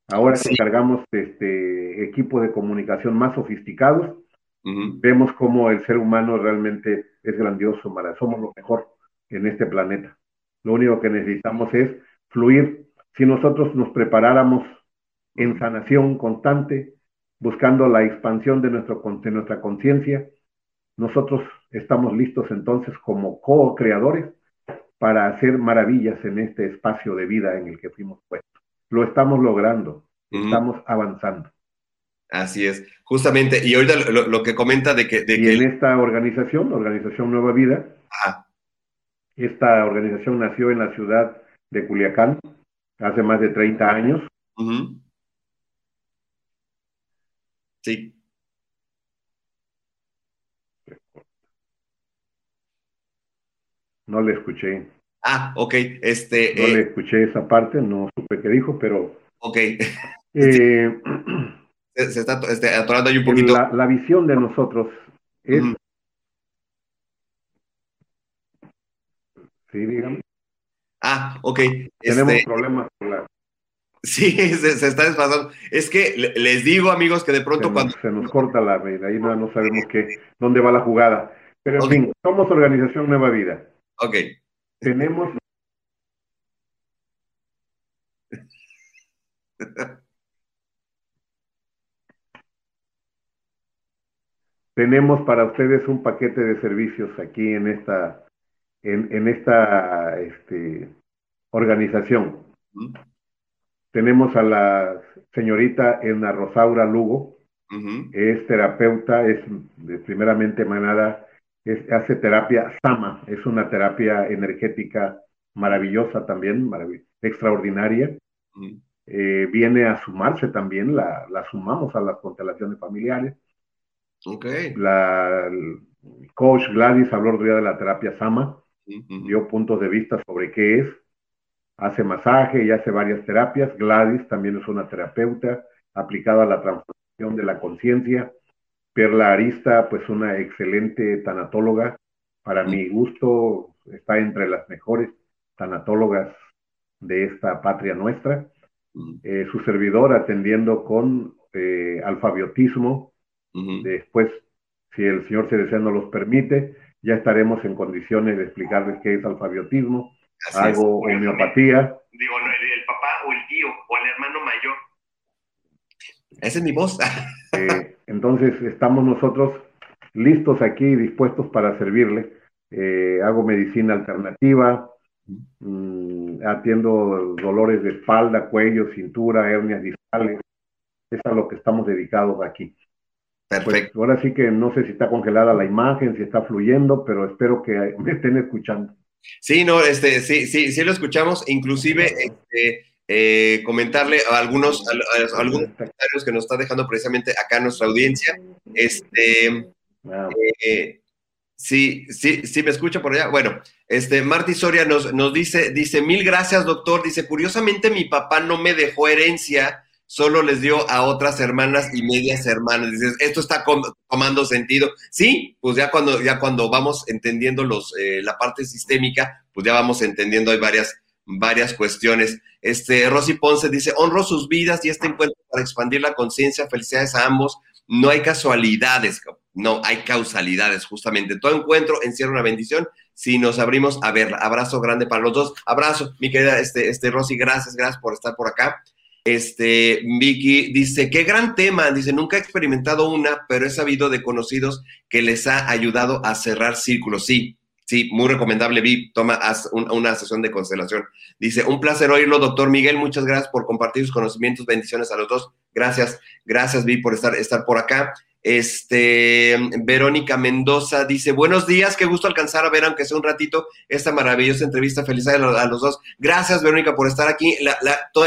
Ahora Sí. que cargamos este equipos de comunicación más sofisticados, Vemos cómo el ser humano realmente es grandioso, Mara. Somos lo mejor en este planeta. Lo único que necesitamos es fluir. Si nosotros nos preparáramos en sanación constante, buscando la expansión de, nuestro, de nuestra conciencia, nosotros estamos listos entonces como co-creadores para hacer maravillas en este espacio de vida en el que fuimos puestos. Lo estamos logrando, estamos avanzando. Así es, justamente. Y ahorita lo, lo que comenta de que, de Y que en esta organización, la Organización Nueva Vida, Ajá. esta organización nació en la ciudad de Culiacán hace más de 30 años. Sí. No le escuché, Ah, ok. Este, no eh, le escuché esa parte, no supe qué dijo, pero ok. eh, Se, se está este, atorando ahí un poquito. la, la visión de nosotros es, sí, dígame, Ah, ok. tenemos Este, problemas con la, sí, se, se está desfasando. Es que le- les digo, amigos, que de se pronto nos, cuando. se nos corta la red, ahí no, no sabemos qué, dónde va la jugada. Pero en fin, somos Organización Nueva Vida. Ok. Tenemos tenemos para ustedes un paquete de servicios aquí en esta en, en esta este, organización. Tenemos a la señorita Edna Rosaura Lugo, es terapeuta, es de- primeramente emanada, es- hace terapia Sama, es una terapia energética maravillosa también, marav- extraordinaria. Eh, viene a sumarse también, la, la sumamos a las constelaciones familiares. Ok. La el coach Gladys habló el otro día de la terapia Sama, dio puntos de vista sobre qué es, hace masaje y hace varias terapias. Gladys también es una terapeuta aplicada a la transformación de la conciencia. Perla Arista, pues una excelente tanatóloga. Para mi gusto, está entre las mejores tanatólogas de esta patria nuestra. Eh, su servidor atendiendo con eh, alfabiotismo. Después, si el Señor se desea nos los permite, ya estaremos en condiciones de explicarles qué es alfabiotismo, Así hago homeopatía. Digo, no, el, el papá o el tío o el hermano mayor. Esa es mi voz. Eh, entonces, estamos nosotros listos aquí, dispuestos para servirle. Eh, hago medicina alternativa, mm, atiendo dolores de espalda, cuello, cintura, hernias discales. Es a lo que estamos dedicados aquí. Pues Perfecto. ahora sí que no sé si está congelada la imagen, si está fluyendo, pero espero que me estén escuchando. Sí, no, este, sí, sí, sí lo escuchamos. Inclusive, este, eh, comentarle a algunos, a, a- a algunos comentarios que nos está dejando precisamente acá nuestra audiencia. Este, Eh, sí, sí, sí, me escucha por allá. Bueno, este, Marty Soria nos, nos dice, dice, mil gracias, doctor. Dice, curiosamente mi papá no me dejó herencia, solo les dio a otras hermanas y medias hermanas. Dices, esto está tomando sentido. Sí, pues ya cuando, ya cuando vamos entendiendo los, eh, la parte sistémica, pues ya vamos entendiendo, hay varias, varias cuestiones. Este, Rosy Ponce dice, honro sus vidas y este encuentro para expandir la conciencia. Felicidades a ambos. No hay casualidades, no hay causalidades, justamente. Todo encuentro encierra una bendición si nos abrimos a verla. Abrazo grande para los dos. Abrazo, mi querida este, este Rosy, gracias, gracias por estar por acá. Este, Vicky dice, qué gran tema, dice, nunca he experimentado una, pero he sabido de conocidos que les ha ayudado a cerrar círculos. Sí, sí, muy recomendable, Vi, toma una sesión de constelación. Dice, un placer oírlo, doctor Miguel, muchas gracias por compartir sus conocimientos, bendiciones a los dos. Gracias, gracias, Vi, por estar, estar por acá. Este, Verónica Mendoza dice, buenos días, qué gusto alcanzar a ver, aunque sea un ratito, esta maravillosa entrevista. Felicidades a los, dos. Gracias, Verónica, por estar aquí.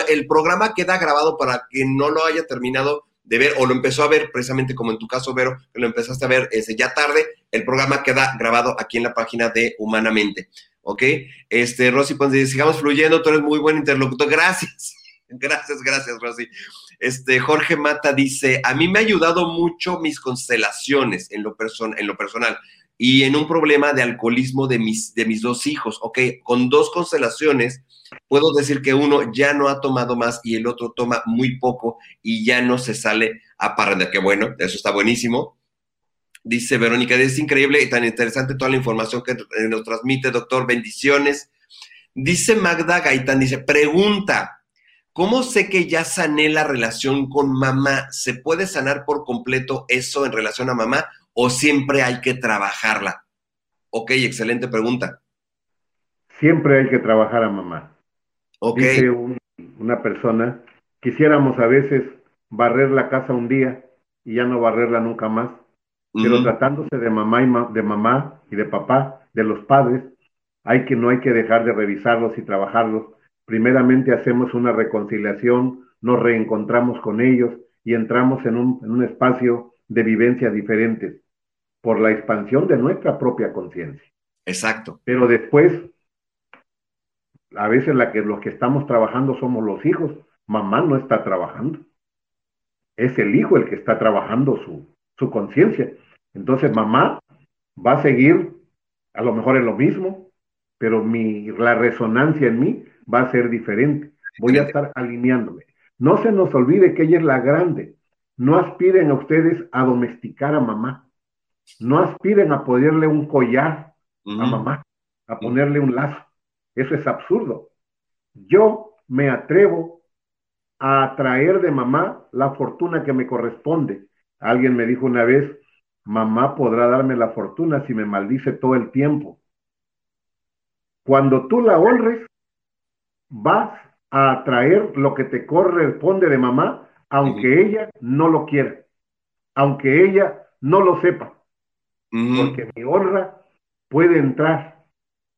El programa queda grabado para quien no lo haya terminado de ver o lo empezó a ver, precisamente como en tu caso, Vero, que lo empezaste a ver este, ya tarde. El programa queda grabado aquí en la página de Humanamente. ¿Ok? Este, Rosy Ponce sigamos fluyendo, tú eres muy buen interlocutor. Gracias. Gracias, gracias, Rosy. Este, Jorge Mata dice, a mí me ha ayudado mucho mis constelaciones en lo, en lo personal y en un problema de alcoholismo de mis, de mis dos hijos. Ok, con dos constelaciones puedo decir que uno ya no ha tomado más y el otro toma muy poco y ya no se sale a parranda. Que bueno, eso está buenísimo. Dice Verónica, es increíble y tan interesante toda la información que nos transmite, doctor. Bendiciones. Dice Magda Gaitán, dice, pregunta, ¿cómo sé que ya sané la relación con mamá? ¿Se puede sanar por completo eso en relación a mamá o siempre hay que trabajarla? Ok, excelente pregunta. Siempre hay que trabajar a mamá. Ok. Dice un- una persona, quisiéramos a veces barrer la casa un día y ya no barrerla nunca más, pero tratándose de mamá y ma- de mamá y de papá, de los padres, hay que no hay que dejar de revisarlos y trabajarlos. Primeramente hacemos una reconciliación, nos reencontramos con ellos y entramos en un, en un espacio de vivencias diferentes por la expansión de nuestra propia conciencia. Exacto. Pero después, a veces la que, los que estamos trabajando somos los hijos. Mamá no está trabajando. Es el hijo el que está trabajando su, su conciencia. Entonces mamá va a seguir, a lo mejor en lo mismo, pero mi, la resonancia en mí va a ser diferente. Voy a estar alineándome. No se nos olvide que ella es la grande. No aspiren a ustedes a domesticar a mamá. No aspiren a ponerle un collar a mamá, a ponerle un lazo. Eso es absurdo. Yo me atrevo a atraer de mamá la fortuna que me corresponde. Alguien me dijo una vez, mamá podrá darme la fortuna si me maldice todo el tiempo. Cuando tú la honres, vas a atraer lo que te corresponde de mamá, aunque ella no lo quiera, aunque ella no lo sepa porque mi honra puede entrar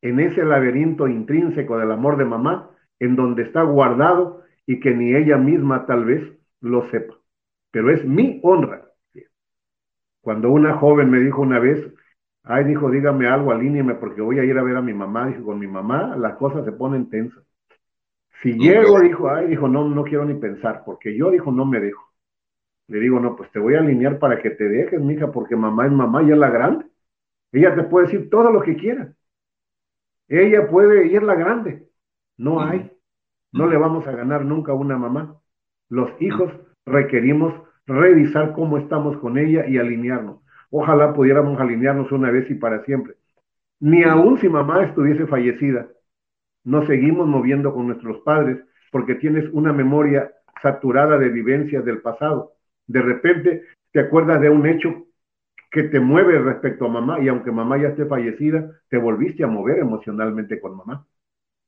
en ese laberinto intrínseco del amor de mamá, en donde está guardado y que ni ella misma tal vez lo sepa. Pero es mi honra. Cuando una joven me dijo una vez, ay, dijo, dígame algo, alíñeme porque voy a ir a ver a mi mamá, dijo, con mi mamá las cosas se ponen tensas. Si llego, dijo, ay, dijo, no, no quiero ni pensar, porque yo, dijo, no me dejo. Le digo, no, pues te voy a alinear para que te dejes, mija, porque mamá es mamá y es la grande. Ella te puede decir todo lo que quiera. Ella puede es la grande. No hay. No le vamos a ganar nunca a una mamá. Los hijos requerimos revisar cómo estamos con ella y alinearnos. Ojalá pudiéramos alinearnos una vez y para siempre. Ni aun si mamá estuviese fallecida, nos seguimos moviendo con nuestros padres porque tienes una memoria saturada de vivencias del pasado. De repente te acuerdas de un hecho que te mueve respecto a mamá y aunque mamá ya esté fallecida, te volviste a mover emocionalmente con mamá,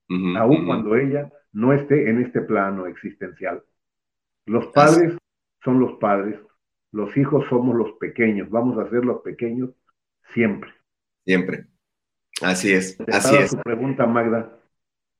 Ujú, aun cuando ella no esté en este plano existencial. Los padres son los padres, los hijos somos los pequeños, vamos a ser los pequeños siempre. Siempre. Así es, así es. su pregunta, Magda.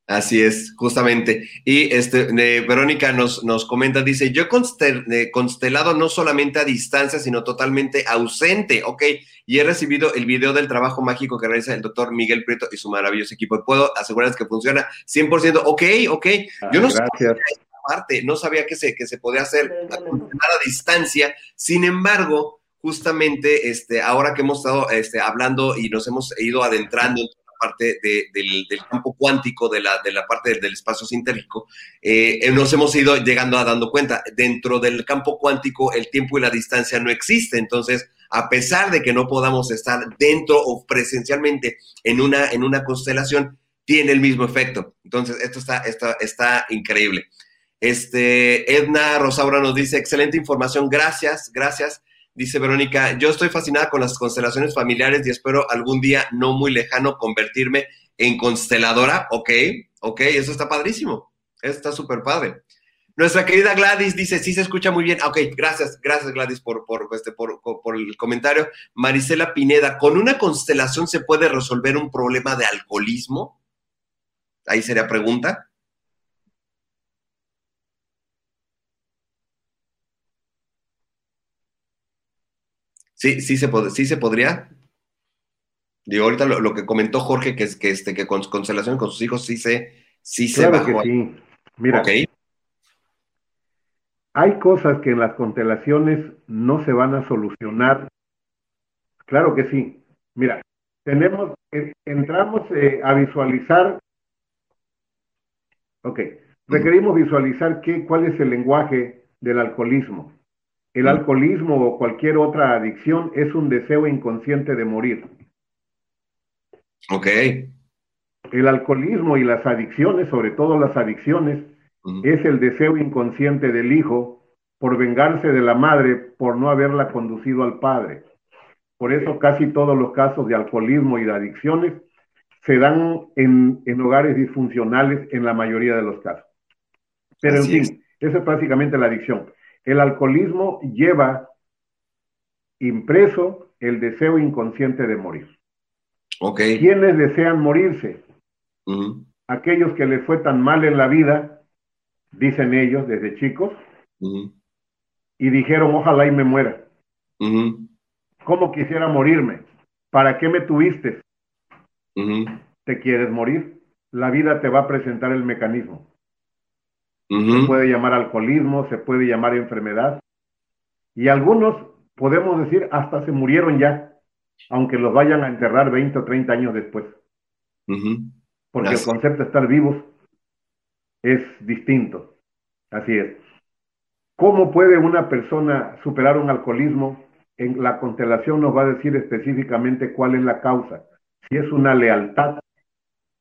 Así es, justamente. Y este, eh, Verónica nos, nos comenta, dice, yo he constel- eh, constelado no solamente a distancia, sino totalmente ausente, ¿ok? Y he recibido el video del trabajo mágico que realiza el doctor Miguel Prieto y su maravilloso equipo. Puedo asegurarles que funciona 100%. Ok, ok. Yo no Ah, sabía parte, no sabía que se, que se podía hacer a, a distancia. Sin embargo, justamente este, ahora que hemos estado este, hablando y nos hemos ido adentrando en parte de- del, del campo cuántico, de la, de la parte del espacio sintérgico, eh, eh, nos hemos ido llegando a dando cuenta. Dentro del campo cuántico, el tiempo y la distancia no existe. Entonces, a pesar de que no podamos estar dentro o presencialmente en una, en una constelación, tiene el mismo efecto. Entonces, esto está, está, está increíble. Este, Edna Rosaura nos dice, excelente información, gracias, gracias. Dice Verónica, yo estoy fascinada con las constelaciones familiares y espero algún día no muy lejano convertirme en consteladora. Ok, ok, eso está padrísimo. Eso está súper padre. Nuestra querida Gladys dice, sí se escucha muy bien. Ok, gracias, gracias Gladys por, por, este, por, por- el comentario. Marisela Pineda, ¿con una constelación se puede resolver un problema de alcoholismo? Ahí sería pregunta. Sí, sí se, sí se podría. Digo, ahorita lo, lo que comentó Jorge, que es que, este, que con constelación con sus hijos sí se, sí se Claro que bajó. sí. Mira, Ok. hay cosas que en las constelaciones no se van a solucionar. Claro que sí. Mira, tenemos, en- entramos eh, a visualizar, ok, requerimos visualizar qué, cuál es el lenguaje del alcoholismo. El Mm. alcoholismo o cualquier otra adicción es un deseo inconsciente de morir. Ok. El alcoholismo y las adicciones, sobre todo las adicciones, Ujú. es el deseo inconsciente del hijo por vengarse de la madre por no haberla conducido al padre. Por eso casi todos los casos de alcoholismo y de adicciones se dan en, en hogares disfuncionales en la mayoría de los casos. Pero Así en fin, esa es prácticamente la adicción. El alcoholismo lleva impreso el deseo inconsciente de morir. Ok. ¿Quiénes desean morirse? Aquellos que les fue tan mal en la vida, dicen ellos desde chicos, y dijeron, ojalá y me muera. ¿Cómo quisiera morirme? ¿Para qué me tuviste? ¿Te quieres morir? La vida te va a presentar el mecanismo. Se puede llamar alcoholismo, se puede llamar enfermedad. Y algunos, podemos decir, hasta se murieron ya, aunque los vayan a enterrar 20 o 30 años después. Porque Así. el concepto de estar vivos es distinto. Así es. ¿Cómo puede una persona superar un alcoholismo? En la constelación nos va a decir específicamente cuál es la causa. Si es una lealtad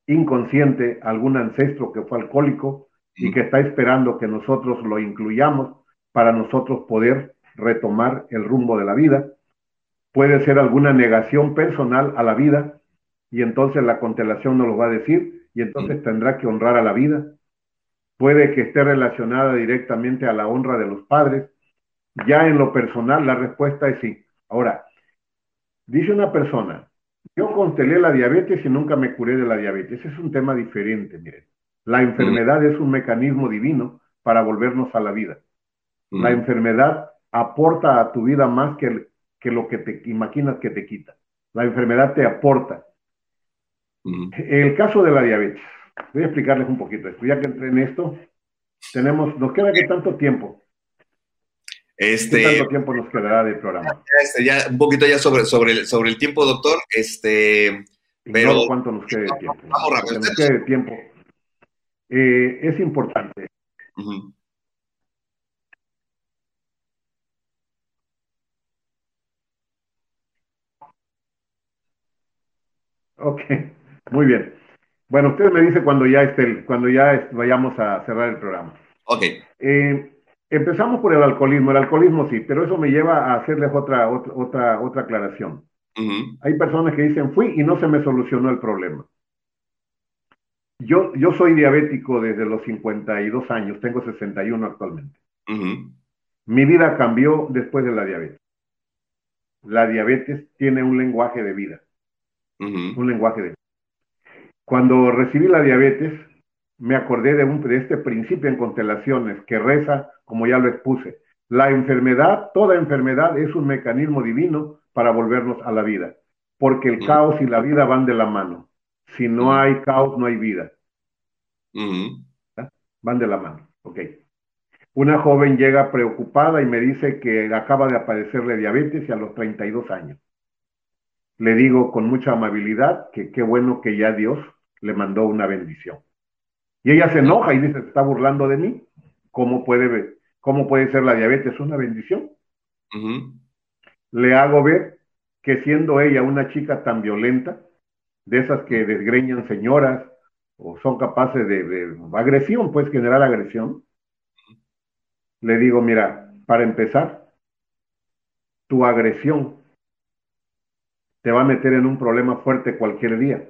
inconsciente a algún ancestro que fue alcohólico y que está esperando que nosotros lo incluyamos para nosotros poder retomar el rumbo de la vida. Puede ser alguna negación personal a la vida y entonces la constelación nos lo va a decir y entonces tendrá que honrar a la vida. Puede que esté relacionada directamente a la honra de los padres. Ya en lo personal la respuesta es sí. Ahora, dice una persona, yo constelé la diabetes y nunca me curé de la diabetes. Ese es un tema diferente, miren. La enfermedad es un mecanismo divino para volvernos a la vida. La enfermedad aporta a tu vida más que, que lo que te imaginas que te quita. La enfermedad te aporta. El caso de la diabetes. Voy a explicarles un poquito esto. Ya que entré en esto, tenemos, nos queda que tanto tiempo. ¿Qué Este, tanto tiempo nos quedará de programa? este, ya un poquito ya sobre, sobre, el, sobre el tiempo, doctor. Este, Pero- Ignoro cuánto nos quede de tiempo. Vamos rápido. Nos quede tiempo eh, es importante. Ok, muy bien. Bueno, usted me dice cuando ya esté, cuando ya vayamos a cerrar el programa. Ok. Eh, empezamos por el alcoholismo. El alcoholismo sí, pero eso me lleva a hacerles otra, otra, otra, otra aclaración. Hay personas que dicen, fui y no se me solucionó el problema. Yo, yo soy diabético desde los 52 años, tengo 61 actualmente. Mi vida cambió después de la diabetes. La diabetes tiene un lenguaje de vida, un lenguaje de vida. Cuando recibí la diabetes, me acordé de, un, de este principio en constelaciones que reza, como ya lo expuse, la enfermedad, toda enfermedad es un mecanismo divino para volvernos a la vida, porque el caos y la vida van de la mano. Si no hay caos, no hay vida, van de la mano. Ok. Una joven llega preocupada y me dice que acaba de aparecerle diabetes y a los 32 años. Le digo con mucha amabilidad que qué bueno que ya Dios le mandó una bendición. Y ella se enoja y dice, ¿se está burlando de mí? ¿Cómo puede, cómo puede ser la diabetes una bendición? Le hago ver que siendo ella una chica tan violenta, de esas que desgreñan señoras o son capaces de, de agresión, pues generar agresión, le digo, mira, para empezar, tu agresión te va a meter en un problema fuerte cualquier día,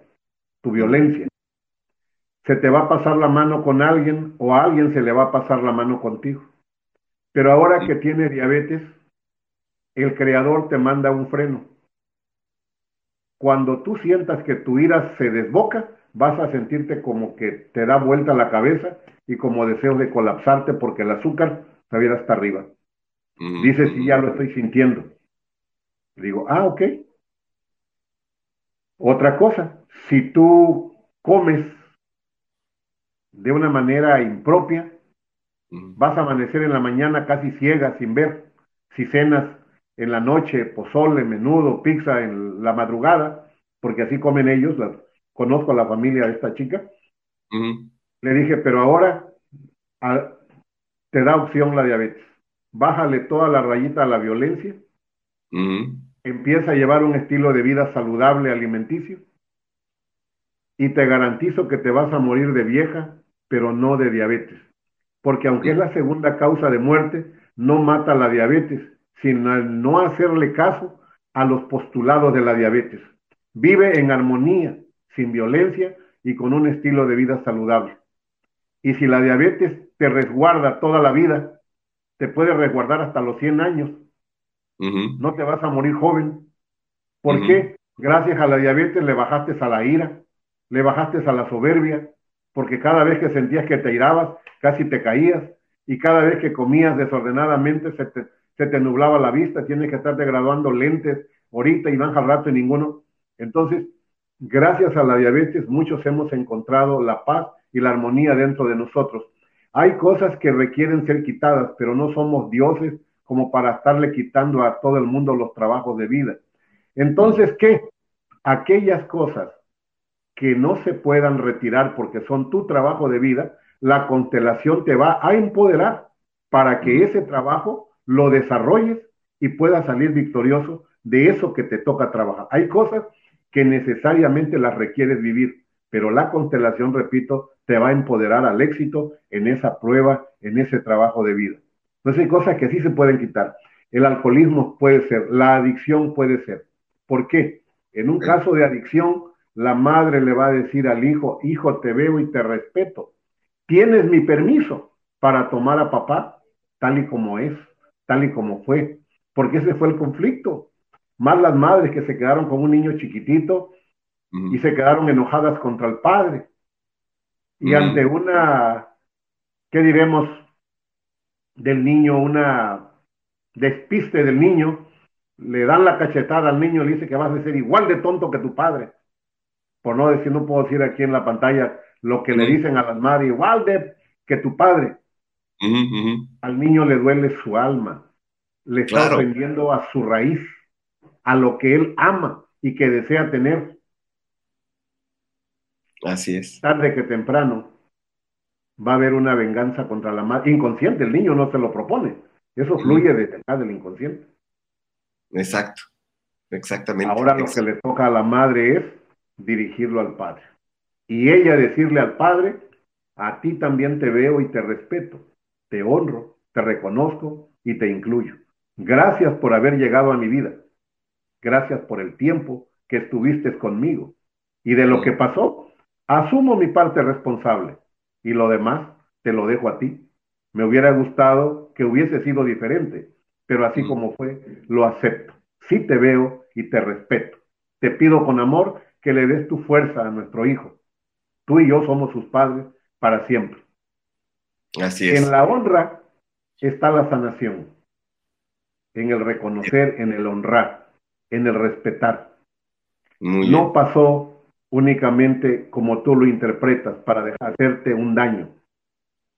tu violencia. Se te va a pasar la mano con alguien o a alguien se le va a pasar la mano contigo. Pero ahora que tienes diabetes, el creador te manda un freno. Cuando tú sientas que tu ira se desboca, vas a sentirte como que te da vuelta la cabeza y como deseos de colapsarte porque el azúcar se viera hasta arriba. Ujú. Dice, sí, ya lo estoy sintiendo. Digo, ah, ok. Otra cosa, si tú comes de una manera impropia, vas a amanecer en la mañana casi ciega, sin ver. Si cenas en la noche, pozole, menudo, pizza en la madrugada, porque así comen ellos, la- conozco a la familia de esta chica, le dije, pero ahora ah, te da opción la diabetes. bájale toda la rayita a la violencia, empieza a llevar un estilo de vida saludable, alimenticio, y te garantizo que te vas a morir de vieja, pero no de diabetes. Porque aunque es la segunda causa de muerte, no mata la diabetes, sino al no hacerle caso a los postulados de la diabetes. Vive en armonía, sin violencia y con un estilo de vida saludable. Y si la diabetes te resguarda toda la vida, te puede resguardar hasta los 100 años, no te vas a morir joven. ¿Por qué? Gracias a la diabetes le bajaste a la ira, le bajaste a la soberbia, porque cada vez que sentías que te irabas, casi te caías, y cada vez que comías desordenadamente se te, se te nublaba la vista, tienes que estarte graduando lentes ahorita y van al rato y ninguno. Entonces, gracias a la diabetes, muchos hemos encontrado la paz y la armonía dentro de nosotros. Hay cosas que requieren ser quitadas, pero no somos dioses como para estarle quitando a todo el mundo los trabajos de vida. Entonces, ¿qué? Aquellas cosas que no se puedan retirar porque son tu trabajo de vida, la constelación te va a empoderar para que ese trabajo lo desarrolles y puedas salir victorioso de eso que te toca trabajar. Hay cosas que necesariamente las requieres vivir, pero la constelación, repito, te va a empoderar al éxito en esa prueba, en ese trabajo de vida. Entonces hay cosas que sí se pueden quitar. El alcoholismo puede ser, la adicción puede ser. ¿Por qué? En un caso de adicción, la madre le va a decir al hijo, hijo, te veo y te respeto. Tienes mi permiso para tomar a papá tal y como es, tal y como fue, porque ese fue el conflicto. Más las madres que se quedaron con un niño chiquitito y se quedaron enojadas contra el padre. Y ante una, ¿qué diremos del niño? Una despiste del niño, le dan la cachetada al niño y le dice que vas a ser igual de tonto que tu padre. Por no decir, no puedo decir aquí en la pantalla lo que le dicen a las madres, igual de que tu padre. Al niño le duele su alma, le está Claro. ofendiendo a su raíz, a lo que él ama y que desea tener. Así es. tarde que temprano va a haber una venganza contra la madre. Inconsciente, el niño no se lo propone. Eso fluye desde acá del inconsciente. Exacto. Exactamente. Ahora lo que le toca a la madre es dirigirlo al padre. Y ella decirle al padre, a ti también te veo y te respeto, te honro, te reconozco y te incluyo. Gracias por haber llegado a mi vida. Gracias por el tiempo que estuviste conmigo. Y de lo que pasó, asumo mi parte responsable. Y lo demás te lo dejo a ti. Me hubiera gustado que hubiese sido diferente, pero así como fue, lo acepto. Sí te veo y te respeto. Te pido con amor que le des tu fuerza a nuestro hijo. Tú y yo somos sus padres para siempre. Así es. En la honra está la sanación. En el reconocer, en el honrar, en el respetar. Muy bien. No pasó únicamente como tú lo interpretas para dejar- hacerte un daño.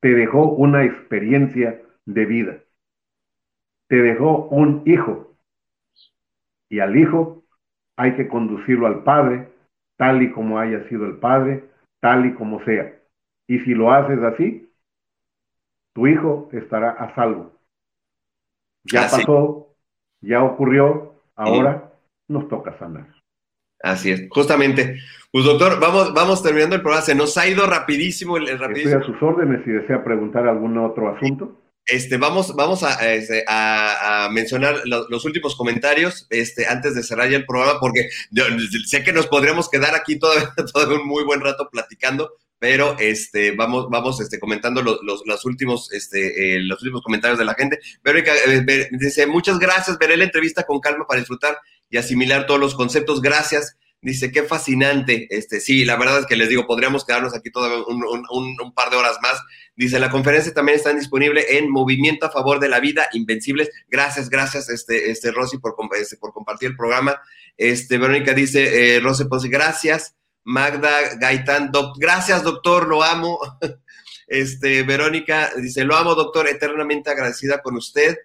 Te dejó una experiencia de vida. Te dejó un hijo. Y al hijo hay que conducirlo al padre, tal y como haya sido el padre, tal y como sea. Y si lo haces así, tu hijo estará a salvo. Ya Así. pasó, ya ocurrió, ahora nos toca sanar. Así es. Justamente. Pues doctor, vamos, vamos terminando el programa. Se nos ha ido rapidísimo el, el Estoy rapidísimo. a sus órdenes si desea preguntar algún otro asunto. Este, vamos, vamos a, este, a- a mencionar lo- los últimos comentarios este, antes de cerrar ya el programa, porque yo sé que nos podríamos quedar aquí todo, todo un muy buen rato platicando, pero este, vamos, vamos este, comentando los, los, los últimos, este, eh, los últimos comentarios de la gente. Verónica eh, dice, muchas gracias, veré la entrevista con calma para disfrutar y asimilar todos los conceptos. Gracias. Dice, qué fascinante. Este, sí, la verdad es que les digo, podríamos quedarnos aquí todo un, un- par de horas más. Dice, la conferencia también está disponible en Movimiento a Favor de la Vida, Invencibles. Gracias, gracias, este, este Rosy, por, este, por compartir el programa. Este, Verónica dice, eh, Rosy Ponce, gracias. Magda Gaitán, doc- gracias, doctor, lo amo. Este, Verónica dice, lo amo, doctor, eternamente agradecida con usted.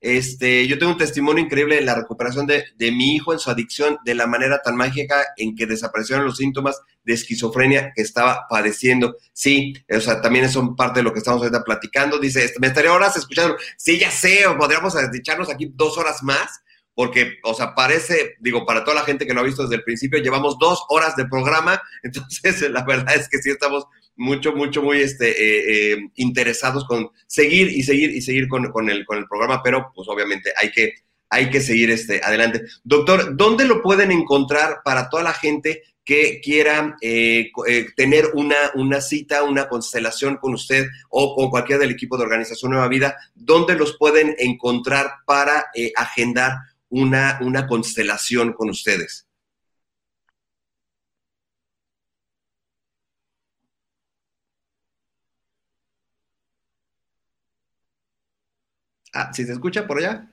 Este, yo tengo un testimonio increíble de la recuperación de, de, mi hijo en su adicción de la manera tan mágica en que desaparecieron los síntomas de esquizofrenia que estaba padeciendo. Sí, o sea, también son parte de lo que estamos ahorita platicando. Dice, me estaría horas escuchando. Sí, ya sé, podríamos echarnos aquí dos horas más, porque, o sea, parece, digo, para toda la gente que lo ha visto desde el principio, llevamos dos horas de programa, entonces la verdad es que sí estamos mucho, mucho, muy este, eh, eh, interesados con seguir y seguir y seguir con, con, el, con el programa, pero pues obviamente hay que, hay que seguir este, adelante. Doctor, ¿dónde lo pueden encontrar para toda la gente que quiera eh, eh, tener una, una cita, una constelación con usted o con cualquiera del equipo de Organización Nueva Vida? ¿Dónde los pueden encontrar para eh, agendar una, una constelación con ustedes? Ah, ¿sí se escucha por allá?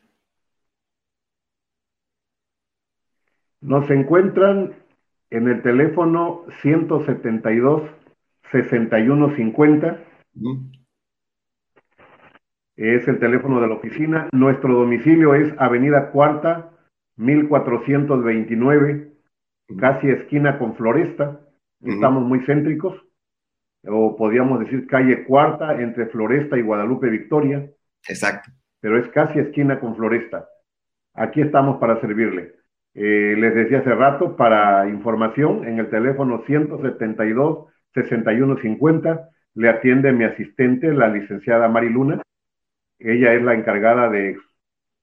Nos encuentran en el teléfono 172 6150. Es el teléfono de la oficina. Nuestro domicilio es Avenida Cuarta, 1429, casi esquina con Floresta. Estamos muy céntricos. O podríamos decir calle Cuarta entre Floresta y Guadalupe Victoria. Exacto. Pero es casi esquina con Floresta. Aquí estamos para servirle. Eh, les decía hace rato, para información, en el teléfono 172-6150 le atiende mi asistente, la licenciada Mari Luna. Ella es la encargada de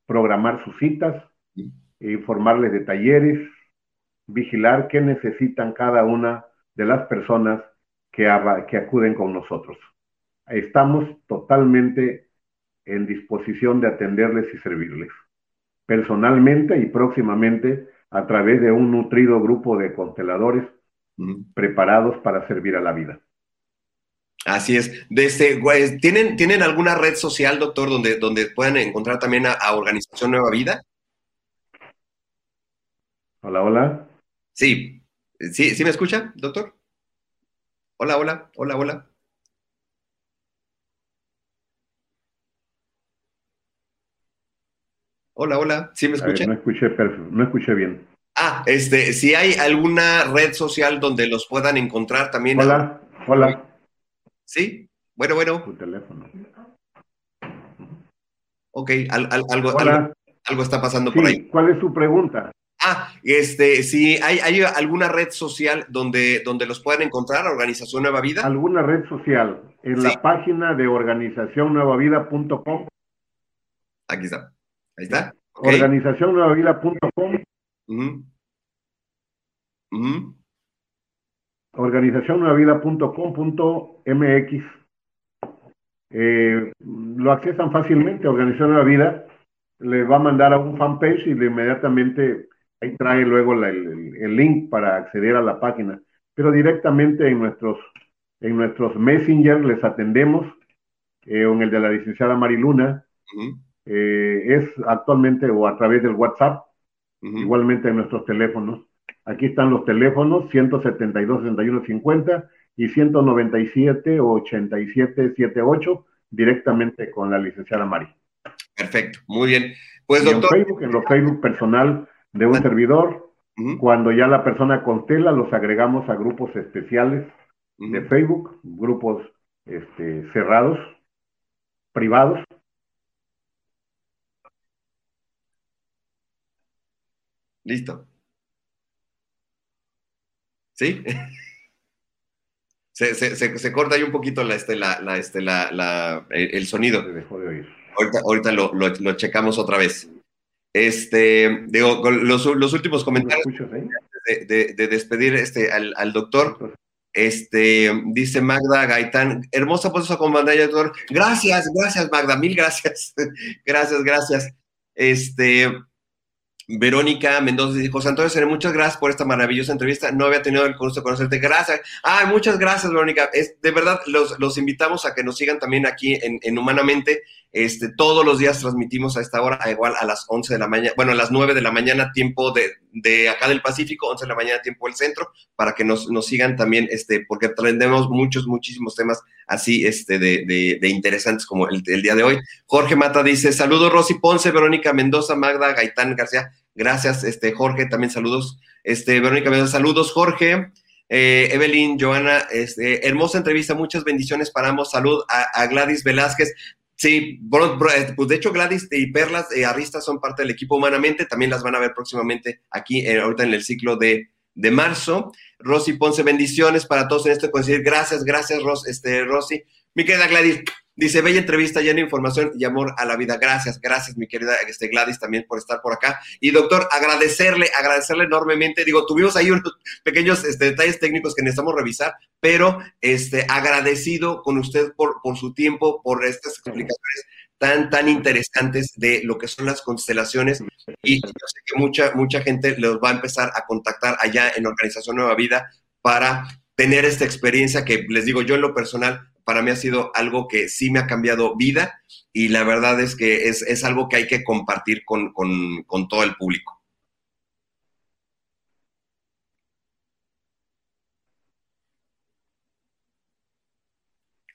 programar sus citas, informarles de talleres, vigilar qué necesitan cada una de las personas que, que acuden con nosotros. Estamos totalmente en disposición de atenderles y servirles personalmente y próximamente a través de un nutrido grupo de consteladores preparados para servir a la vida. Así es. Desde, ¿tienen, ¿Tienen alguna red social, doctor, donde, donde puedan encontrar también a, a Organización Nueva Vida? Hola, hola. Sí, sí, ¿sí me escucha, doctor? Hola, hola, hola, hola. Hola, hola, ¿sí me escucha? no, escuché, no escuché bien. Ah, este, si hay alguna red social donde los puedan encontrar también. Hola, hola. Sí, bueno, bueno. Tu teléfono. Ok, al, al, algo, algo, algo, está pasando sí, por ahí. ¿Cuál es su pregunta? Ah, este, si hay, hay alguna red social donde, donde los puedan encontrar, Organización Nueva Vida. ¿Alguna red social? En sí. la página de organizacionnuevavida.com. Aquí está. Ahí está. Okay. Organizacionnuevavida.com. Uh -huh. Uh -huh. Organizacionnuevavida.com.mx. Eh, lo accesan fácilmente. Organización Nueva Vida le va a mandar a un fanpage y de inmediatamente ahí trae luego la, el, el, link para acceder a la página. Pero directamente en nuestros, en nuestros Messenger les atendemos, eh, en el de la licenciada Mariluna. Uh -huh eh, es actualmente o a través del WhatsApp, uh -huh. igualmente en nuestros teléfonos. Aquí están los teléfonos 172 6150 y 197 87 78 directamente con la licenciada Mari. Perfecto, muy bien. Pues y doctor. En Facebook, en los Facebook personal de un servidor, uh -huh. cuando ya la persona constela, los agregamos a grupos especiales uh -huh. de Facebook, grupos este, cerrados, privados, Listo. ¿Sí? se, se, se, se, corta ahí un poquito la, este, la, la, este, la, la el, el, sonido. Se dejó de oír. Ahorita, ahorita lo, lo, lo, checamos otra vez. Este, digo, los, los últimos comentarios eh? de, de, de, despedir este, al, al, doctor. Este, dice Magda Gaitán, hermosa puesta con pantalla, doctor. Gracias, gracias, Magda, mil gracias. gracias, gracias. Este, Verónica Mendoza dijo, José Antonio muchas gracias por esta maravillosa entrevista. No había tenido el gusto de conocerte. Gracias. Ah, muchas gracias, Verónica. Es, de verdad, los, los invitamos a que nos sigan también aquí en, en Humanamente. Este, todos los días transmitimos a esta hora, igual a las 11 de la mañana, bueno, a las 9 de la mañana, tiempo de, de acá del Pacífico, 11 de la mañana, tiempo del centro, para que nos, nos sigan también, este, porque traemos muchos, muchísimos temas así este, de, de, de interesantes como el, el, día de hoy. Jorge Mata dice, saludos Rosy Ponce, Verónica Mendoza, Magda, Gaitán García, gracias, este, Jorge, también saludos, este, Verónica Mendoza, saludos, Jorge. Eh, Evelyn, Joana, este, hermosa entrevista, muchas bendiciones para ambos. Salud a, a Gladys Velázquez. Sí, pues de hecho Gladys y Perlas eh, Arista son parte del equipo humanamente, también las van a ver próximamente aquí, eh, ahorita en el ciclo de, de, marzo. Rosy Ponce, bendiciones para todos en este coincidir. Gracias, gracias Ros, este, Rosy. Mi querida Gladys, Dice, bella entrevista, llena de información y amor a la vida. Gracias, gracias, mi querida este, Gladys, también por estar por acá. Y doctor, agradecerle, agradecerle enormemente. Digo, tuvimos ahí unos pequeños este, detalles técnicos que necesitamos revisar, pero este, agradecido con usted por, por su tiempo, por estas explicaciones tan, tan interesantes de lo que son las constelaciones. Y yo sé que mucha, mucha gente los va a empezar a contactar allá en Organización Nueva Vida para tener esta experiencia que les digo yo en lo personal para mí ha sido algo que sí me ha cambiado vida y la verdad es que es, es algo que hay que compartir con, con, con, todo el público.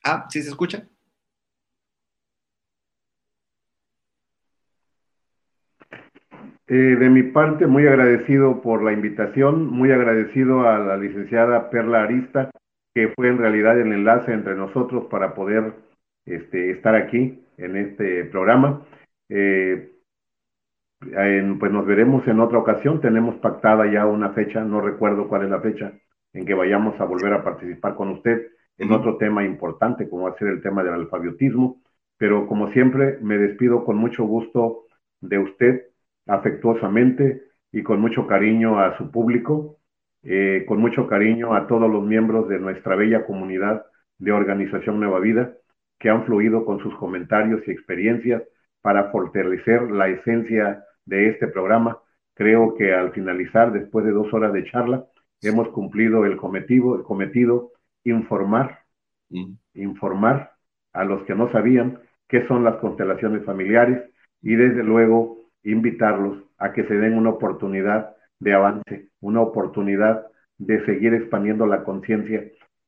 Ah, ¿sí se escucha? Eh, de mi parte, muy agradecido por la invitación, muy agradecido a la licenciada Perla Arista que fue en realidad el enlace entre nosotros para poder este, estar aquí en este programa. Eh, en, pues nos veremos en otra ocasión. Tenemos pactada ya una fecha, no recuerdo cuál es la fecha en que vayamos a volver a participar con usted en otro tema importante, como va a ser el tema del alfabetismo. Pero como siempre, me despido con mucho gusto de usted, afectuosamente y con mucho cariño a su público eh, con mucho cariño a todos los miembros de nuestra bella comunidad de Organización Nueva Vida que han fluido con sus comentarios y experiencias para fortalecer la esencia de este programa. Creo que al finalizar, después de dos horas de charla, hemos cumplido el cometido, el cometido informar, mm. informar a los que no sabían qué son las constelaciones familiares y desde luego invitarlos a que se den una oportunidad de avance, una oportunidad de seguir expandiendo la conciencia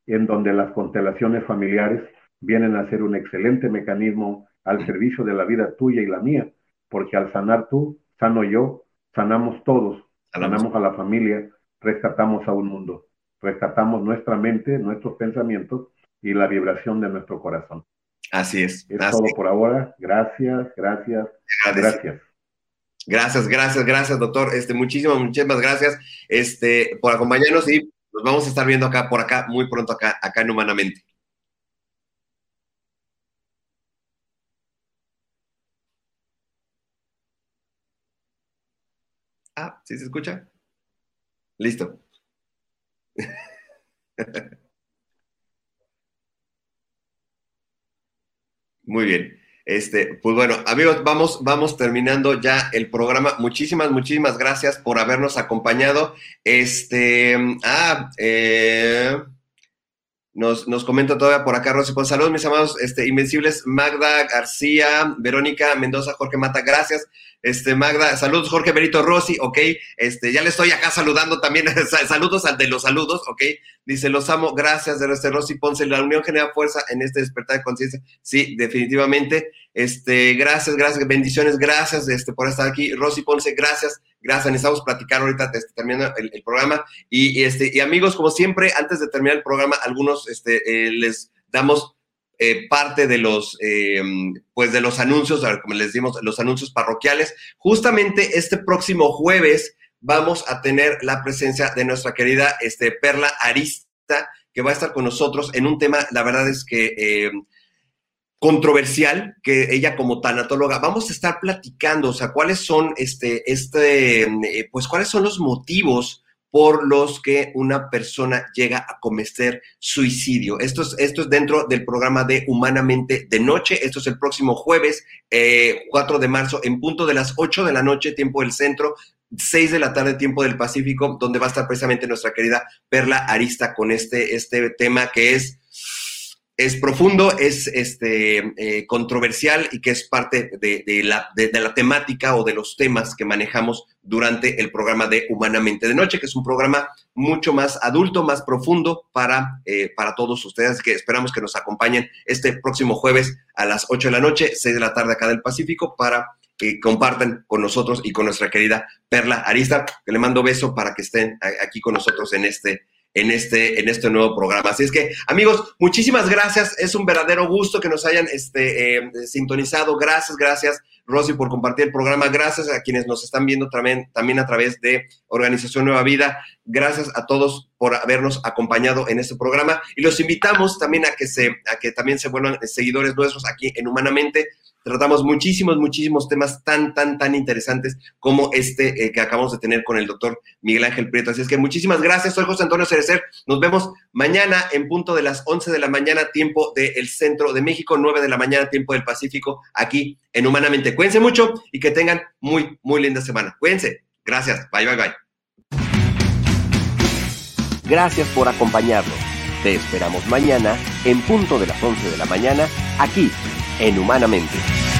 en donde las constelaciones familiares vienen a ser un excelente mecanismo al servicio de la vida tuya y la mía, porque al sanar tú, sano yo, sanamos todos, sanamos a la familia, rescatamos a un mundo, rescatamos nuestra mente, nuestros pensamientos y la vibración de nuestro corazón. Así es. Es así. todo por ahora. Gracias, gracias, gracias. Gracias, gracias, gracias, doctor. Este, muchísimas, muchísimas gracias este, por acompañarnos y nos vamos a estar viendo acá, por acá, muy pronto acá, acá en Humanamente. Ah, ¿sí se escucha? Listo. Muy bien. Este, pues bueno, amigos, vamos, vamos terminando ya el programa. Muchísimas, muchísimas gracias por habernos acompañado. Este, ah, eh, nos, nos comenta todavía por acá, Rosy. Pues saludos, mis amados este, invencibles, Magda García, Verónica Mendoza, Jorge Mata, gracias. Este, Magda, saludos, Jorge Benito Rossi, ok. Este, ya le estoy acá saludando también. saludos al de los saludos, ok. Dice, los amo, gracias, de este Rossi Ponce. La unión genera fuerza en este despertar de conciencia. Sí, definitivamente. Este, gracias, gracias, bendiciones, gracias este, por estar aquí. Rosy Ponce, gracias, gracias. Necesitamos platicar ahorita este, terminando el, programa. Y, y, este, y amigos, como siempre, antes de terminar el programa, algunos este, eh, les damos eh, parte de los, eh, pues de los anuncios, como les dimos, los anuncios parroquiales. Justamente este próximo jueves vamos a tener la presencia de nuestra querida este, Perla Arista, que va a estar con nosotros en un tema, la verdad es que eh, controversial, que ella como tanatóloga, vamos a estar platicando, o sea, cuáles son, este, este, pues cuáles son los motivos por los que una persona llega a cometer suicidio. Esto es, esto es dentro del programa de Humanamente de Noche. Esto es el próximo jueves, eh, 4 de marzo, en punto de las 8 de la noche, tiempo del centro, 6 de la tarde, tiempo del Pacífico, donde va a estar precisamente nuestra querida Perla Arista con este, este tema que es es profundo, es este, eh, controversial y que es parte de, de la, de, de, la, temática o de los temas que manejamos durante el programa de Humanamente de Noche, que es un programa mucho más adulto, más profundo para, eh, para todos ustedes, que esperamos que nos acompañen este próximo jueves a las 8 de la noche, 6 de la tarde acá del Pacífico, para que compartan con nosotros y con nuestra querida Perla Arista, que le mando beso para que estén aquí con nosotros en este en este, en este nuevo programa. Así es que, amigos, muchísimas gracias. Es un verdadero gusto que nos hayan este, eh, sintonizado. Gracias, gracias, Rosy, por compartir el programa. Gracias a quienes nos están viendo también, también a través de Organización Nueva Vida. Gracias a todos por habernos acompañado en este programa. Y los invitamos también a que, se, a que también se vuelvan seguidores nuestros aquí en Humanamente tratamos muchísimos, muchísimos temas tan, tan, tan interesantes como este eh, que acabamos de tener con el doctor Miguel Ángel Prieto. Así es que muchísimas gracias. Soy José Antonio Cerecer. Nos vemos mañana en punto de las 11 de la mañana, tiempo del centro de México, 9 de la mañana, tiempo del Pacífico, aquí en Humanamente. Cuídense mucho y que tengan muy, muy linda semana. Cuídense. Gracias. Bye, bye, bye. Gracias por acompañarnos. Te esperamos mañana en punto de las 11 de la mañana, aquí en Humanamente.